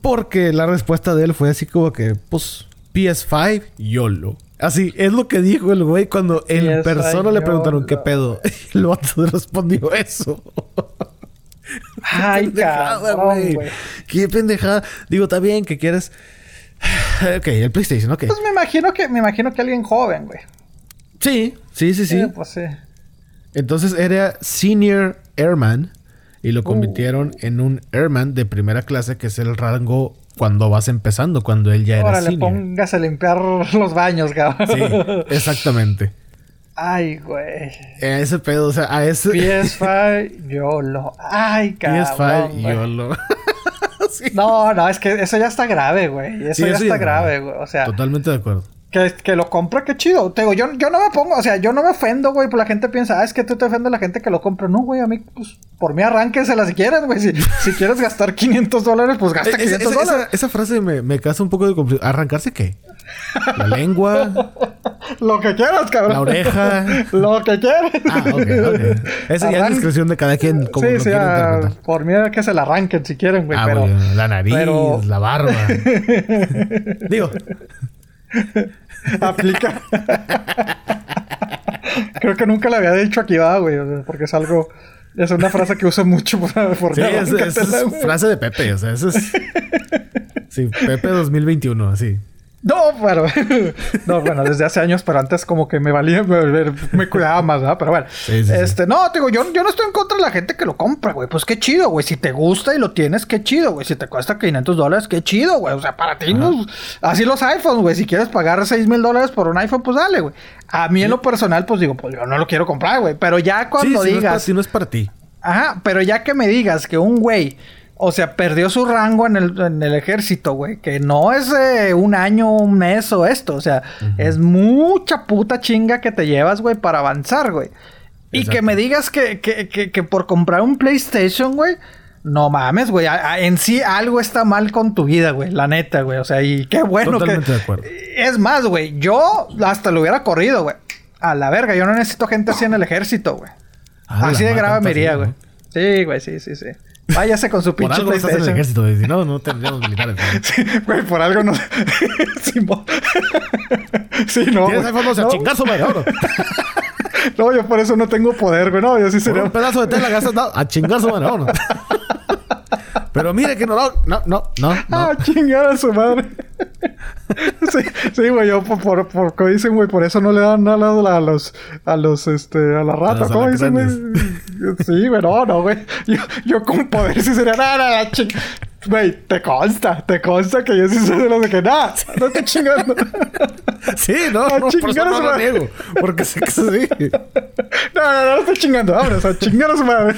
Porque la respuesta de él fue así como que, pues, PS5, YOLO. Así, es lo que dijo el güey cuando en persona le preguntaron qué pedo. Y el vato respondió eso. Ay, cabrón, güey. Qué pendejada. Digo, está bien que quieres... ok, el PlayStation, ok. Pues me imagino que, me imagino que alguien joven, güey. Sí, sí, sí, sí. sí pues sí. Entonces era Senior Airman y lo uh. convirtieron en un Airman de primera clase, que es el rango cuando vas empezando, cuando él ya era Ahora le pongas a limpiar los baños, cabrón. Sí, exactamente. Ay, güey. Ese pedo, o sea, a ese... PS5 YOLO. Ay, cabrón. PS5 YOLO. No, no, es que eso ya está grave, güey. Eso ya está grave, güey. O sea... Totalmente de acuerdo. Que, que lo compra, qué chido. Te digo, yo, yo no me pongo, o sea, yo no me ofendo, güey, pues la gente piensa, ah, es que tú te ofendes a la gente que lo compra. No, güey, a mí, pues, por mí arránquensela si quieres, güey. Si, si quieres gastar 500 dólares, pues gasta 500 esa, dólares. Esa, frase me, me causa un poco de. ¿Arrancarse qué? La lengua. Lo que quieras, cabrón. La oreja. lo que quieras. Ah, ok, ok. Esa ya es discreción de cada quien. Como sí, sí, ah, por mí que se la arranquen si quieren, güey. Ah, pero, la nariz, la barba. Digo. Aplica. Creo que nunca le había dicho aquí va, güey. Porque es algo. Es una frase que uso mucho por, por Sí, es, es, frase de Pepe, o sea, eso es. Sí, Pepe 2021, así. No, pero. no, bueno, desde hace años, pero antes como que me valía, me, cuidaba más, ¿verdad? Pero bueno. este, no, digo, yo, yo no estoy en contra de la gente que lo compra, güey. Pues qué chido, güey. Si te gusta y lo tienes, qué chido, güey. Si te cuesta 500 dólares, qué chido, güey. O sea, para ti, no, así los iPhones, güey. Si quieres pagar 6 mil dólares por un iPhone, pues dale, güey. A mí en lo personal, pues digo, pues yo no lo quiero comprar, güey. Pero ya cuando digas. si no es para ti. Ajá, pero ya que me digas que un güey o sea, perdió su rango en el, en el ejército, güey. Que no es un año, un mes o esto. O sea, es mucha puta chinga que te llevas, güey, para avanzar, güey. Y que me digas que, que, que, por comprar un PlayStation, güey. No mames, güey. En sí algo está mal con tu vida, güey. La neta, güey. O sea, y qué bueno Totalmente que... de acuerdo. Es más, güey. Yo hasta lo hubiera corrido, güey. A la verga. Yo no necesito gente así en el ejército, güey. Ah, así de grave me iría, güey. Sí, güey. Sí, sí, sí. Váyase con su pinche Por algo en el ejército. Si no, no tendríamos militares. Güey, por algo no... sí, no. Tienes iPhone, no. chingazo, güey. No, yo por eso no tengo poder, güey. No, yo sí sería... un pedazo de tela gastas... No, a chingazo, güey. No, Pero mire que no, no, no, no, no. Ah, chingar a su madre. sí, sí, güey, yo por, por, por dicen, güey, por eso no le dan nada a los, a los, este, a la rata, ¿cómo dicen, güey? Sí, güey, no, no, güey. Yo, yo con poder sí sería, nada, nada, ching. Güey, te consta, te consta que yo sí soy de los de que nada, no estoy chingando. Sí, no, no, por eso no lo niego. Porque sé que sí. No, no, no, no estoy chingando. Vámonos a chingar a su madre.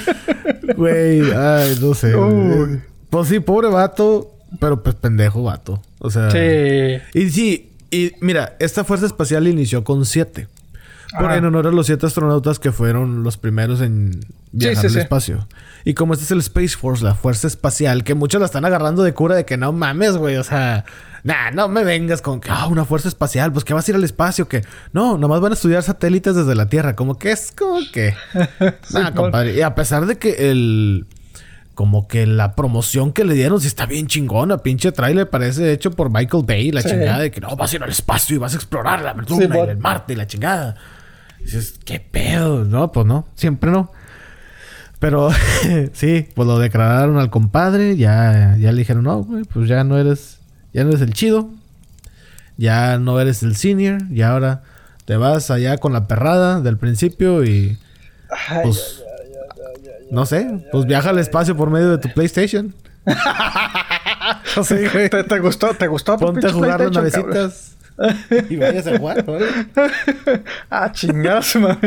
Güey, ay, no sé. Pues sí, pobre vato, pero pues pendejo vato. O sea. Sí. Y sí, y mira, esta fuerza espacial inició con siete. Por en honor a los siete astronautas que fueron los primeros en viajar al espacio. Y como este es el Space Force, la fuerza espacial, que muchos la están agarrando de cura de que no mames, güey. O sea, nah, no me vengas con que, ah, una fuerza espacial, pues que vas a ir al espacio, que no, nomás van a estudiar satélites desde la Tierra. Como que es como que. nah, compadre. Y a pesar de que el. Como que la promoción que le dieron sí está bien chingona. Pinche trailer parece hecho por Michael Bay. La chingada de que no, vas a ir al espacio y vas a explorar la luna y el Marte y la chingada. Dices, ¿qué pedo? No, pues no. Siempre no. Pero sí, pues lo declararon al compadre. Ya, ya le dijeron, no, pues ya no eres... Ya no eres el chido. Ya no eres el senior. Y ahora te vas allá con la perrada del principio y... Pues no sé, pues viaja al espacio por medio de tu PlayStation. no sé, ¿Te, ¿Te, gustó? ¿Te gustó? Ponte a jugar las navecitas. y vayas a jugar, ¿vale? ah, chingazo, mami.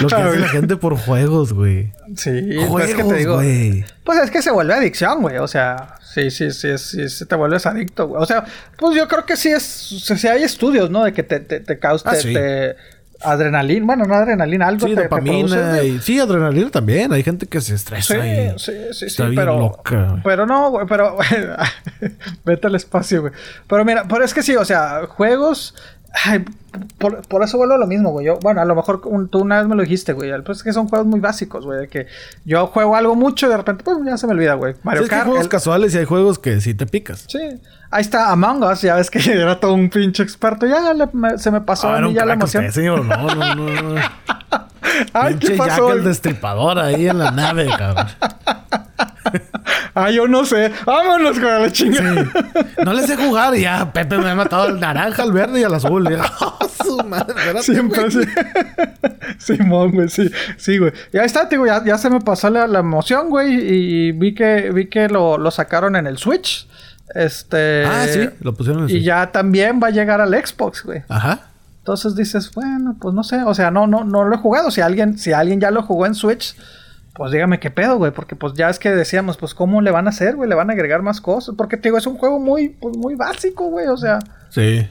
Lo que hace la gente por juegos, güey. Sí, Juegos, pues es que te digo. güey. Pues es que se vuelve adicción, güey. O sea, sí, sí, sí, sí, sí te vuelves adicto, güey. O sea, pues yo creo que sí es. Si hay estudios, ¿no? De que te, te, te causa. Ah, te- sí. te- adrenalina. Bueno, no adrenalina, algo Sí, te, te dopamina y... Sí, adrenalina también. Hay gente que se estresa Sí, y... sí, sí, sí, está bien pero, loca, güey. pero no, güey, pero vete al espacio, güey. Pero mira, pero es que sí, o sea, juegos, ay, por, por eso vuelvo a lo mismo, güey. Yo, bueno, a lo mejor un- tú una vez me lo dijiste, güey. Pues es que son juegos muy básicos, güey, que yo juego algo mucho y de repente, pues ya se me olvida, güey. Sí, Mario es que hay Kart. juegos el- casuales y hay juegos que sí te picas. Sí, ahí está Among Us, ya ves que era todo un pinche experto. Ya le- me- se me pasó Ah, a mí ya la emoción. usted, señor. No, no, no. no. Ay, ¿qué Pinche Jack el destripador ahí en la nave, cabrón. Ay, yo no sé. Vámonos con la chingada. No le sé jugar y ya Pepe me ha matado al naranja, al verde y al azul. Y, ¡Oh, su madre! espérate, Siempre güey. sí. Simón, güey, sí. Sí, güey. Ya está, te digo, ya, ya se me pasó la, la emoción, güey. Y vi que, vi que lo, lo sacaron en el Switch. Este. Ah, sí, lo pusieron en el Y Switch. ya también va a llegar al Xbox, güey. Ajá. Entonces dices, bueno, pues no sé. O sea, no, no, no lo he jugado. Si alguien, si alguien ya lo jugó en Switch, pues dígame qué pedo, güey. Porque pues ya es que decíamos, pues cómo le van a hacer, güey. Le van a agregar más cosas. Porque te digo, es un juego muy, pues, muy básico, güey. O sea. Sí.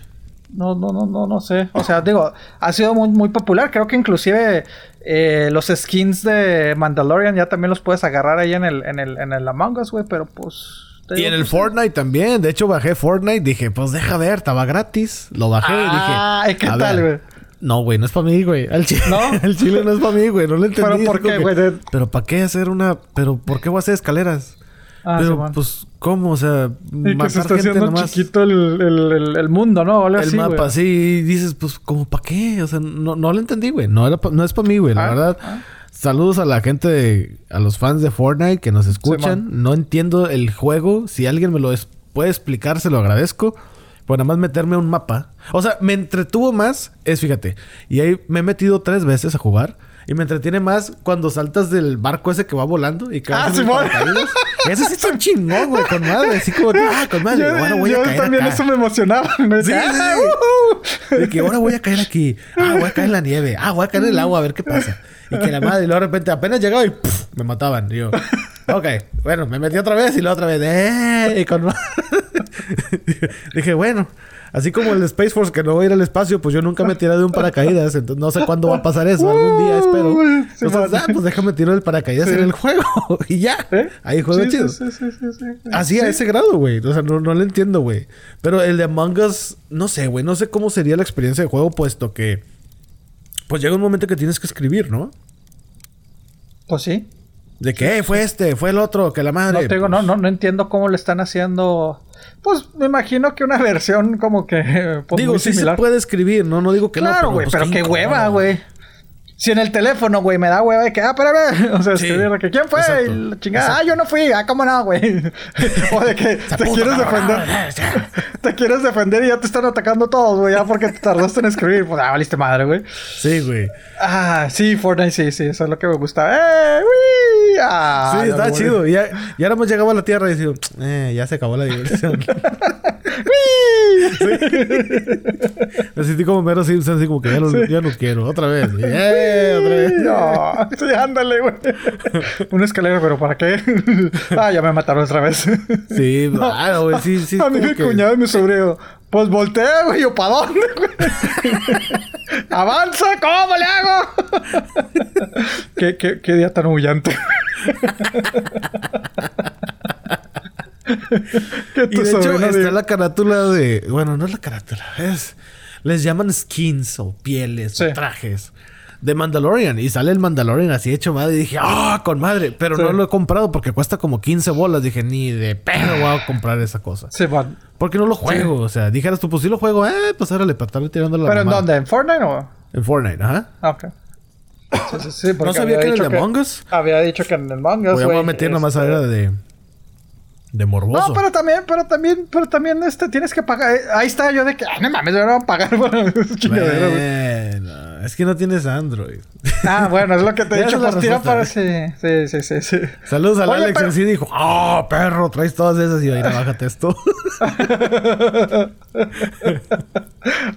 No, no, no, no, no sé. O sea, digo, ha sido muy, muy popular. Creo que inclusive eh, los skins de Mandalorian ya también los puedes agarrar ahí en el, en el, en el Among Us, güey, pero pues. Y en el Fortnite también. De hecho, bajé Fortnite. Dije, pues deja ver, estaba gratis. Lo bajé y dije. Ay, ¿qué tal, güey? No, güey, no es para mí, güey. El chile, ¿No? el chile no es para mí, güey. No lo entendí. ¿Pero por qué, güey? Pero ¿para qué hacer una...? ¿Pero por qué voy a hacer escaleras? Ah, pero, pues, ¿cómo? O sea, Y que se está haciendo nomás. chiquito el, el, el, el mundo, ¿no? El así, mapa, sí. Y dices, pues, ¿cómo para qué? O sea, no, no lo entendí, güey. No, era pa- no es para mí, güey. La Ah, verdad. ah. Saludos a la gente, de, a los fans de Fortnite que nos escuchan. No entiendo el juego. Si alguien me lo es- puede explicar, se lo agradezco. Por nada más meterme a un mapa. O sea, me entretuvo más. Es, fíjate. Y ahí me he metido tres veces a jugar. Y me entretiene más cuando saltas del barco ese que va volando y que Ah, paracaídas. Ese sí está un chingón, güey. Con madre. Así como, ah, con madre. Yo, Ahora voy yo a caer también acá. eso me emocionaba. Me Sí, decía, sí, "Ah, sí. uh". De que ahora voy a caer aquí. Ah, voy a caer en la nieve. Ah, voy a caer en el agua a ver qué pasa. Y que la madre, y luego de repente apenas llegaba y me mataban. Y yo, ok, bueno, me metí otra vez y la otra vez, ¡eh! Y con Dije, bueno, así como el Space Force que no voy a ir al espacio, pues yo nunca me tiré de un paracaídas. Entonces no sé cuándo va a pasar eso. Algún día espero. Sí, Entonces, ah, pues déjame tirar el paracaídas Sí. en el juego. y ya. ¿Eh? Ahí juego Sí, chido. sí, sí, sí, sí, sí. Así a ese grado, güey. O sea, no, no lo entiendo, güey. Pero el de Among Us, no sé, güey. No sé cómo sería la experiencia de juego, puesto que. Pues llega un momento que tienes que escribir, ¿no? Pues sí. De que "Eh, fue este, fue el otro, que la No, madre. te digo, no, no, no entiendo cómo le están haciendo. Pues me imagino que una versión como que. Pues, digo, sí similar. se puede escribir, ¿no? No digo que no. Claro, güey, pues, pero qué hueva, güey. Si en el teléfono, güey, me da hueva de que, ah, espérame. O sea, Sí, escribir de que, ¿quién fue? exacto, Y la chingada, exacto. ah, yo no fui, ah, cómo no, güey. o de que te quieres defender. te quieres defender y ya te están atacando todos, güey, ya porque te tardaste en escribir. Pues, ah, valiste madre, güey. Sí, güey. Ah, sí, Fortnite, sí, sí, eso es lo que me gusta. ¡Eh, uy! Ah, sí, está chido. Y ya, hemos llegado a la tierra y digo, eh, ya se acabó la diversión. Me sentí como Mero Simpson, así como que ya no quiero. Otra vez. Eh, vez. No, sí, ándale, güey. Una escalera, pero ¿para qué? ah, ya me mataron otra vez. Sí, claro, güey. Sí, sí. A mí mi que- cuñado y mi sobrino. Pues voltea, güey. Yo, ¿para dónde, güey? ¡Avanza! ¿Cómo le hago? ¿Qué, qué, qué día tan humillante. Y de hecho está la carátula de... Bueno, no es la carátula. Es... Les llaman skins o pieles Sí. o trajes. De Mandalorian. Y sale el Mandalorian así hecho madre. Y dije, ¡ah, con madre! Pero Sí. no lo he comprado porque cuesta como 15 bolas. Dije, ni de pedo voy a comprar esa cosa. Sí, man. Porque no lo juego. O sea, dijeras tú, pues sí lo juego. Eh, pues órale, para estarle tirando la ¿Pero en dónde? ¿En Fortnite o...? En Fortnite, ajá. Ah, ok. Sí, sí, sí, ¿No sabía que era el de Among Us? Había dicho que en el manga, Voy a- voy a meter nomás a ver de... De morboso. No, pero también, pero también, pero también este, tienes que pagar. Ahí está yo de que, ah, no mames, me van a pagar por. Bueno, es que no tienes Android. Ah, bueno, es lo que te he dicho. Pues tira para... Sí, sí, sí, sí. sí. Saludos al Alex, pero- sí dijo, ¡Oh, perro! Traes todas esas y yo, mira, bájate esto.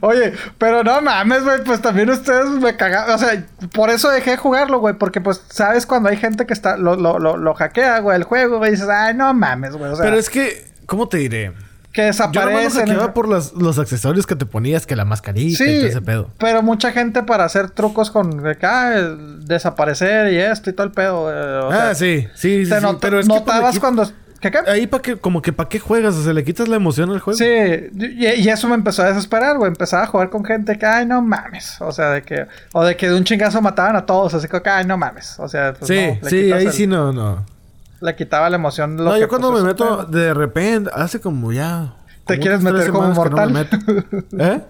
Oye, pero no mames, güey, pues también ustedes me cagaban. O sea, por eso dejé de jugarlo, güey, porque pues, ¿sabes? Cuando hay gente que está, lo, lo, lo, lo hackea, güey, el juego, güey, dices, ay, no mames, güey, o sea, Pero es que, ¿cómo te diré? Que Yo desaparecen. hackeaba por las- los accesorios que te ponías, que la mascarita y todo ese pedo. pero mucha gente para hacer trucos con de que, ah, desaparecer y esto y todo el pedo. eh, o sea, ah, sí, sí, sí, te sí, not- pero es que notabas cuando... ¿Qué qué? Ahí para qué, como que para qué juegas, o sea, le quitas la emoción al juego. Sí, y, y eso me empezó a desesperar, güey. Empezaba a jugar con gente que, ay, no mames. O sea, de que, o de que de un chingazo mataban a todos, así que, ay, no mames. O sea, pues, sí, no, le sí, ahí el- sí no, no. Le quitaba la emoción. Lo No, que, yo cuando pues, me meto, pedo. de repente, hace como ya. ¿Te como quieres meter como no me mortal? ¿Eh?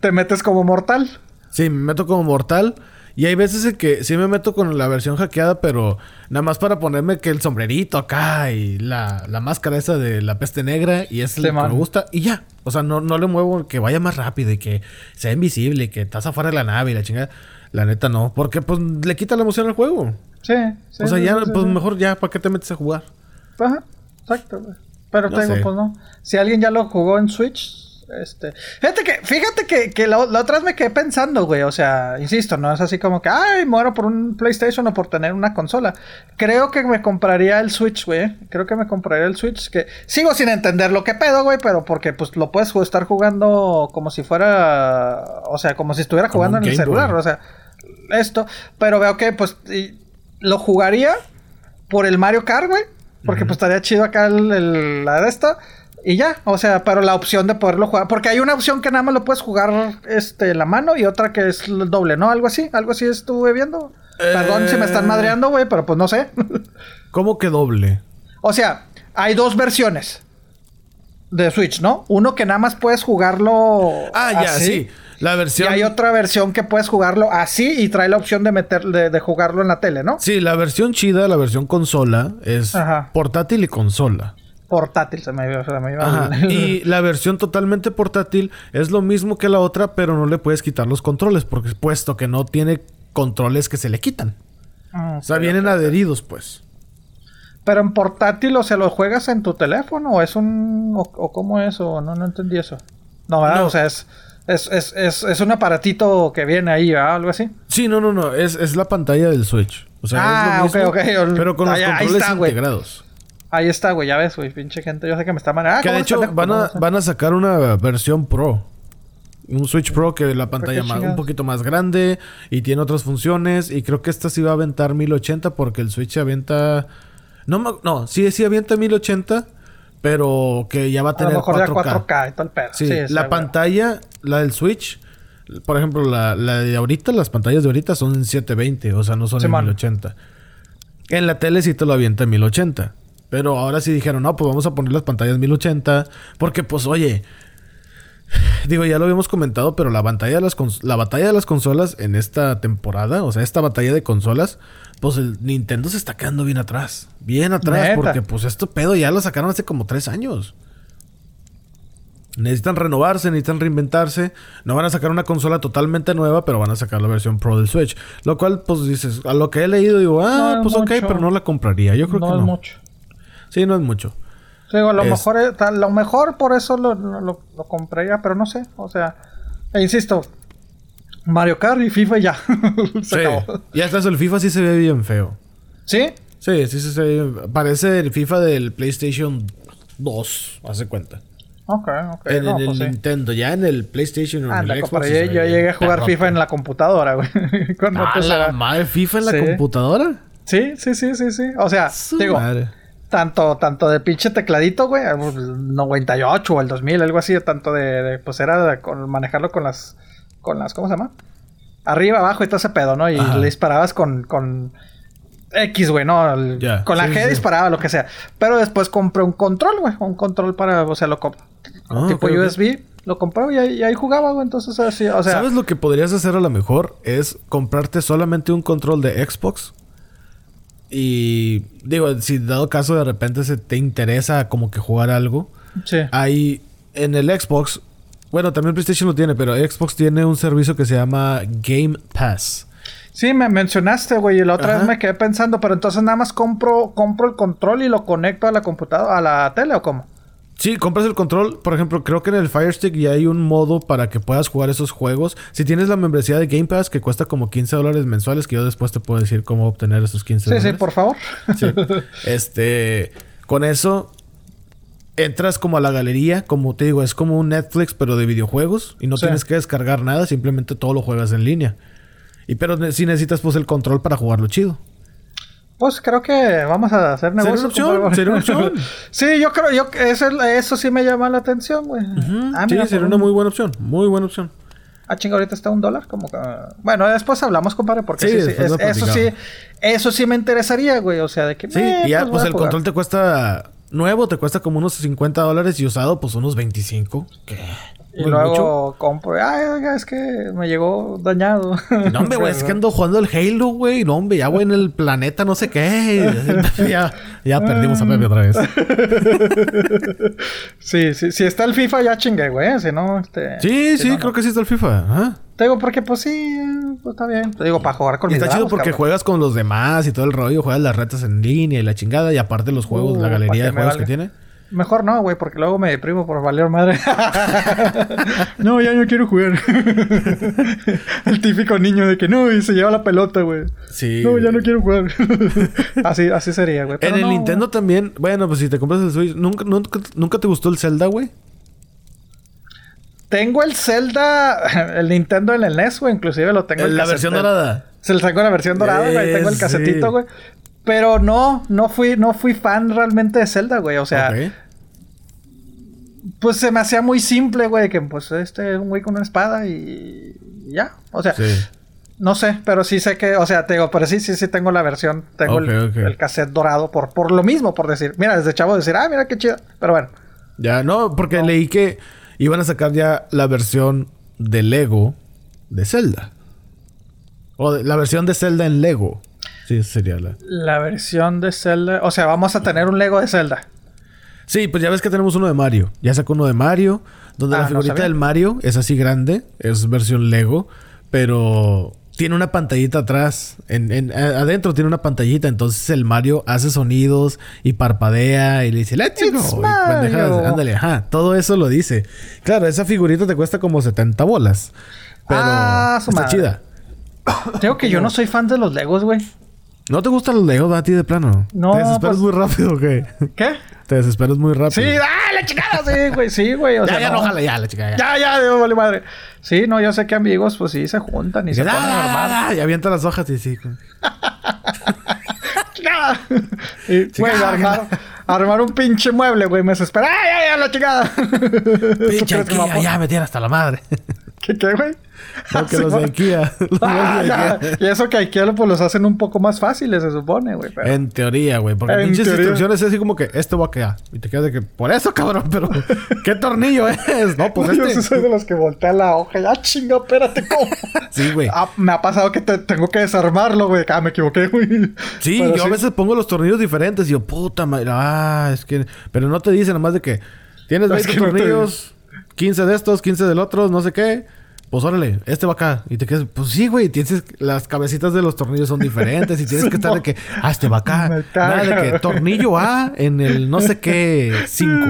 Te metes como mortal. Sí, me meto como mortal. Y hay veces en que sí me meto con la versión hackeada, pero nada más para ponerme que el sombrerito acá y la, la máscara esa de la peste negra y es Sí, lo que me gusta y ya. O sea, no, no le muevo que vaya más rápido y que sea invisible y que estás afuera de la nave y la chingada. La neta no, porque pues le quita la emoción al juego. Sí. sí o sea, sí, ya, sí, pues sí. mejor ya, ¿para qué te metes a jugar? Ajá, exacto, güey. Pero No te digo, sé. pues no. Si alguien ya lo jugó en Switch, este. Fíjate que, fíjate que, que la, la otra vez me quedé pensando, güey. O sea, insisto, no es así como que, ay, muero por un PlayStation o por tener una consola. Creo que me compraría el Switch, güey. Creo que me compraría el Switch. Que sigo sin entender lo que pedo, güey, pero porque pues lo puedes estar jugando como si fuera. O sea, como si estuviera Como jugando en el celular. Boy. O sea, esto. Pero veo que, pues, y- lo jugaría por el Mario Kart, güey. Porque pues estaría chido acá el, el- la de esta. Y ya, o sea, pero la opción de poderlo jugar. Porque hay una opción que nada más lo puedes jugar este, la mano y otra que es el doble, ¿no? Algo así, algo así estuve viendo. Perdón si me están Eh. madreando, güey, pero pues no sé. ¿Cómo que doble? o sea, hay dos versiones de Switch, ¿no? Uno que nada más puedes jugarlo. Ah, ya, así, sí. La Y versión. hay otra versión que puedes jugarlo así y trae la opción de meter, de, de jugarlo en la tele, ¿no? Sí, la versión chida, la versión consola, es Ajá. portátil y consola. Portátil, se me iba, se me iba Ajá. Y la versión totalmente portátil es lo mismo que la otra, pero no le puedes quitar los controles, porque puesto que no tiene controles que se le quitan. Ah, O sea, vienen adheridos, pues. Pero en portátil, o sea, ¿lo juegas en tu teléfono? ¿O es un... o, o cómo es? O no, no entendí eso. No, ¿verdad? No. O sea, es, es, es, es, es un aparatito que viene ahí, ¿verdad? Algo así. Sí, no, no, no. Es, es la pantalla del Switch. O sea, Ah, es lo mismo, ok, ok. Pero con los Ahí- ahí controles está, integrados. Ahí está, güey, ya ves, güey, pinche gente. Yo sé que me está manejando. que de hecho van a, van a sacar una versión Pro. Un Switch Pro que la pantalla más, un poquito más grande y tiene otras funciones. Y creo que esta sí va a aventar 1080 porque el Switch avienta. No, me- no, sí, sí avienta 1080, pero que ya va a A lo tener mejor ya 4K. 4K y el pedo. Sí, sí, la sí, pantalla, la del Switch, por ejemplo, la, la de ahorita, las pantallas de ahorita son en 720, o sea, no son en Simón. 1080. En la tele sí te lo avienta en 1080. Pero ahora sí dijeron, no, pues vamos a poner las pantallas 1080. Porque, pues, oye, digo, ya lo habíamos comentado, pero la batalla de las, la batalla de las consolas en esta temporada, o sea, esta batalla de consolas, pues el Nintendo se está quedando bien atrás. Bien atrás, Neta. porque, pues, esto pedo ya lo sacaron hace como tres años. Necesitan renovarse, necesitan reinventarse. No van a sacar una consola totalmente nueva, pero van a sacar la versión Pro del Switch. Lo cual, pues dices, a lo que he leído, digo, ah, No es pues ok, mucho. pero no la compraría. Yo creo no que es no. mucho. Sí, no es mucho. Digo, a lo Es- mejor, a lo mejor por eso lo, lo, lo compré ya, pero no sé. O sea, e insisto, Mario Kart y FIFA ya. Se Sí. acabó. Y hasta el FIFA sí se ve bien feo. ¿Sí? Sí, sí, sí se ve bien- Parece el FIFA del PlayStation 2, hace cuenta. Ok, ok. En, no, en pues el sí. Nintendo, ya en el PlayStation o en el Xbox. yo, yo llegué a jugar. FIFA en la computadora, güey. Cuando Ah, la madre, FIFA en la Sí. computadora. Sí, sí, sí, sí, sí. O sea, Su digo, madre. Tanto, tanto de pinche tecladito, güey, el 98 o el 2000, algo así, tanto de, de, pues era de con- manejarlo con las, con las, ¿cómo se llama? Arriba, abajo y todo ese pedo, ¿no? Y Ajá. le disparabas con, con X, güey, ¿no? El- Con la sí, G sí. disparaba, lo que sea. Pero después compré un control, güey, un control para, o sea, lo compré. Ah, tipo. USB, lo compré y, ahí- y ahí jugaba, güey, entonces así, o sea... ¿Sabes lo que podrías hacer a lo mejor? Es comprarte solamente un control de Xbox. Y digo, si dado caso de repente se te interesa como que jugar algo, Sí. hay en el Xbox Bueno, también PlayStation lo tiene, pero Xbox tiene un servicio que se llama Game Pass. Sí, me mencionaste, güey, y la otra Ajá. vez me quedé pensando, pero entonces nada más compro, compro el control y lo conecto a la computadora, a la tele o cómo? Sí, compras el control. Por ejemplo, creo que en el Fire Stick ya hay un modo para que puedas jugar esos juegos. Si tienes la membresía de Game Pass, que cuesta como 15 dólares mensuales, que yo después te puedo decir cómo obtener esos 15 Sí, dólares. sí, por favor. Sí. Este, con eso entras como a la galería, como te digo, es como un Netflix pero de videojuegos y no Sí. tienes que descargar nada, simplemente todo lo juegas en línea. Y pero sí necesitas pues el control para jugarlo chido. Pues creo que vamos a hacer Sería negocio. una opción, compadre. sería una opción. sí, yo creo, yo eso, eso sí me llama la atención, güey. Ah, sí, por una un- muy buena opción, muy buena opción. Ah, chinga, ahorita está un dólar, como que... Bueno, después hablamos, compadre, porque Sí, sí, es- eso sí, eso sí me interesaría, güey. O sea, de que... Sí, eh, y ya pues a el control te cuesta nuevo, te cuesta como unos 50 dólares y usado pues unos 25. ¿Qué? Y luego compro, ay, oiga, es que me llegó dañado. No, hombre, güey, es que ando jugando el Halo, güey. No, hombre, ya, güey, en el planeta no sé qué. ya, ya perdimos a Pepe otra vez. Sí, sí, si está el FIFA ya chingué, güey. Si no, este... Sí, sí, no, no. creo que sí está el FIFA. Te digo, porque pues sí, pues está bien. Te digo, para jugar con Y mis está chido porque cabrón. juegas con los demás y todo el rollo. Juegas las retas en línea y la chingada. Y aparte los juegos, Uh, la pa' galería de juegos que tiene. Mejor no, güey, porque luego me deprimo por valer madre. no, ya no quiero jugar. el típico niño de que no, y se lleva la pelota, güey. Sí. No, ya no quiero jugar. así, así sería, güey. En el no, Nintendo también, bueno, pues si te compras el Switch, ¿nunca, nunca, nunca te gustó el Zelda, güey? Tengo el Zelda, el Nintendo en el NES, güey. Inclusive lo tengo en La casete. versión dorada. Se lo tengo la versión dorada, güey. Tengo el casetito, sí. Pero no, no fui, no fui fan realmente de Zelda, güey. O sea, pues se me hacía muy simple, güey. Que pues este es un güey con una espada y y ya. O sea, Sí. no sé, pero sí sé que, o sea, te digo, pero sí, sí, sí tengo la versión. Tengo el, Ok, ok. el cassette dorado por, por lo mismo, por decir. Mira, desde chavo decir, ah, mira qué chido. Pero bueno. Ya, no, porque leí que iban a sacar ya la versión de Lego de Zelda. O de- la versión de Zelda en Lego. Sí, sería la. La versión de Zelda. O sea, vamos a tener un Lego de Zelda. Sí, pues ya ves que tenemos uno de Mario. Ya sacó uno de Mario. Donde Ah, la no figurita del Mario es así grande. Es versión Lego. Pero tiene una pantallita atrás. En, en- adentro tiene una pantallita. Entonces el Mario hace sonidos y parpadea y le dice, Let's It's go. Y Mario. Ándale, ajá. Todo eso lo dice. Claro, esa figurita te cuesta como 70 bolas. Pero Ah, su está madre. chida. Digo que yo no soy fan de los Legos, güey. ¿No te gustan los Legos a ti de plano? No, ¿Te desesperas pues- muy rápido o qué? ¿Qué? Te desesperas muy rápido. Sí, ¡ah, la chingada! Sí, güey, sí, güey. O ya, sea, ya, no. jala, ya, la chica, ya. Ya, ya, Dios, vale madre. Sí, no, yo sé que amigos, pues sí, se juntan y Y se dice, ponen a "Ah, armar. ah, ah", y avienta las hojas y sí. ¡Chingada! Y, güey, Chingada. armar, armar un pinche mueble, güey, me desespera. ¡Ay, ay, ay, la chingada! ¿Tú Pinche crees que me va a Ikea, pon- ya me tiene hasta la madre. ¿Qué, qué, güey? Porque los de güey. Ikea. Los Ah, de ya. Ikea. Y eso que a Ikea pues los hacen un poco más fáciles, se supone, güey. pero- En teoría, güey. Porque En pinches teoría. instrucciones es así como que esto va a quedar. Y te quedas de que, por eso, cabrón, pero ¿qué tornillo es? No, pues Yo este. soy de los que voltea la hoja y ah, chinga, espérate, ¿cómo? Sí, güey. Ah, me ha pasado que te- tengo que desarmarlo, güey. Ah, me equivoqué, güey. Sí, Pero yo a veces pongo los tornillos diferentes y yo, puta madre, ah, es que... Pero no te dicen nomás de que tienes Es 20 que no te- tornillos, 15 de estos, 15 del otro, no sé qué. Pues órale, este va acá. Y te quedas, pues sí, güey, tienes... Las cabecitas de los tornillos son diferentes y tienes que estar de que, ah, este va acá. Nada de que tornillo A en el no sé qué 5.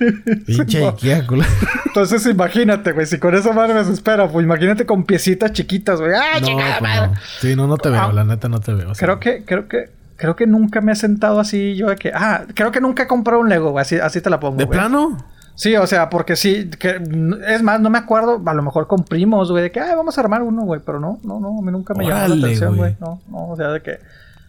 Pinche Ikea, culo. Entonces imagínate, güey, si con esa madre me desespera, pues imagínate con piecitas chiquitas, güey. ¡Ah, No, chingada pues madre! Sí, no, no te veo, Ah. la neta no te veo. o sea. Creo que, creo que, creo que nunca me he sentado así yo de que, ah, creo que nunca he comprado un Lego, güey, así, así te la pongo. ¿De güey. plano? Sí, o sea, porque sí, que, es más, no me acuerdo, a lo mejor con primos, güey, de que, ay, vamos a armar uno, güey, pero no, no, no, a mí nunca me llamó la atención, güey, no, no, o sea, de que,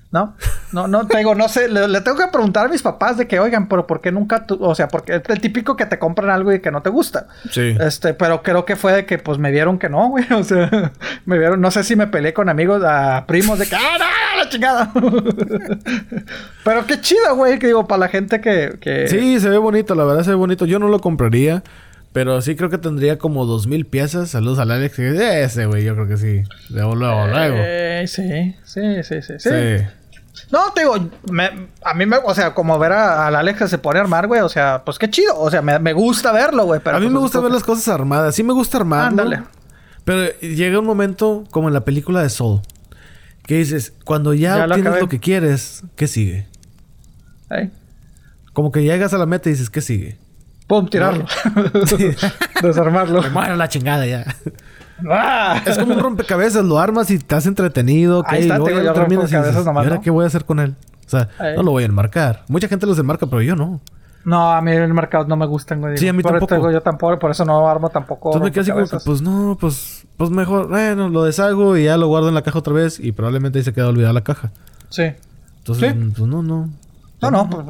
no, no, no, te digo, no sé, le, le tengo que preguntar a mis papás de que, oigan, pero ¿por qué nunca tú, o sea, porque es el típico que te compran algo y que no te gusta. Sí. Este, pero creo que fue de que, pues, me vieron que no, güey, o sea, me vieron, no sé si me peleé con amigos, a primos de que, ah, no, la chingada. pero qué chido, güey, que digo, para la gente que, que... Sí, se ve bonito, la verdad se ve bonito. Yo no lo compraría, pero sí creo que tendría como dos mil piezas. Saludos al Alex. Ese, güey, yo creo que sí. De luego, luego. Eh, sí, sí, sí, sí, sí. Sí. No, te digo, me- a mí me, o sea, como ver a, a la Alexa se pone a armar, güey, o sea, pues qué chido, o sea, me, me gusta verlo, güey, pero a mí pues, me gusta ver las cosas armadas. Sí me gusta armarlo. Ándale. Pero llega un momento, como en la película de Soul, que dices, cuando ya, Ya lo obtienes lo que quieres, ¿qué sigue? que- Como que llegas a la meta y dices, ¿qué sigue? Pum, tirarlo. Sí. Desarmarlo. Me muero la chingada ya. ¡Ah! Es como un rompecabezas, lo armas y estás entretenido. Ahí está, Y luego te digo, ya terminas y dices, nomás, ¿Y ahora ¿no? qué voy a hacer con él? O sea, Ahí. no lo voy a enmarcar. Mucha gente los enmarca, pero yo no. No, a mí el mercado no me gustan, güey. Sí, a mí Por tampoco. digo, yo tampoco, por eso no armo tampoco. Entonces me quedo así como que, pues no, pues, pues mejor, bueno, lo deshago y ya lo guardo en la caja otra vez y probablemente ahí se queda olvidada la caja. Sí. Entonces, Sí. pues no, no. No, no, pues,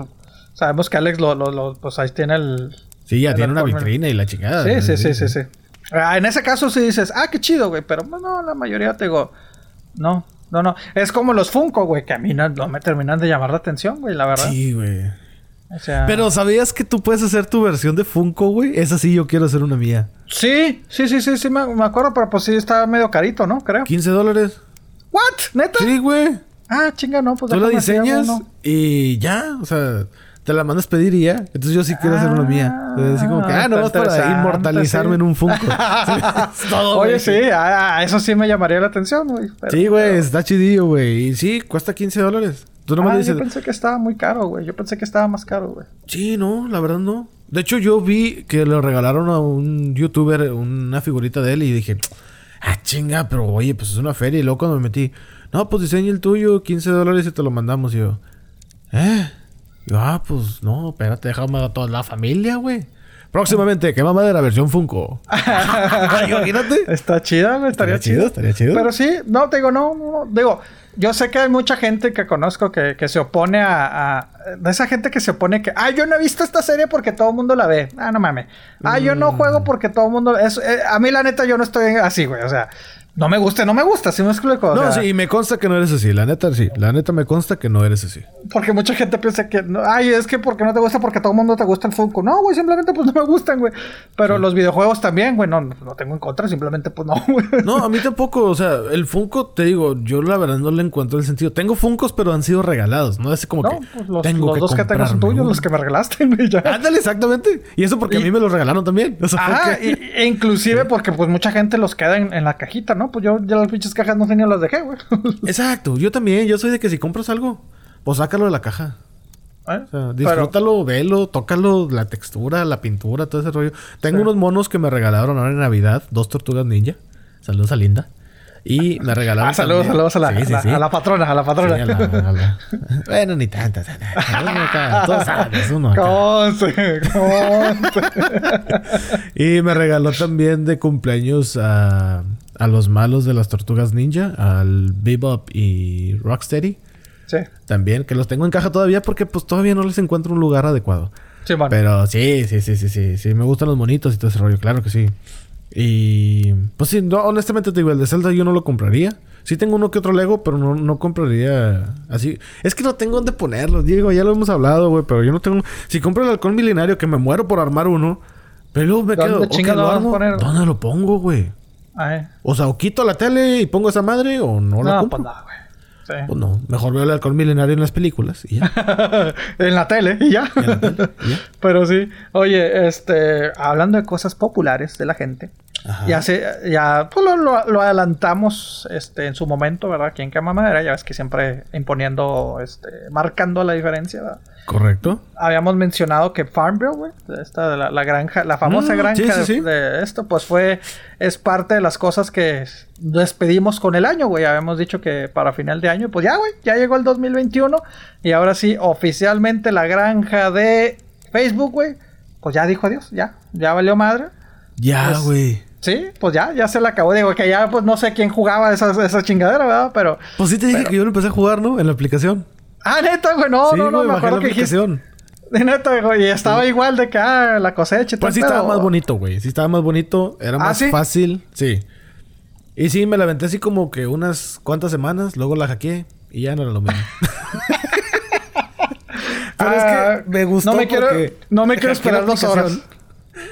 sabemos que Alex lo, lo, lo- pues ahí tiene el... Sí, ya tiene una vitrina y la chingada. Sí, sí, sí, sí, sí. Ah, en ese caso sí dices, ah, qué chido, güey, pero no, la mayoría te digo, no, no, no. Es como los Funko, güey, que a mí no, no me terminan de llamar la atención, güey, la verdad. Sí, güey. O sea, Pero ¿sabías que tú puedes hacer tu versión de Funko, güey? Esa sí, yo quiero hacer una mía. Sí, sí, sí, sí, sí, me, me acuerdo, pero pues sí está medio carito, ¿no? Creo. 15 dólares. ¿What? ¿Neta? Sí, güey. Ah, chinga, no, pues Tú la diseñas y ya, o sea, te la mandas pedir y ya. Entonces yo sí quiero hacer una mía. Así como que, Ah, ah, no está para inmortalizarme sí. en un Funko. Sí, todo, Oye, güey. sí, ah, eso sí me llamaría la atención, güey. pero- Sí, güey, está chidillo, güey. Y sí, cuesta 15 dólares. Tú nomás Ah, le yo dices, pensé que estaba muy caro, güey. Yo pensé que estaba más caro, güey. sí, no, la verdad no. De hecho, yo vi que le regalaron a un youtuber una figurita de él y dije, ah, chinga, pero oye, pues es una feria. Y luego cuando me metí, no, pues diseña el tuyo, 15 dólares y te lo mandamos. Y yo, ¿eh? Yo, ah, pues no, espérate, déjame a toda la familia, güey. Próximamente, que mamá de la versión Funko. Imagínate. Está chida, güey. Estaría, Estaría chido, chido. estaría chido. Pero sí, no, te digo, no, no, digo, yo sé que hay mucha gente que conozco que, que se opone a, a- De esa gente que se opone que... Ah, yo no he visto esta serie porque todo el mundo la ve. Ah, no mames. Ah, yo no Mm. juego porque todo el mundo... Es, eh, a mí la neta yo no estoy así, güey. O sea, no me gusta, no me gusta. ¿Sí me explico? O No, sea, sí, y me consta que no eres así. La neta, sí. La neta me consta que no eres así. Porque mucha gente piensa que... no, Ay, es que porque no te gusta porque todo el mundo te gusta el Funko. No, güey, simplemente pues no me gustan, güey. Pero los videojuegos también, güey. No, no tengo en contra. Simplemente pues no, güey. No, a mí tampoco. O sea, el Funko, te digo, yo la verdad no le encuentro el sentido. Tengo Funkos, pero han sido regalados. No es como No, que pues los, tengo los que dos que tengo son tuyos, los que me regalaste, güey. Ya. Ándale, exactamente. Y eso porque a mí me los regalaron también. O sea, Ajá, porque- y- e inclusive porque pues mucha gente los queda en, en la cajita, ¿no? Pues yo ya las pinches cajas no ni las dejé, güey. Exacto. Yo también. Yo soy de que si compras algo, pues sácalo de la caja. ¿Eh? O sea, Pero- disfrútalo, velo, tócalo, la textura, la pintura, todo ese rollo. Tengo Sí. unos monos que me regalaron ahora en Navidad, dos tortugas ninja. Saludos a Linda. Y me regalaron. Ah, saludos, saludos a la, Sí, sí, a la- sí. a la patrona, a la patrona. Sí, a la- a la- Bueno, ni tantas. Uno acá, Tú sabes, uno acá. Conste, conste. Y me regaló también de cumpleaños a, a los malos de las tortugas ninja, al Bebop y Rocksteady. sí, También, que los tengo en caja todavía porque pues todavía no les encuentro un lugar adecuado. sí, man. Pero sí, sí, sí, sí, sí. Sí, me gustan los monitos y todo ese rollo, claro que sí. Y pues sí, no, honestamente te digo, el de Zelda yo no lo compraría. Sí tengo uno que otro Lego, pero no, no compraría así. Es que no tengo dónde ponerlos, Diego, ya lo hemos hablado, güey, pero yo no tengo... Si compro el halcón milenario, que me muero por armar uno, pero luego me ¿Dónde quedo... ok, chingado ¿lo armo? ¿Dónde lo pongo, güey? Ay. O sea, o quito la tele y pongo esa madre o no la compro. pues no, güey. Sí. Pues no, mejor veo el halcón milenario en las películas y ya. en la tele y ya. En la tele, y ya. Pero sí. Oye, este, hablando de cosas populares de la gente, Ajá. ya se, ya pues lo, lo- lo adelantamos este, en su momento, ¿verdad? Aquí en Cama Madera, ya ves que siempre imponiendo, este, marcando la diferencia, ¿verdad? ¿Correcto? Habíamos mencionado que Farmville, güey, esta de la, la granja, la famosa Mm, granja sí, sí, de, sí. de esto, pues fue, es parte de las cosas que despedimos con el año, güey. Habíamos dicho que para final de año, pues ya, güey, ya llegó el 2021 y ahora sí, oficialmente la granja de Facebook, güey, pues ya dijo adiós, ya, ya valió madre. Ya, Pues- güey. Sí, pues ya, ya se la acabó. Digo que ya, pues no sé quién jugaba esa, esa chingadera, ¿verdad? Pero. Pues sí te dije Pero- que yo lo empecé a jugar, ¿no? En la aplicación. Ah, neta, güey, no, sí, no, no, güey, me acuerdo la que dijiste. aplicación. De neta, güey, y estaba igual de que, ah, la cosecha y Pues sí estaba más bonito, güey. Sí estaba más bonito. Era ¿Ah, más sí? fácil. Sí. Y sí, me la aventé así como que unas cuantas semanas. Luego la hackeé. Y ya no era lo mismo. Pero Ah, es que me gustó no me quiero- no me quiero esperar dos horas.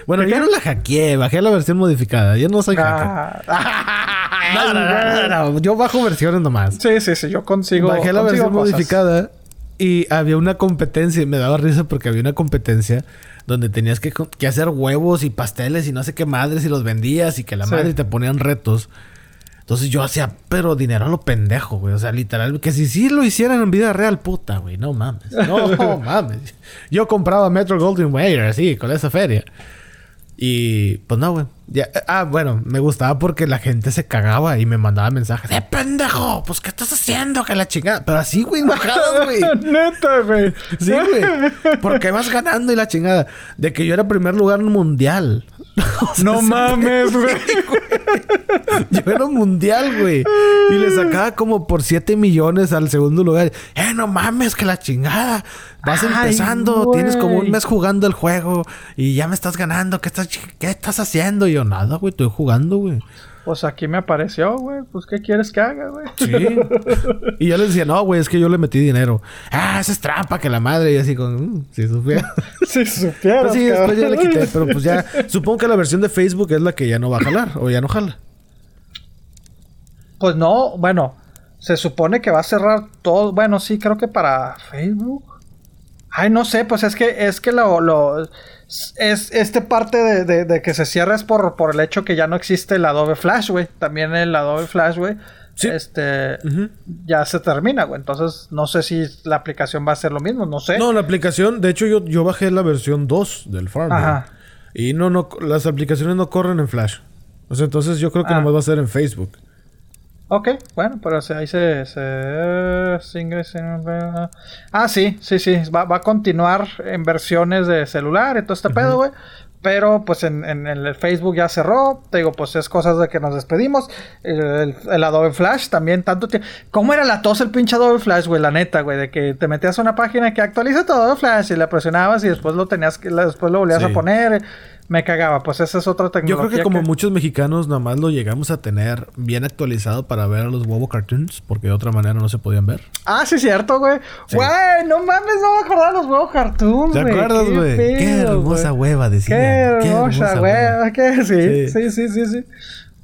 Bueno, ¿De yo no la hackeé. Bajé la versión modificada. Yo no soy hacker. Ah, No, no, no, no, no, Yo bajo versiones nomás. Sí, sí, sí. Yo consigo. Bajé la versión modificada y había una competencia. Y me daba risa porque había una competencia donde tenías que, que hacer huevos y pasteles y no sé qué madres y los vendías y que la Sí. madre te ponían retos. Entonces yo hacía, pero dinero a lo pendejo, güey. O sea, literal, que si sí lo hicieran en vida real, puta, güey. No mames. No mames. Yo compraba Metro Golden Mayer así, con esa feria. Y pues no, güey. Ya, ah, bueno, me gustaba porque la gente se cagaba y me mandaba mensajes. ¡Eh, pendejo! Pues, ¿qué estás haciendo? Que la chingada. Pero así, güey, enojados, güey. Neta, güey. Sí, güey. Porque vas ganando y la chingada. De que yo era primer lugar en un mundial. O sea, No mames, güey. yo era un mundial, güey. Y le sacaba como por 7 millones al segundo lugar. Eh, no mames, que la chingada. Vas Ay, empezando, tienes como un mes jugando el juego y ya me estás ganando. ¿Qué estás, qué estás haciendo? Y yo, nada, güey, estoy jugando, güey. Pues aquí me apareció, güey. Pues, ¿qué quieres que haga, güey? Sí. y yo les decía, no, güey, es que yo le metí dinero. Ah, esa es trampa, que la madre. Y así con, "Mm, si supiera. Si supieras, Pues sí, después ya le quité. Pero pues ya, supongo que la versión de Facebook es la que ya no va a jalar. O ya no jala. Pues no, bueno, se supone que va a cerrar todo. Bueno, sí, creo que para Facebook. Ay, no sé, pues es que es que lo, lo es este parte de, de- de que se cierra es por, por el hecho que ya no existe el Adobe Flash, güey. También el Adobe Flash, güey. Sí. Este ya se termina, güey. Entonces, no sé si la aplicación va a ser lo mismo, no sé. No, la aplicación, de hecho yo, yo bajé la versión 2 del Farm. Ajá. Y no, no, las aplicaciones no corren en Flash. O sea, entonces yo creo que Ah. nomás va a ser en Facebook. Ok, bueno, pero se- ahí se... se single- single- ah, sí, sí, sí. Va, va a continuar en versiones de celular y todo este pedo, güey. Pero pues en, en el Facebook ya cerró. Te digo, pues es cosas de que nos despedimos. El, el- el Adobe Flash también tanto tiempo. ¿Cómo era la tos el pinche Adobe Flash, güey? La neta, güey. De que te metías a una página que actualiza todo Adobe Flash y la presionabas y después lo tenías que... Después lo volvías Sí. a poner. Me cagaba. Pues esa es otra Yo tecnología. creo que como muchos mexicanos nada más lo llegamos a tener bien actualizado para ver a los huevo cartoons, porque de otra manera no se podían ver. Ah, sí, cierto, güey. Sí. Güey, no mames, no me acordaba de los huevos cartoons, ¿Te güey. acuerdas, güey? Qué, hermosa güey. hueva, decían. Qué hermosa, güey. ¿Qué? Sí, Sí. sí, sí, sí.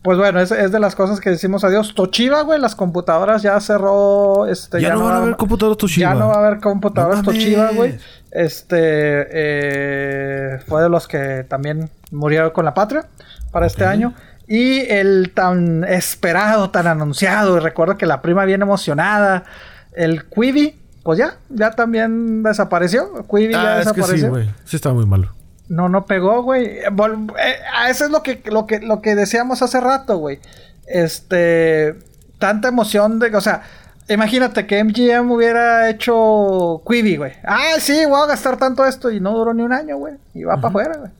Pues bueno, es, es de las cosas que decimos adiós. Toshiba, güey, las computadoras ya cerró. Este, Ya, no van a haber computadoras Toshiba. Ya no va a haber computadoras No. Toshiba, güey. Este eh, fue de los que también murieron con la patria para este año. Y el tan esperado, tan anunciado, y recuerdo que la prima bien emocionada, el Quibi, pues ya, ya también desapareció. Quibi ya Ah, es que sí, desapareció. güey. Sí estaba muy malo. No, no pegó, güey. Eh, ah, eso es lo que, lo que, lo que decíamos hace rato, güey. Este, tanta emoción de, o sea, imagínate que MGM hubiera hecho Quibi, güey. Ah, sí, voy a gastar tanto esto y no duró ni un año, güey. Y va para afuera, güey.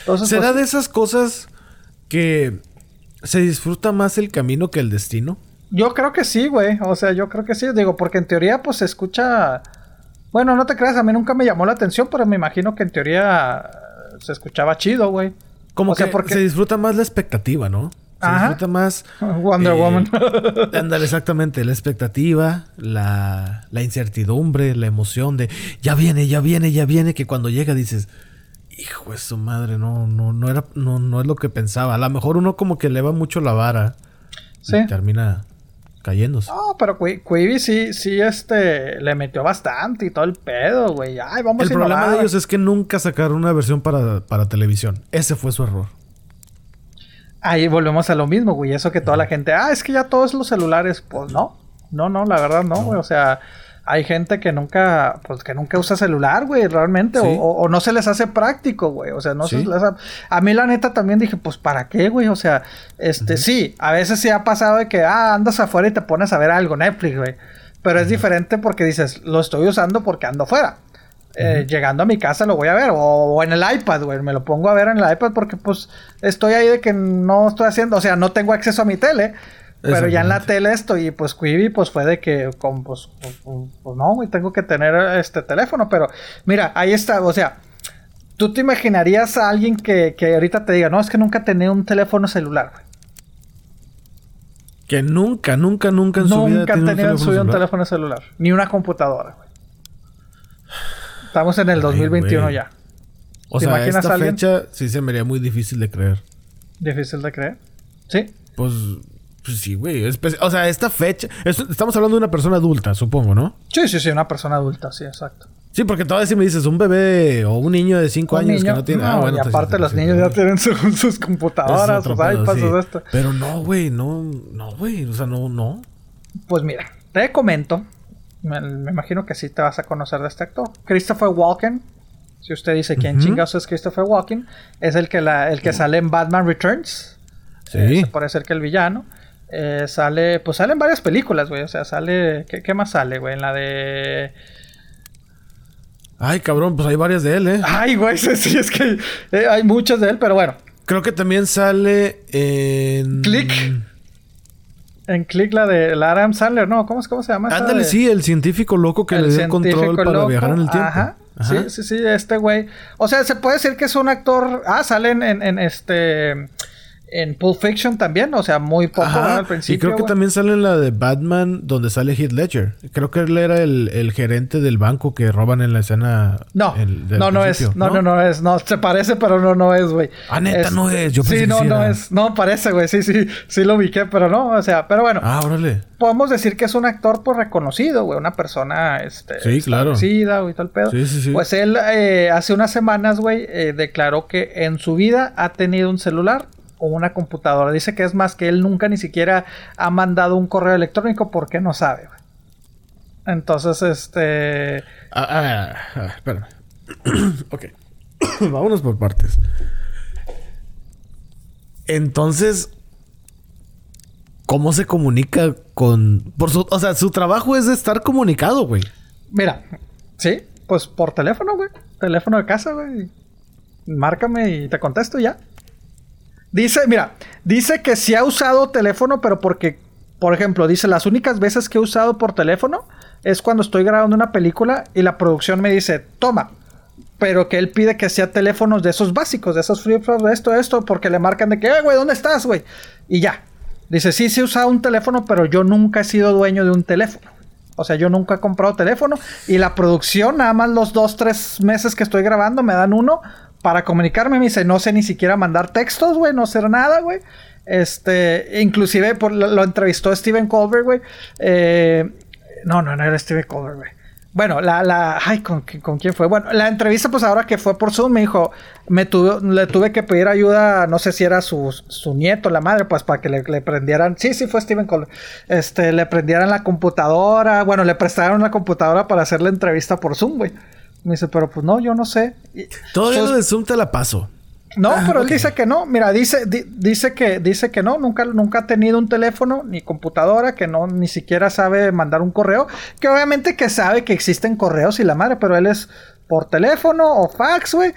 Entonces, ¿Será pues, de esas cosas que se disfruta más el camino que el destino? yo creo que sí, güey. O sea, yo creo que sí. Digo, porque en teoría, pues se escucha. Bueno, no te creas, a mí nunca me llamó la atención, pero me imagino que en teoría eh, se escuchaba chido, güey. Como O sea, que porque- se disfruta más la expectativa, ¿no? Se Ajá. disfruta más... Wonder eh, Woman. Ándale, exactamente. La expectativa, la, la incertidumbre, la emoción de... Ya viene, ya viene, ya viene. Que cuando llega dices... Hijo de su madre, no, no, no era... No, no es lo que pensaba. A lo mejor uno como que eleva mucho la vara. Sí. Y termina cayéndose. No, pero Qui- Quibi sí, sí, este, le metió bastante y todo el pedo, güey. Ay, vamos El a problema de ellos es que nunca sacaron una versión para, para televisión. Ese fue su error. Ahí volvemos a lo mismo, güey. Eso que toda la gente, ah, es que ya todos los celulares, pues no. No, no, la verdad no, güey. O sea, hay gente que nunca, pues que nunca usa celular, güey, realmente. Sí. O, no se les hace práctico, güey. O sea, no se les hace... A mí la neta también dije, pues, ¿para qué, güey? O sea, este, sí, a veces sí ha pasado de que, ah, andas afuera y te pones a ver algo, Netflix, güey. Pero es diferente porque dices, lo estoy usando porque ando afuera. Eh, llegando a mi casa lo voy a ver. O, o en el iPad, güey. Me lo pongo a ver en el iPad porque pues estoy ahí de que no estoy haciendo, o sea, no tengo acceso a mi tele. Pero ya en la tele estoy, pues Quibi, pues fue de que, con, pues, pues, no, güey, tengo que tener este teléfono. Pero mira, ahí está, o sea, tú te imaginarías a alguien que, que ahorita te diga, no, es que nunca tenía un teléfono celular, güey. Que nunca, nunca, nunca en su vida Nunca tenido tenido en su vida un celular. teléfono celular. Ni una computadora, güey. Estamos en el Ay, 2021 güey. ya. O ¿Te sea, imaginas esta alguien? fecha sí se me haría muy difícil de creer. Difícil de creer. Sí. Pues Pues sí, güey. espe- O sea, esta fecha. estamos hablando de una persona adulta, supongo, ¿no? Sí, sí, sí, una persona adulta, sí, exacto. Sí, porque todavía si me dices un bebé o un niño de 5 Un años niño- que no tiene. no, ah, bueno, y aparte los niños ya tienen su- sus computadoras, sus iPads, sí. esto. Pero no, güey, no, no, güey. O sea, no, no. Pues mira, te comento. Me, me imagino que sí te vas a conocer de este actor. Christopher Walken. Si usted dice quién Ujú. chingados es Christopher Walken, es el que, la, el que sale en Batman Returns. Sí. Eh, ser que el villano. Eh, sale, pues sale en varias películas, güey. O sea, sale. ¿Qué, qué más sale, güey? En la de. Ay, cabrón, pues hay varias de él, ¿eh? Ay, güey, sí, sí, es que eh, hay muchas de él, pero bueno. Creo que también sale en. Click. En Click, la de la Adam Sandler, ¿no? ¿Cómo, es- cómo se llama? Ándale, de- sí, el científico loco que el le dio control para loco. viajar en el tiempo. Ajá. Ajá. Sí, sí, sí, este güey. O sea, se puede decir que es un actor. Ah, sale en, en, en este. En Pulp Fiction también, o sea, muy poco al y principio. creo que también sale en la de Batman donde sale Heath Ledger. Creo que él era el, el gerente del banco que roban en la escena. No, el- del no, no es. No, no, no es. No, se parece, pero no, no es, güey. Ah, neta, no es. Yo pensé sí, que no, sí no es. No, parece, güey. Sí, sí, sí lo ubiqué, pero no, o sea, pero bueno. Ah, órale. Podemos decir que es un actor pues reconocido, güey, una persona este Sí, claro. güey, todo el pedo. Sí, sí, sí. Pues él eh, hace unas semanas, güey, eh, declaró que en su vida ha tenido un celular o una computadora. Dice que es más que él nunca ni siquiera ha mandado un correo electrónico porque no sabe, güey. Entonces, este Ah, ah, ah, espérame. ok. Vámonos por partes. Entonces, ¿cómo se comunica con. Por su, o sea, su trabajo es de estar comunicado, güey. Mira, sí, pues por teléfono, güey. Teléfono de casa, güey. Márcame y te contesto ya. Dice, mira, dice que sí ha usado teléfono, pero porque, por ejemplo, dice, las únicas veces que he usado por teléfono es cuando estoy grabando una película y la producción me dice, toma. Pero que él pide que sea teléfonos de esos básicos, de esos flip de esto, esto, porque le marcan de que, eh, güey, ¿dónde estás, güey? Y ya. Dice, sí, sí he usado un teléfono, pero yo nunca he sido dueño de un teléfono. O sea, yo nunca he comprado teléfono. Y la producción, nada más los dos, tres meses que estoy grabando, me dan uno para comunicarme. Me dice, no sé ni siquiera mandar textos, güey, no sé nada, güey. Este, inclusive por, lo, lo entrevistó Steven Colbert, güey. Eh, no, no, no era Steven Colbert, güey. Bueno, la, la, ay, ¿con, ¿con quién fue? Bueno, la entrevista, pues ahora que fue por Zoom, me dijo, me tuve, le tuve que pedir ayuda, no sé si era su, su nieto, la madre, pues para que le, le prendieran, sí, sí, fue Steven Colbert, este, le prendieran la computadora, bueno, le prestaron la computadora para hacer la entrevista por Zoom, güey. Me dice, pero pues no, yo no sé. Y- Todavía lo de Zoom te la paso. no, Ah, pero él dice que no. Mira, dice, di- dice que, dice que no, nunca, nunca ha tenido un teléfono ni computadora, que no ni siquiera sabe mandar un correo. Que obviamente que sabe que existen correos y la madre, pero él es por teléfono o fax, güey.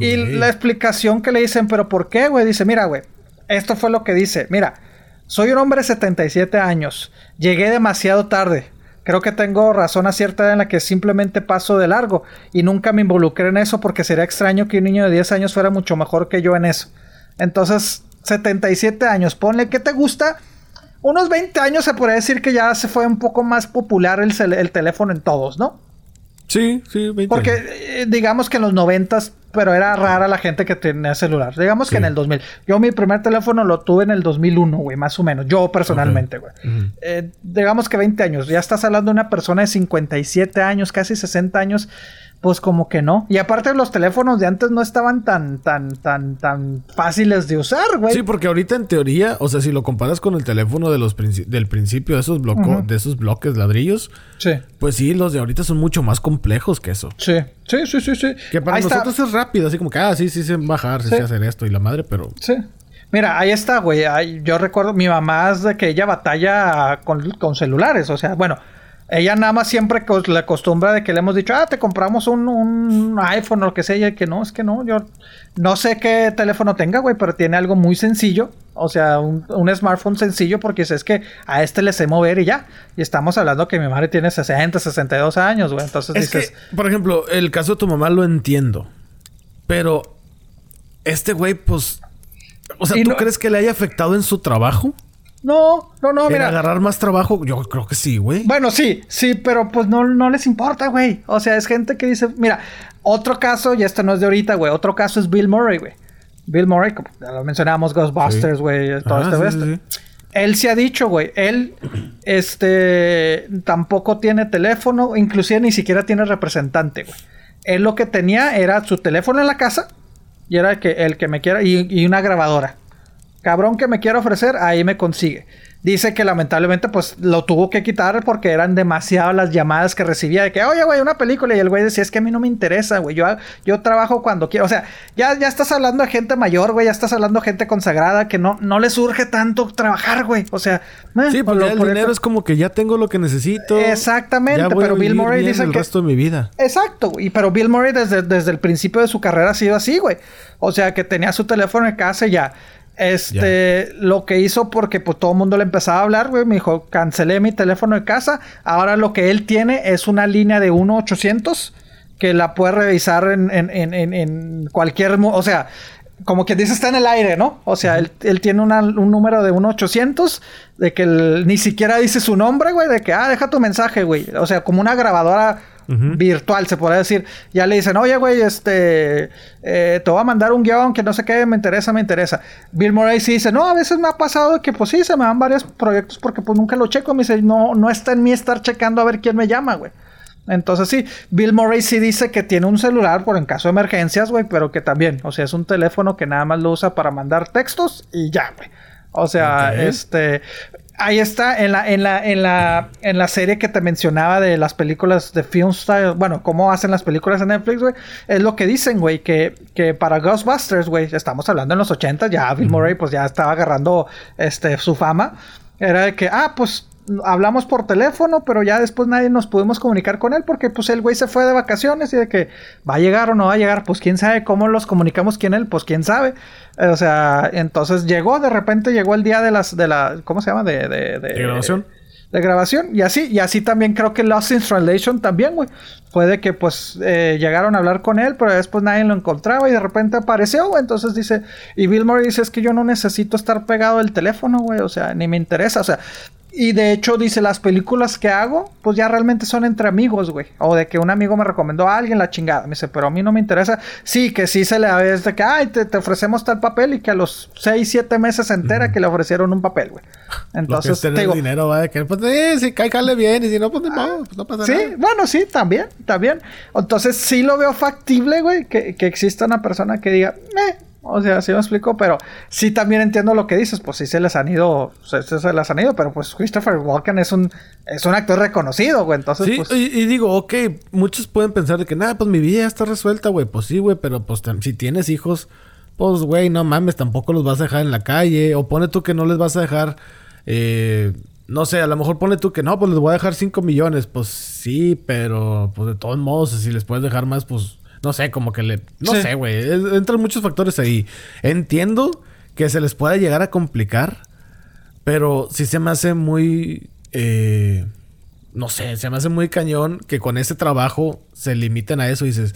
Y la explicación que le dicen, pero ¿por qué, güey? Dice, mira, güey, esto fue lo que dice. Mira, soy un hombre de 77 años. Llegué demasiado tarde. Creo que tengo razón a cierta edad en la que simplemente paso de largo y nunca me involucré en eso porque sería extraño que un niño de 10 años fuera mucho mejor que yo en eso. Entonces, 77 años, ponle que te gusta. Unos 20 años se podría decir que ya se fue un poco más popular el, teléfono en todos, ¿no? Sí, sí, 20 Porque años. eh, digamos que en los noventas, pero era rara la gente que tenía celular. Digamos que en el 2000. Yo mi primer teléfono lo tuve en el 2001, güey, más o menos. Yo personalmente, güey. Eh, digamos que 20 años. Ya estás hablando de una persona de 57 años, casi 60 años. Pues como que no. Y aparte los teléfonos de antes no estaban tan, tan, tan, tan fáciles de usar, güey. Sí, porque ahorita en teoría, o sea, si lo comparas con el teléfono de los princi- del principio, de esos, bloco- de esos bloques ladrillos, Sí, pues sí, los de ahorita son mucho más complejos que eso. sí, sí, sí, sí. sí. Que para Ahí está. nosotros es rápido, así como que, ah, sí, sí, sé bajar, sí, Sí. sé hacer esto y la madre, pero... Sí. Mira, ahí está, güey. Yo recuerdo, mi mamá es de que ella batalla con, con celulares. O sea, bueno, ella nada más siempre cos- la acostumbra de que le hemos dicho, ah, te compramos un, un iPhone o lo que sea. Y que no, es que no. Yo no sé qué teléfono tenga, güey, pero tiene algo muy sencillo. O sea, un, un smartphone sencillo porque es que a este le sé mover y ya. Y estamos hablando que mi madre tiene 60, 62 años, güey. Entonces Es dices, que, por ejemplo, el caso de tu mamá lo entiendo. Pero este güey, pues. O sea, ¿tú no- crees que le haya afectado en su trabajo? No, no, no, ¿En mira. agarrar más trabajo? Yo creo que sí, güey. Bueno, sí, sí, pero pues no, no les importa, güey. O sea, es gente que dice, mira, otro caso, y esto no es de ahorita, güey, otro caso es Bill Murray, güey. Bill Murray, como ya lo mencionábamos, Ghostbusters, Sí. güey, todo Ajá, este sí, sí. Él se ha dicho, güey, él, este, tampoco tiene teléfono, inclusive ni siquiera tiene representante, güey. Él lo que tenía era su teléfono en la casa y era el que, el que me quiera, y, y una grabadora. Cabrón que me quiera ofrecer, ahí me consigue. Dice que lamentablemente pues lo tuvo que quitar porque eran demasiadas las llamadas que recibía de que, oye, güey, una película. Y el güey decía, es que a mí no me interesa, güey. Yo, yo trabajo cuando quiero. O sea, ya, ya estás hablando de gente mayor, güey. Ya estás hablando de gente consagrada que no, no le surge tanto trabajar, güey. O sea, eh, sí, porque el dinero es como que ya tengo lo que necesito. Exactamente, pero Bill Murray dice el resto de mi vida. Exacto, güey. Pero Bill Murray desde, desde el principio de su carrera ha sido así, güey. O sea, que tenía su teléfono en casa y ya este, lo que hizo porque pues todo el mundo le empezaba a hablar, güey, me dijo, cancelé mi teléfono de casa, ahora lo que él tiene es una línea de 1-800 que la puede revisar en, en, en, en, cualquier, o sea, como que dice está en el aire, ¿no? O sea, él, él, tiene un número de 1-800, de que ni siquiera dice su nombre, güey, de que, ah, deja tu mensaje, güey. O sea, como una grabadora virtual, se podría decir. Ya le dicen, oye, güey, este, eh, te voy a mandar un guion que no sé qué, me interesa, me interesa. Bill Murray sí dice, no, a veces me ha pasado que, pues sí, se me dan varios proyectos porque pues nunca lo checo. Me dice, no, no está en mí estar checando a ver quién me llama, güey. Entonces sí, Bill Murray sí dice que tiene un celular por en caso de emergencias, güey, pero que también, o sea, es un teléfono que nada más lo usa para mandar textos y ya, güey. O sea, este, Ahí está, en la, en la, en la, en la serie que te mencionaba de las películas de Film Style, bueno, cómo hacen las películas en Netflix, güey, es lo que dicen, güey, que, que para Ghostbusters, güey, estamos hablando en los 80, ya Bill Murray pues ya estaba agarrando este su fama. Era de que, ah, pues hablamos por teléfono, pero ya después nadie nos pudimos comunicar con él porque pues el güey se fue de vacaciones y de que va a llegar o no va a llegar, pues quién sabe cómo los comunicamos quién él, pues quién sabe. O sea, entonces llegó, de repente llegó el día de las, de la, ¿cómo se llama? De, de, de, grabación. De, grabación. Y así, y así también creo que Lost in Translation también, güey. Puede que pues eh, llegaron a hablar con él, pero después nadie lo encontraba y de repente apareció, güey. Entonces dice, y Bill Murray dice, es que yo no necesito estar pegado al teléfono, güey. O sea, ni me interesa. O sea, y de hecho, dice, las películas que hago, pues ya realmente son entre amigos, güey. O de que un amigo me recomendó a alguien la chingada. Me dice, pero a mí no me interesa. Sí, que sí se le es de que, ay, te, ofrecemos tal papel y que a los 6, 7 meses se entera que le ofrecieron un papel, güey. Entonces, te digo, dinero, va de que, pues, eh, si cáigale bien y si no, pues, no, pues no pasa sí, nada. Sí, bueno, sí, también, también. Entonces, sí lo veo factible, güey, que, que exista una persona que diga, eh, o sea, sí me explico, pero sí también entiendo lo que dices, pues sí se les han ido, se, se les han ido, pero pues Christopher Walken es un, es un actor reconocido, güey, entonces sí, pues... y, digo, ok, muchos pueden pensar de que, nada, pues mi vida ya está resuelta, güey, pues sí, güey, pero pues si tienes hijos, pues güey, no mames, tampoco los vas a dejar en la calle, o pone tú que no les vas a dejar, eh, no sé, a lo mejor pone tú que no, pues les voy a dejar 5 millones, pues sí, pero pues de todos modos, si les puedes dejar más, pues no sé, como que le... No sé, güey. Entran muchos factores ahí. Entiendo que se les pueda llegar a complicar, pero sí se me hace muy... Eh, no sé, se me hace muy cañón que con ese trabajo se limiten a eso y dices,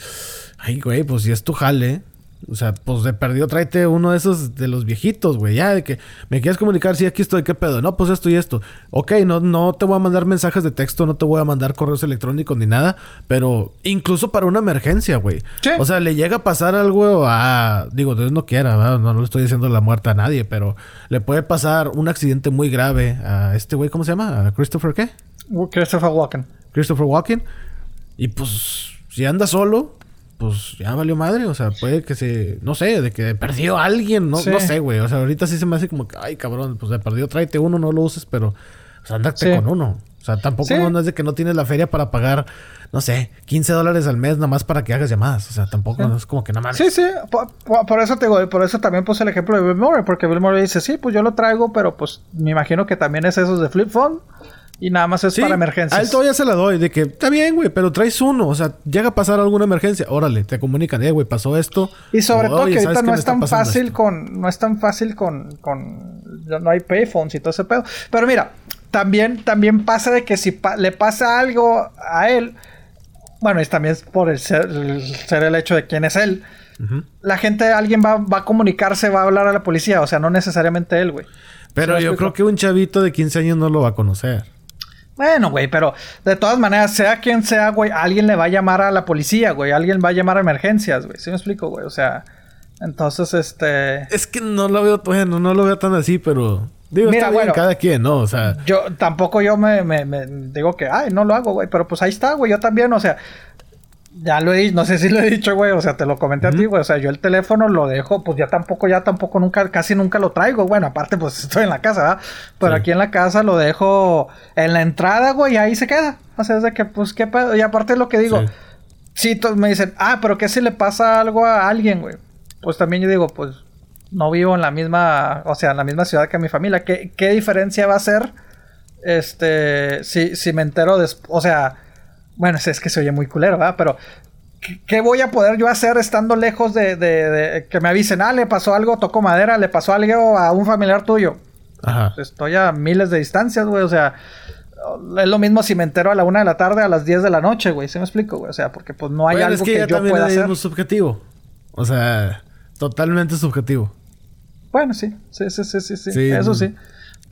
ay, güey, pues si es tu jale, o sea, pues de perdido tráete uno de esos de los viejitos, güey. Ya, de que me quieres comunicar, sí, aquí estoy, ¿qué pedo? No, pues esto y esto. Ok, no, no te voy a mandar mensajes de texto, no te voy a mandar correos electrónicos ni nada, pero incluso para una emergencia, güey. O sea, le llega a pasar algo a. Digo, Dios no quiera, No, no le estoy diciendo la muerte a nadie, pero le puede pasar un accidente muy grave a este güey, ¿cómo se llama? ¿A Christopher qué? Christopher Walken. Christopher Walken. Y pues, si anda solo, pues ya valió madre. O sea, puede que se, no sé, de que perdió a alguien, no, no sé, güey. O sea, ahorita sí se me hace como que, ay, cabrón, pues se perdió, tráete uno, no lo uses, pero, o sea, andate con uno. O sea, tampoco no es de que no tienes la feria para pagar, no sé, 15 dólares al mes nada más para que hagas llamadas. O sea, tampoco no es como que nada más. Sí, sí. Por, eso te digo, por eso también puse el ejemplo de Bill Murray, porque Bill Murray dice, sí, pues yo lo traigo, pero pues me imagino que también es esos de flip phone. Y nada más es para emergencias. A él todavía se la doy. De que, está bien, güey, pero traes uno. O sea, llega a pasar alguna emergencia. Órale, te comunican, eh, güey, pasó esto. Y sobre todo que ahorita no es tan fácil con... No es tan fácil con... con no hay payphones y todo ese pedo. Pero mira, también, también pasa de que si le pasa algo a él... Bueno, es también por el ser, el, hecho de quién es él. La gente, alguien va, va a comunicarse, va a hablar a la policía. O sea, no necesariamente él, güey. Pero yo creo que un chavito de 15 años no lo va a conocer. Bueno, güey, pero de todas maneras, sea quien sea, güey, alguien le va a llamar a la policía, güey. Alguien va a llamar a emergencias, güey. ¿Sí me explico, güey? O sea, entonces, este... Es que no lo veo, bueno, no lo veo tan así, pero... Digo, está bien, cada quien, ¿no? O sea... Yo tampoco yo me, me, me digo que, ay, no lo hago, güey. Pero pues ahí está, güey. Yo también, o sea... Ya lo he dicho, no sé si lo he dicho, güey, o sea, te lo comenté a ti, güey, o sea, yo el teléfono lo dejo, pues ya tampoco, ya tampoco nunca, casi nunca lo traigo, bueno, aparte pues estoy en la casa, ¿verdad? Pero aquí en la casa lo dejo en la entrada, güey, y ahí se queda, o sea, es de que, pues, qué pedo, y aparte lo que digo, si me dicen, ah, pero ¿qué si le pasa algo a alguien, güey? Pues también yo digo, pues, no vivo en la misma, o sea, en la misma ciudad que mi familia, ¿qué, qué diferencia va a ser, este, si, si me entero después, o sea bueno, es que se oye muy culero, ¿verdad? Pero, ¿qué, voy a poder yo hacer estando lejos de, que me avisen, ah, le pasó algo, toco madera, le pasó algo a un familiar tuyo? Ajá. Estoy a miles de distancias, güey, o sea, es lo mismo si me entero a la una de la tarde a las 10 de la noche, güey, ¿sí me explico, güey? O sea, porque pues no hay algo es que, yo pueda hacer. subjetivo. O sea, totalmente subjetivo. Bueno, sí, sí, sí, sí, sí, eso sí.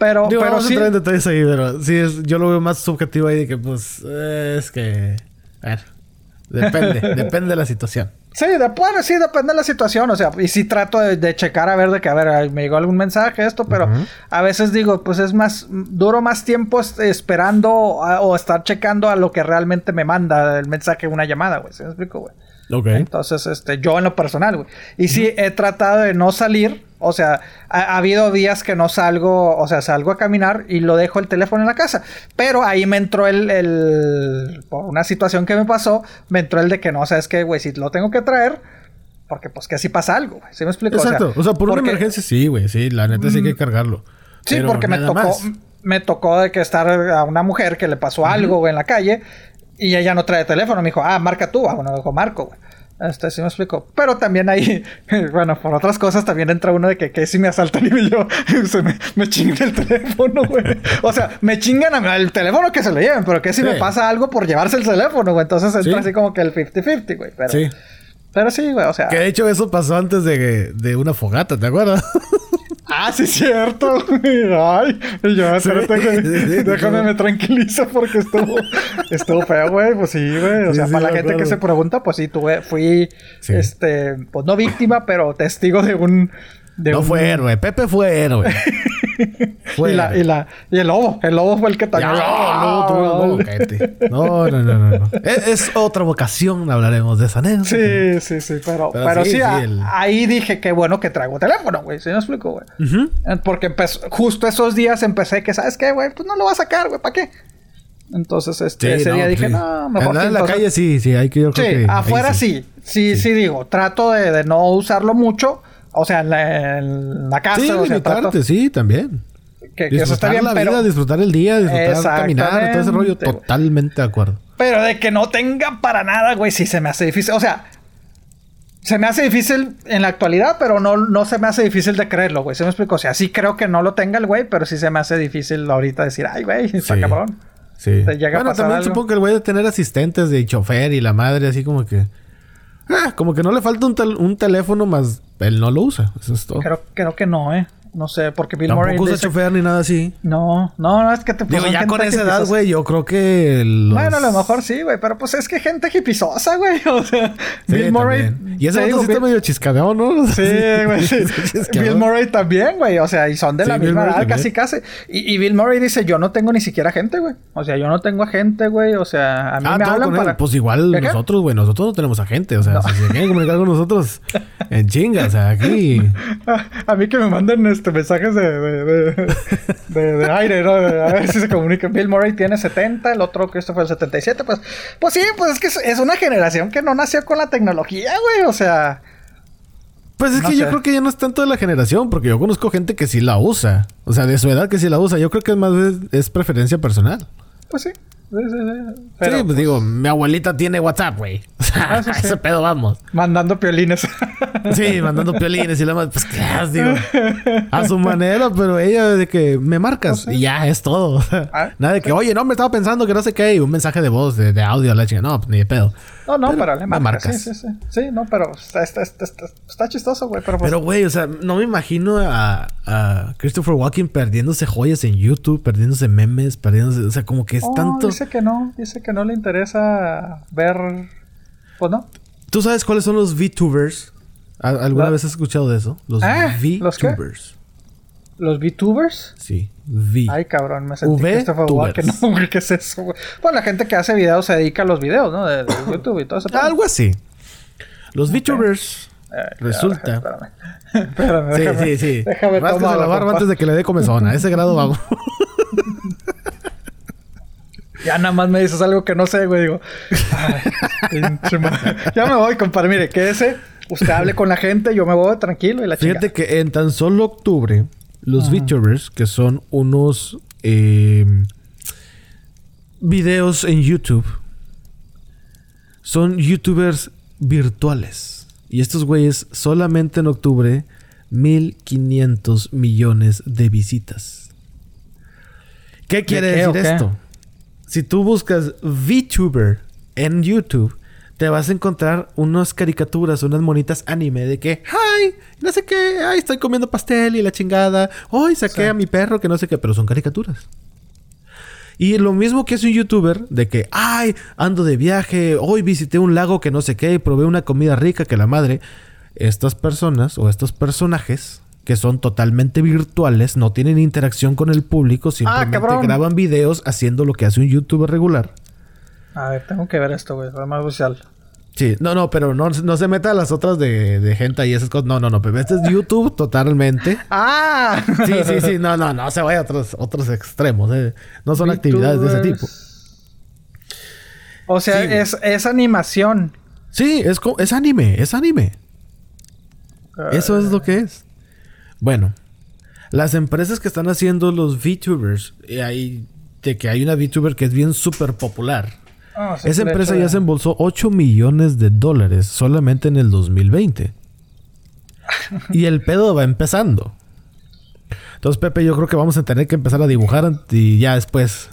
Pero, pero sí. detalles ahí, pero sí, es, yo lo veo más subjetivo ahí de que, pues, es que. A ver, depende, depende de la situación. Sí, de, sí, depende de la situación. O sea, y sí trato de, checar a ver de que, a ver, me llegó algún mensaje, esto, pero a veces digo, pues es más, duro más tiempo esperando o estar checando a lo que realmente me manda el mensaje, una llamada, güey. ¿Sí me explico, güey? Ok. Entonces, este, yo en lo personal, güey. Y sí, he tratado de no salir. O sea, ha, habido días que no salgo, o sea, salgo a caminar y lo dejo el teléfono en la casa. Pero ahí me entró el, el por una situación que me pasó, me entró el de que no, sabes qué, güey, si lo tengo que traer, porque pues que así pasa algo, güey. ¿Sí me explico? Exacto. O sea, por una emergencia sí, güey, sí, la neta sí hay que cargarlo. Sí, porque me tocó, me tocó de que estar a una mujer que le pasó algo, güey, en la calle. Y ella no trae teléfono. Me dijo, ah, marca tú. Ah, bueno, dijo, marco, güey. Este sí me explico. Pero también ahí, bueno, por otras cosas también entra uno de que, que si me asaltan y yo se me, me chingan el teléfono, güey. O sea, me chingan el teléfono que se lo lleven, pero que si me pasa algo por llevarse el teléfono, güey. Entonces entra así como que el 50-50, güey. Pero, sí. Pero sí, güey, o sea. Que de hecho eso pasó antes de, de una fogata, ¿te acuerdas? Ah, sí, cierto. Ay, yo, espérate, déjame me tranquilizo porque estuvo, estuvo feo, güey. Pues sí, güey. O sea, para la gente que se pregunta, pues sí, tuve, fui, este, pues no víctima, pero testigo de un, no fue héroe, Pepe fue héroe. fue y, la, y, la, y, el lobo, el lobo fue el que también. No, no, no, no, no. Es, otra vocación, hablaremos de esa anécdota. Sí, sí, sí, pero, pero, sí, ahí dije que bueno que traigo teléfono, güey. ¿Sí me explico, güey? Eh, porque justo esos días empecé que, ¿sabes qué, güey? Pues no lo va a sacar, güey, ¿para qué? Entonces, este, ese día dije, no, mejor en la calle sí, sí, hay que yo creo sí, afuera sí. Sí, sí, digo, trato de, de no usarlo mucho o sea, en la, casa. Sí, o sea, sí, también. Que, disfrutar eso está bien, la vida, disfrutar el día, disfrutar caminar, todo ese rollo, totalmente de acuerdo. Pero de que no tenga para nada, güey, sí se me hace difícil. O sea, se me hace difícil en la actualidad, pero no, no se me hace difícil de creerlo, güey. ¿Se me explico? O sea, sí creo que no lo tenga el güey, pero sí se me hace difícil ahorita decir, ay, güey, está cabrón. Sí. bueno, también supongo que el güey de tener asistentes de chofer y la madre, así como que. Ah, como que no le falta un, un teléfono más él no lo usa. Eso es todo. Creo, creo que no, ¿eh? No sé, porque Bill Murray... Tampoco usa chofer ni nada así. No, no, no, es que te... Digo, ya con esa edad, güey, yo creo que... Bueno, a lo mejor sí, güey, pero pues es que gente hipizosa, güey, o sea... Bill Murray... Y ese otro sí está medio chiscadeado, ¿no? Sí, güey, sí. Bill Murray también, güey, o sea, y son de la misma edad, casi, casi. Y, Bill Murray dice, yo no tengo ni siquiera gente, güey. O sea, yo no tengo gente, güey, o sea, a mí ah, me hablan para... Pues igual nosotros, güey, nosotros no tenemos agente, o sea, si se quieren comunicar con nosotros, en chinga, o sea, aquí... a mí que me manden este mensajes de de, aire, ¿no? a ver si se comunica. Bill Murray tiene 70, el otro que fue el 77. Pues, pues sí, pues es que es una generación que no nació con la tecnología, güey. O sea. Pues es que yo creo que ya no es tanto de la generación, porque yo conozco gente que sí la usa. O sea, de su edad que sí la usa. Yo creo que es más es preferencia personal. Pues sí. Sí, sí, pues digo, mi abuelita tiene WhatsApp, güey. O sea, ah, ese pedo vamos. Mandando piolines. sí, mandando piolines y más, pues qué digo. A su manera, pero ella de que me marcas y ya es todo. Ah, Nada de que, oye, no, me estaba pensando que no sé qué, y un mensaje de voz, de, de audio, la chica, no, pues ni de pedo. No, no, pero, le marcas. Sí, sí, sí. Sí, no, pero está, está, está, está chistoso, güey. Pero, pues... pero, güey, o sea, no me imagino a, a, Christopher Walken perdiéndose joyas en YouTube, perdiéndose memes, perdiéndose. O sea, como que es oh, tanto. Dice que no, dice que no le interesa ver. Pues no. ¿Tú sabes cuáles son los VTubers? ¿Alguna vez has escuchado de eso? Los ah, VTubers. ¿Los VTubers? Sí, V. Ay, cabrón, me sentí igual que no, ¿qué es eso, güey? Pues la gente que hace videos se dedica a los videos, ¿no? De, de YouTube y todo eso. Algo así. Los VTubers Eh, Resulta. Espérame. Espérame, Sí, déjame, sí, sí. Déjame la barba antes de que le dé comezón. A ese grado vamos. Ya nada más me dices algo que no sé, güey. Digo, ay. Ya me voy, compadre. Mire, quédese. Usted hable con la gente, yo me voy tranquilo y la chica. Fíjate que en tan solo octubre, los VTubers, que son unos eh, videos en YouTube, son YouTubers virtuales. Y estos güeyes solamente en octubre, 1500 millones de visitas. ¿Qué quiere qué, decir esto? Si tú buscas VTuber en YouTube, te vas a encontrar unas caricaturas, unas monitas anime de que, ¡ay! No sé qué, ¡ay! Estoy comiendo pastel y la chingada. ¡Ay! Saqué Sí. a mi perro que no sé qué, pero son caricaturas. Y lo mismo que es un youtuber de que, ¡ay! Ando de viaje, hoy visité un lago que no sé qué y probé una comida rica que la madre. Estas personas o estos personajes que son totalmente virtuales, no tienen interacción con el público, simplemente cabrón. graban videos haciendo lo que hace un youtuber regular. A ver, tengo que ver esto, güey. Fue más social. Sí, no, no, pero no, no se meta a las otras de, de gente y esas cosas. No, no, no, pero este es YouTube totalmente. ¡Ah! Sí, sí, sí, no, no, no se vaya a otros, otros extremos. eh. No son actividades de ese tipo. O sea, Sí, es, es animación. Sí, es, es anime, es anime. Eso es lo que es. Bueno, las empresas que están haciendo los VTubers, y hay, de que hay una VTuber que es bien súper popular. Ah, Esa empresa ya se embolsó 8 millones de dólares solamente en el 2020. y el pedo va empezando. Entonces, Pepe, yo creo que vamos a tener que empezar a dibujar y ya después,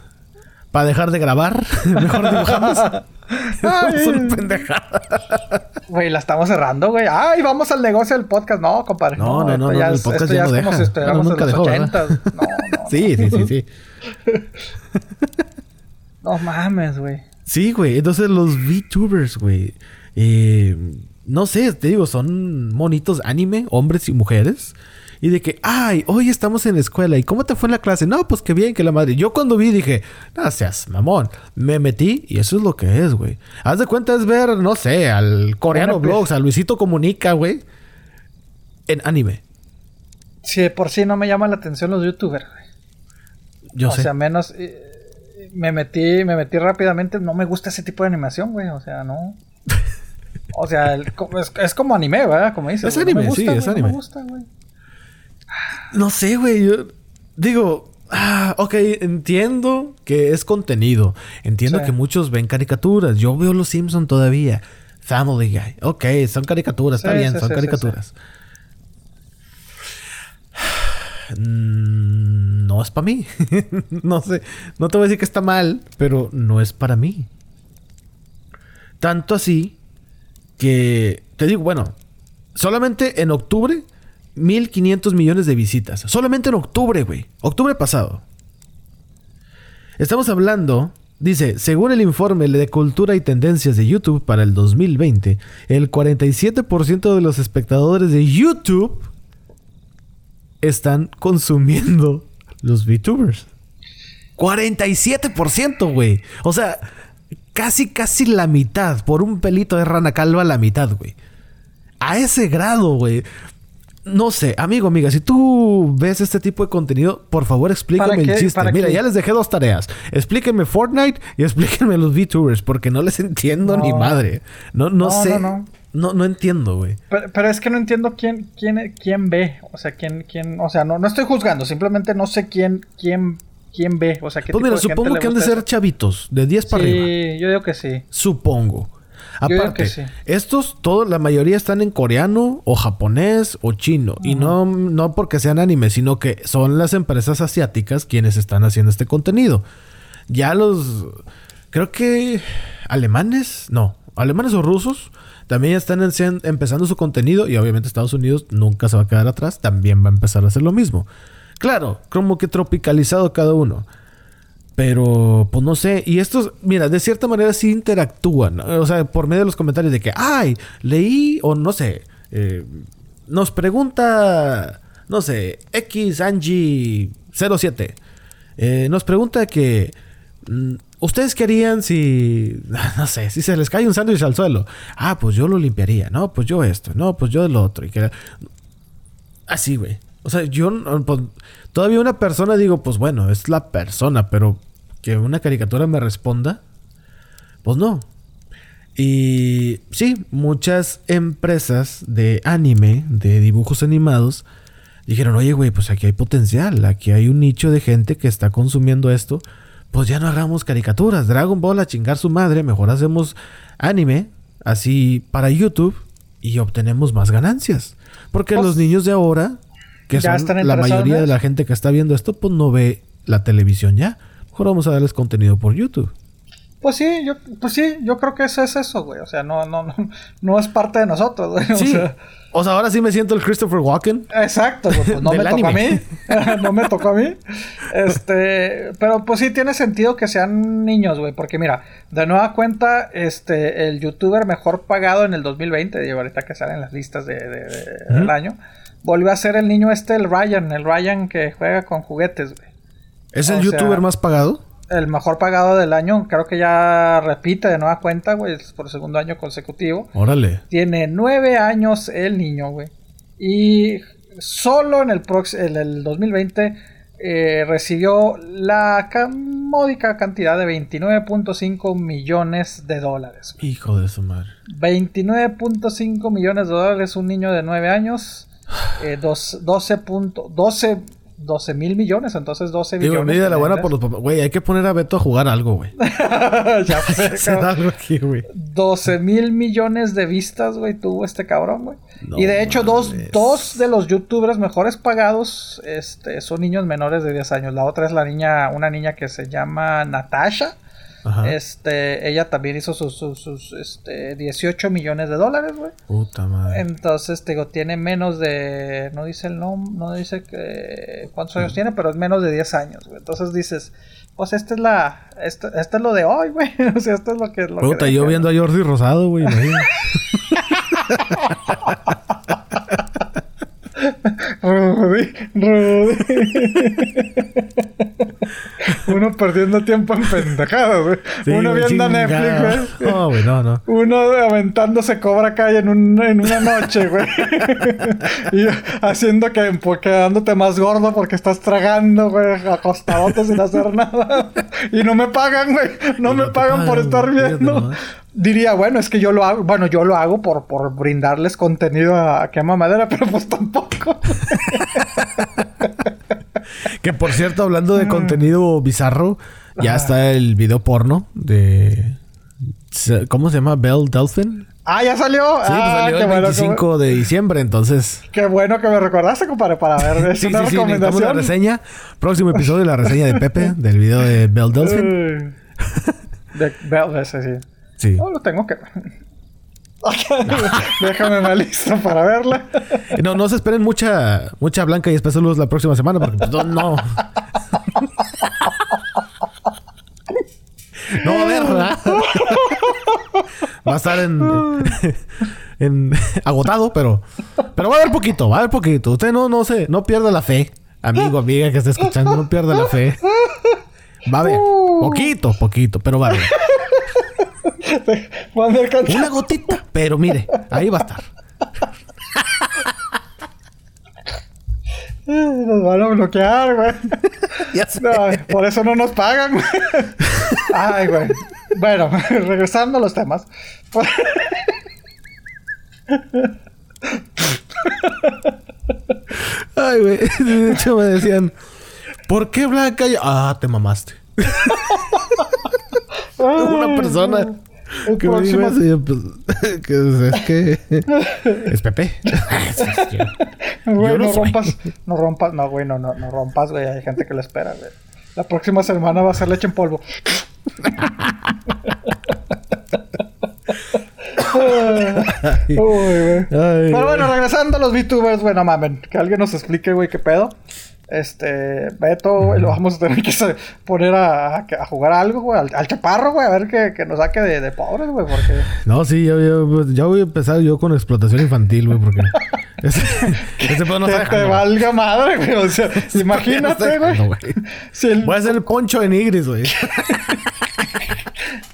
para dejar de grabar, mejor dibujamos. Una pendejada. Güey, la estamos cerrando, güey. ¡Ay, vamos al negocio del podcast! No, compadre. No, no, no, ya el podcast esto ya no es como deja. si estuviéramos Bueno, nunca en los dejó, ¿verdad? ochentas. No, no. Sí, sí, sí, sí. No mames, güey. Sí, güey. Entonces los VTubers, güey. eh, no sé, te digo, son monitos anime, hombres y mujeres. Y de que, ay, hoy estamos en la escuela. ¿Y cómo te fue en la clase? No, pues que bien, que la madre. Yo cuando vi dije, no seas mamón. Me metí y eso es lo que es, güey. Haz de cuenta es ver, no sé, al coreano pi- vlogs, a Luisito Comunica, güey. En anime. Si de por sí no me llaman la atención los youtubers, güey. Yo o sé. sea, menos... eh, me metí, me metí rápidamente. No me gusta ese tipo de animación, güey. O sea, no. O sea, el- es, es como anime, ¿verdad? Como dices. Es güey. No me anime, sí, gusta, es güey, No anime. me gusta, güey. No sé, güey. Yo digo, ah, ok, entiendo que es contenido. Entiendo Sí. que muchos ven caricaturas. Yo veo Los Simpson todavía. Family Guy. Ok, son caricaturas, está bien, sí, son caricaturas. Mm, No es para mí. no sé. No te voy a decir que está mal, pero no es para mí. Tanto así que te digo, bueno, solamente en octubre 1500 millones de visitas. Solamente en octubre, güey. Octubre pasado. Estamos hablando, dice, según el informe de cultura y tendencias de YouTube para el 2020, el 47% de los espectadores de YouTube están consumiendo los VTubers. 47%, güey. O sea, casi, casi la mitad. Por un pelito de rana calva, la mitad, güey. A ese grado, güey. No sé, amigo, amiga, si tú ves este tipo de contenido, por favor explícame ¿Para el chiste. ¿Para Mira, qué? ya les dejé dos tareas. Explíquenme Fortnite y explíquenme los VTubers, porque no les entiendo No. ni madre. No, no, No, sé. no, no. No, entiendo, güey. Pero, pero es que no entiendo quién, quién, quién ve. O sea, quién, quién, o sea, no, no estoy juzgando, simplemente no sé quién, quién, quién ve. O sea, qué Pues tipo mira, de supongo que han de ser eso. chavitos, de 10 para arriba. Sí, yo digo que sí. Supongo. Yo digo Aparte, que sí. estos, todos, la mayoría están en coreano o japonés o chino. Y no, no porque sean anime, sino que son las empresas asiáticas quienes están haciendo este contenido. Ya los, creo que alemanes, no, alemanes o rusos también están en- empezando su contenido y obviamente Estados Unidos nunca se va a quedar atrás, también va a empezar a hacer lo mismo. Claro, como que tropicalizado cada uno. Pero, pues no sé. Y estos, mira, de cierta manera sí interactúan. O sea, por medio de los comentarios de que, ay, leí, o no sé, eh, nos pregunta no sé, X Angie 07 eh, nos pregunta que mm, ¿Ustedes qué harían si, no sé, si se les cae un sándwich al suelo? Ah, pues yo lo limpiaría. No, pues yo esto. No, pues yo lo otro. Y que... Así, güey. O sea, yo pues, todavía una persona digo, pues bueno, es la persona, pero que una caricatura me responda, pues no. Y sí, muchas empresas de anime, de dibujos animados, dijeron, oye, güey, pues aquí hay potencial, aquí hay un nicho de gente que está consumiendo esto, pues ya no hagamos caricaturas, Dragon Ball a chingar su madre, mejor hacemos anime, así para YouTube, y obtenemos más ganancias. Porque pues los niños de ahora, que son la mayoría de la gente que está viendo esto, pues no ve la televisión ya. Mejor vamos a darles contenido por YouTube. Pues sí, yo, pues sí, yo creo que eso es eso, güey. O sea, no, no, no, no es parte de nosotros, güey. Sí. O sea, ahora sí me siento el Christopher Walken. Exacto, pues no me tocó a mí. no me tocó a mí. Este, pero pues sí tiene sentido que sean niños, güey. Porque mira, de nueva cuenta, este, el youtuber mejor pagado en el 2020, digo, ahorita que salen las listas de, del año, volvió a ser el niño este, el Ryan, el Ryan que juega con juguetes, güey. ¿Es el youtuber más pagado? El mejor pagado del año. Creo que ya repite de nueva cuenta, güey. Por segundo año consecutivo. Órale. Tiene nueve años el niño, güey. Y solo en el, en el 2020 eh, recibió la módica cantidad de 29.5 millones de dólares. Hijo de su madre. 29.5 millones de dólares un niño de nueve años. Eh, 12, 12 12 mil millones, entonces 12 Digo, millones. Digo, la buena por los papás. Güey, hay que poner a Beto a jugar algo, güey. ya sé. algo aquí, güey. 12 mil millones de vistas, güey, tuvo este cabrón, güey. y de hecho, dos, dos, de los youtubers mejores pagados este, son niños menores de 10 años. La otra es la niña, una niña que se llama Natasha. Este, ella también hizo sus, sus, este, 18 millones de dólares, güey. Puta madre. Entonces, digo, tiene menos de, no dice el nombre, no dice que, cuántos años tiene, pero es menos de 10 años, güey. Entonces dices, pues esta es la, esto, es lo de hoy, güey. o sea, esto es lo que... Lo Puta, yo viendo a Jordi Rosado, güey. Rudy, Rudy. Uno perdiendo tiempo en pendejadas, güey. Uno viendo Netflix, güey. No, güey, no, no. Uno aventándose Cobra Kai en, un, en una noche, güey. y haciendo que, pues, quedándote más gordo porque estás tragando, güey, acostadote sin hacer nada. y no me pagan, güey. No me pagan, por estar viendo diría, bueno, es que yo lo hago, bueno, yo lo hago por, por brindarles contenido a, Quema Madera, pero pues tampoco. que por cierto, hablando de mm. contenido bizarro, ya está el video porno de. ¿Cómo se llama? Belle Delfin. Ah, ya salió. Sí, pues ah, salió el 25 de diciembre, entonces. Qué bueno que me recordaste, compadre, para ver. Es sí, una sí, recomendación. la reseña. Próximo episodio, la reseña de Pepe, del video de Belle Delfin. de Belle, ese sí. Sí. No, lo tengo que. Déjame una lista para verla. no, no se esperen mucha, mucha blanca y espesa luz la próxima semana porque pues, no. no. no va a haber, va a estar en, en, agotado, pero, pero va a haber poquito, va a haber poquito. Usted no, no se, no pierda la fe, amigo, amiga que está escuchando, no pierda la fe. Va a haber, poquito, poquito, pero va a haber. Una gotita, pero mire, ahí va a estar. Nos van a bloquear, güey. por eso no nos pagan, güey. Ay, güey. Bueno, regresando a los temas. Ay, güey. De hecho, me decían, ¿por qué Blanca? Ah, te mamaste. Una persona el que próximo... pues, que es que es Pepe. güey, no, rompas, no rompas, no, güey, no, no, no rompas, güey. Hay gente que lo espera, güey. La próxima semana va a ser leche en polvo. Uy, güey. Pero bueno, regresando a los VTubers, güey, no mamen. Que alguien nos explique, güey, qué pedo. Este, Beto, güey, lo vamos a tener que poner a, a jugar algo, güey, al, al chaparro, güey, a ver que, que nos saque de, de pobres, güey, porque... No, sí, ya, ya, ya voy a empezar yo con explotación infantil, güey, porque... Ese, ese pedo no te, está te dejando. valga madre, güey, o sea, No imagínate, güey. Si el, Voy a hacer el poncho en Igris, güey.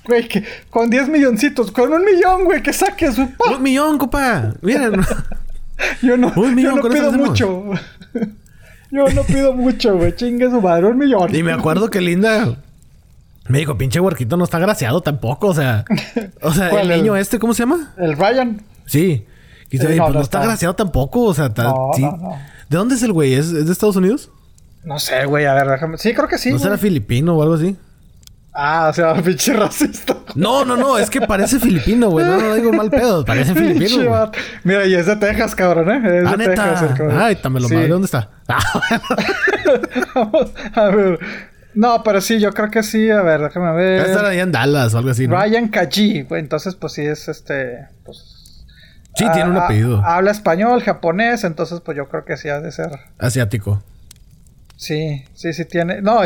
güey, que con 10 milloncitos, con un millón, güey, que saque su... pa- Un millón, compa. Miren. Yo no, Un millón, yo no pido mucho. Yo no pido mucho, güey. Chingue su madre, un millón. Y me acuerdo que Linda me dijo, pinche huerquito no está graciado tampoco. O sea, o sea, ¿Cuál, el el- niño este, ¿cómo se llama? El Ryan. Sí. Y dice, Sí, "Oye, no, pues no, está, está. graciado tampoco. O sea, está- No, sí. no, no. ¿De dónde es el güey? ¿Es, es de Estados Unidos? No sé, güey. A ver, déjame. Sí, creo que sí. ¿No güey. será filipino o algo así? Ah, o sea, pinche racista. No, no, no. Es que parece filipino, güey. No, no digo mal pedo. Parece filipino, güey. Mira, y es de Texas, cabrón, ¿eh? Es Ah, de Texas, neta. cabrón. Ay, también lo Sí. madre. ¿Dónde está? Ah, Vamos a ver. No, pero sí, yo creo que sí. A ver, déjame Debe estar ver. allá en Dallas o algo así, ¿no? Ryan Kaji, güey. Entonces, pues sí es este. Pues. Sí, tiene un ah, apellido. ah, habla español, japonés, entonces, pues yo creo que sí ha de ser. Asiático. Sí, sí, sí tiene. No,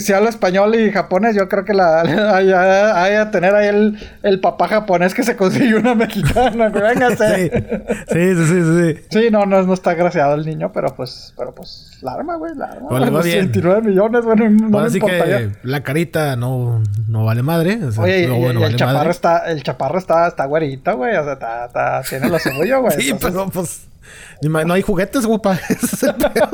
si habla español y japonés, yo creo que la hay a tener ahí el, el papá japonés que se consiguió una mexicana. Véngase. Sí, sí, sí, sí. sí. Sí, no, no, no está graciado el niño, pero pues, pero pues, la arma, güey, la arma. Pues le va Los bien. 29 millones, bueno, no Ahora me sí importaría. que la carita no, no vale madre. o sea, Oye, y, no, y- bueno, y el vale chaparro madre. está, el chaparro está, está güerito, güey, o sea, está, está, tiene lo suyo, güey. Sí, entonces- pero pues. No hay juguetes, guapa. Ese es el pedo.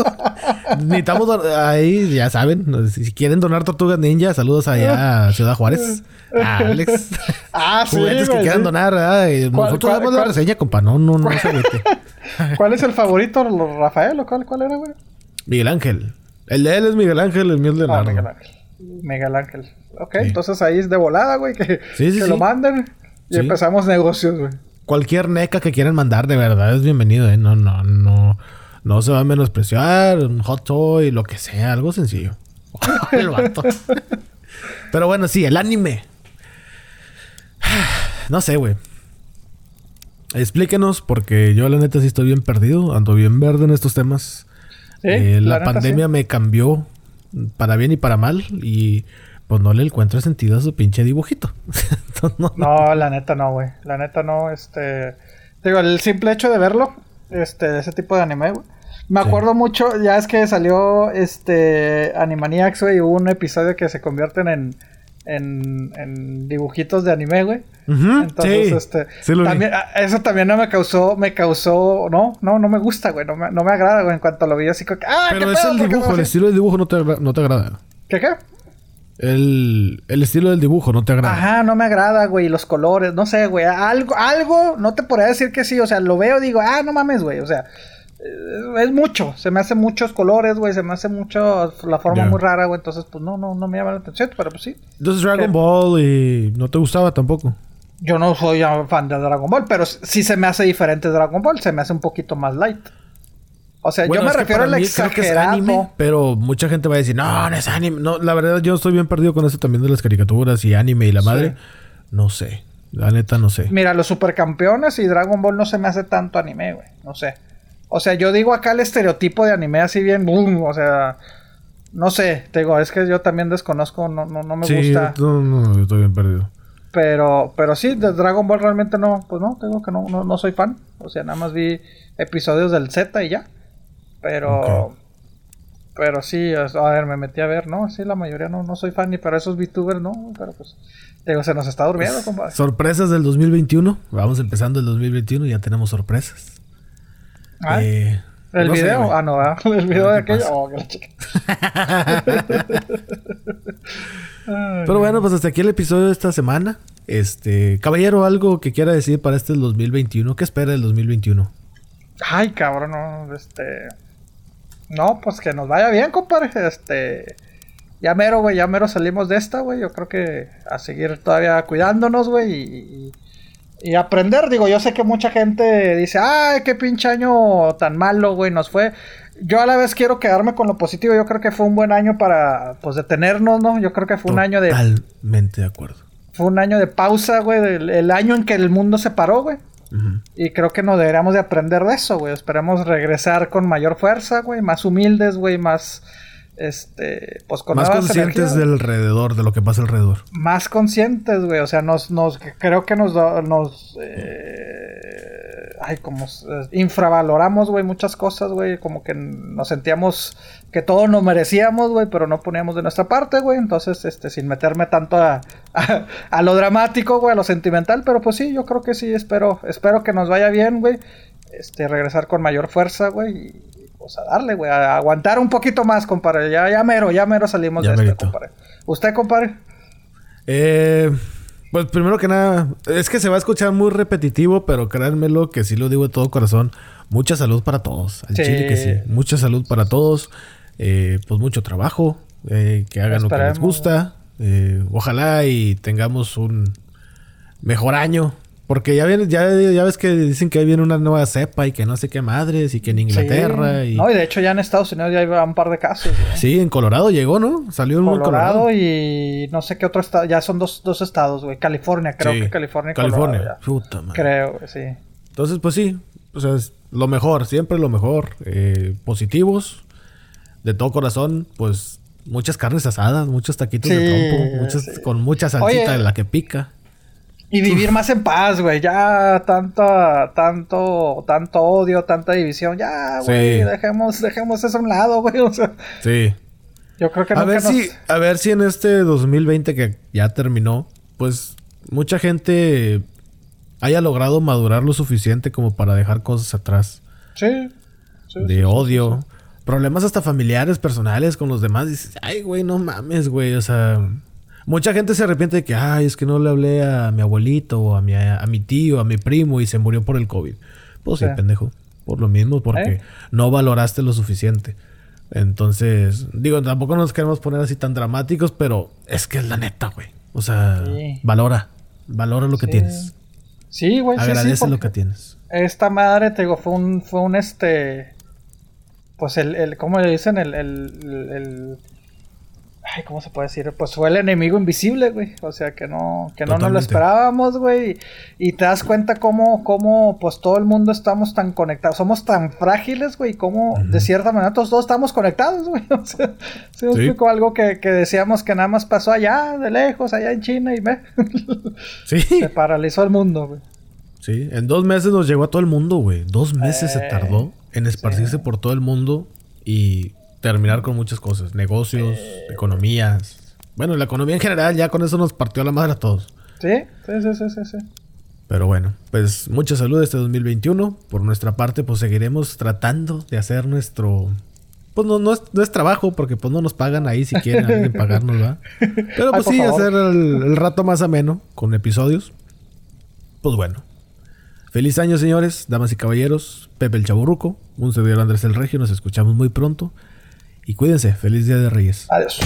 Necesitamos ahí, ya saben. Si quieren donar tortugas ninja, saludos allá a Ciudad Juárez. A Alex. Ah, sí, Juguetes que quieran sí. donar, ¿verdad? Y ¿Cuál- Nosotros damos la reseña, compa. No, no, no se. ¿Cuál es el favorito, ¿Lo- Rafael o cuál, cuál era, güey? Miguel Ángel. El de él es Miguel Ángel, el mío es Ah, Leonardo. Miguel Ángel. Miguel Ángel. Ok, Sí. entonces ahí es de volada, güey, que, Sí, que lo manden y empezamos negocios, güey. Cualquier neca que quieran mandar, de verdad, es bienvenido, ¿eh? No, no, no. No se va a menospreciar. Un hot toy, lo que sea. Algo sencillo. el vato. Pero bueno, sí, el anime. No sé, güey. Explíquenos, porque yo la neta sí estoy bien perdido. Ando bien verde en estos temas. Sí, Eh, la, pandemia sí. me cambió para bien y para mal. Y pues no le encuentro sentido a su pinche dibujito. No, No, la neta no, güey. La neta no, este... Digo, el simple hecho de verlo, este, de ese tipo de anime, güey. Me Sí. acuerdo mucho, ya es que salió, este, Animaniacs, güey, y hubo un episodio que se convierten en, en, en dibujitos de anime, güey. Entonces, sí, este, sí también, ah, eso también no me causó, me causó, no, no, no me gusta, güey, no me, no me agrada, güey, en cuanto lo vi así como que, ah, Pero qué es pedo, el ¿por qué dibujo, el estilo del dibujo no te, no te agrada. ¿Qué, qué? El, el estilo del dibujo no te agrada. Ajá, no me agrada, güey, los colores, no sé, güey, algo, algo, no te podría decir que sí, o sea, lo veo y digo, ah, no mames, güey, o sea, eh, es mucho, se me hacen muchos colores, güey, se me hace mucho, la forma muy rara, güey, entonces, pues, no, no, no me llama la atención, pero pues sí. Entonces Dragon. Ball y no te gustaba tampoco. Yo no soy fan de Dragon Ball, pero sí se me hace diferente Dragon Ball, se me hace un poquito más light. O sea, Bueno, yo me refiero al exagerado. anime, pero mucha gente va a decir, no, no es anime. No, la verdad, yo estoy bien perdido con eso también de las caricaturas y anime y la madre. No sé. La neta, no sé. Mira, los supercampeones y Dragon Ball no se me hace tanto anime, güey. No sé. O sea, yo digo acá el estereotipo de anime así bien, boom, o sea, no sé, te digo, es que yo también desconozco, no, no, no me sí, gusta. no, no, yo estoy bien perdido. Pero, pero sí, de Dragon Ball realmente no, pues no, tengo que no, no, no soy fan. O sea, nada más vi episodios del Z y ya. Pero, pero sí, a ver, me metí a ver, ¿no? Sí, la mayoría no, no soy fan, ni para esos VTubers, no, pero pues, digo, se nos está durmiendo, compadre. Sorpresas del 2021. Vamos empezando el 2021 y ya tenemos sorpresas. Ah, Eh, ¿El no video? ah, no, ¿verdad? El video de ¿qué aquello. Oh, Pero bueno, pues hasta aquí el episodio de esta semana. Este, caballero, algo que quiera decir para este 2021. ¿Qué espera del 2021? Ay, cabrón, no, este. No, pues que nos vaya bien, compadre. Este. Ya mero, güey, ya mero salimos de esta, güey. Yo creo que a seguir todavía cuidándonos, güey. Y, y- y aprender, digo, yo sé que mucha gente dice, ay, qué pinche año tan malo, güey, nos fue. Yo a la vez quiero quedarme con lo positivo. Yo creo que fue un buen año para, pues, detenernos, ¿no? Yo creo que fue un año de Totalmente de acuerdo. Fue un año de pausa, güey. del- El, año en que el mundo se paró, güey. Y creo que nos deberíamos de aprender de eso, güey. Esperemos regresar con mayor fuerza, güey. Más humildes, güey. Más este, pues con más conscientes del alrededor, de lo que pasa alrededor. Más conscientes, güey. O sea, nos, nos, creo que nos, nos, eh, ay, como eh, infravaloramos, güey, muchas cosas, güey. Como que nos sentíamos que todo nos merecíamos, güey, pero no poníamos de nuestra parte, güey. Entonces, este, sin meterme tanto a, a, lo dramático, güey, a lo sentimental, pero pues sí, yo creo que sí, espero, espero que nos vaya bien, güey. Este, regresar con mayor fuerza, güey, pues a darle, güey, a aguantar un poquito más, compadre. Ya, ya mero, ya mero salimos de esto, compadre. ¿Usted, compadre? Eh, pues primero que nada, es que se va a escuchar muy repetitivo, pero créanmelo que sí lo digo de todo corazón. Mucha salud para todos. Al chile que sí. Mucha salud para todos. Eh, pues mucho trabajo. Eh, que hagan lo que les gusta. Eh, ojalá y tengamos un mejor año. Porque ya, viene, ya, ya ves que dicen que viene una nueva cepa y que no sé qué madres y que en Inglaterra. Y... No, y de hecho ya en Estados Unidos ya hay un par de casos. Sí, en Colorado llegó, ¿no? Salió en Colorado. Colorado y no sé qué otro estado. Ya son dos, dos estados, güey. California, creo que California y California. Puta madre. Creo, sí. Entonces, pues sí. O sea, es lo mejor, siempre lo mejor. Eh, positivos. De todo corazón, pues muchas carnes asadas, muchos taquitos de trompo, muchos, con mucha salsita en la que pica. Y vivir más en paz, güey. Ya tanto, tanto, tanto odio, tanta división. Ya, güey. Dejemos, dejemos eso a un lado, güey. O sea, sí. Yo creo que a ver si, a ver si en este 2020 que ya terminó, pues mucha gente haya logrado madurar lo suficiente como para dejar cosas atrás. Sí. de odio. Problemas hasta familiares, personales con los demás. Dices, ay, güey, no mames, güey. O sea, Mucha gente se arrepiente de que, ay, es que no le hablé a mi abuelito o a mi, a mi tío, a mi primo y se murió por el COVID. Pues sí, pendejo. Por lo mismo, porque ¿Eh? no valoraste lo suficiente. Entonces, digo, tampoco nos queremos poner así tan dramáticos, pero es que es la neta, güey. O sea, valora. Valora lo que tienes. Sí, güey. Agradece lo que tienes. Esta madre, te digo, fue un, fue un este. Pues el, el ¿cómo le dicen? el, el Ay, ¿cómo se puede decir? Pues fue el enemigo invisible, güey. O sea, que no, que no nos lo esperábamos, güey. Y te das cuenta cómo, cómo, pues todo el mundo estamos tan conectados. Somos tan frágiles, güey. Cómo, de cierta manera, todos, estamos conectados, güey. O sea, se me explicó algo que, decíamos que nada más pasó allá, de lejos, allá en China, y me. sí. Se paralizó el mundo, güey. Sí, en dos meses nos llegó a todo el mundo, güey. Dos meses se tardó en esparcirse por todo el mundo. Y terminar con muchas cosas. Negocios, eh. economías. Bueno, la economía en general ya con eso nos partió la madre a todos. Sí, sí, sí, sí, sí. Pero bueno, pues mucha salud este 2021. Por nuestra parte, pues seguiremos tratando de hacer nuestro... Pues no, no, es, trabajo, porque pues no nos pagan ahí si quieren alguien pagarnos, ¿verdad? Pero pues sí, hacer el, el rato más ameno con episodios. Pues bueno. Feliz año, señores, damas y caballeros. Pepe el Chaburruco, un servidor Andrés el Regio. Nos escuchamos muy pronto. Y cuídense. Feliz Día de Reyes. Adiós.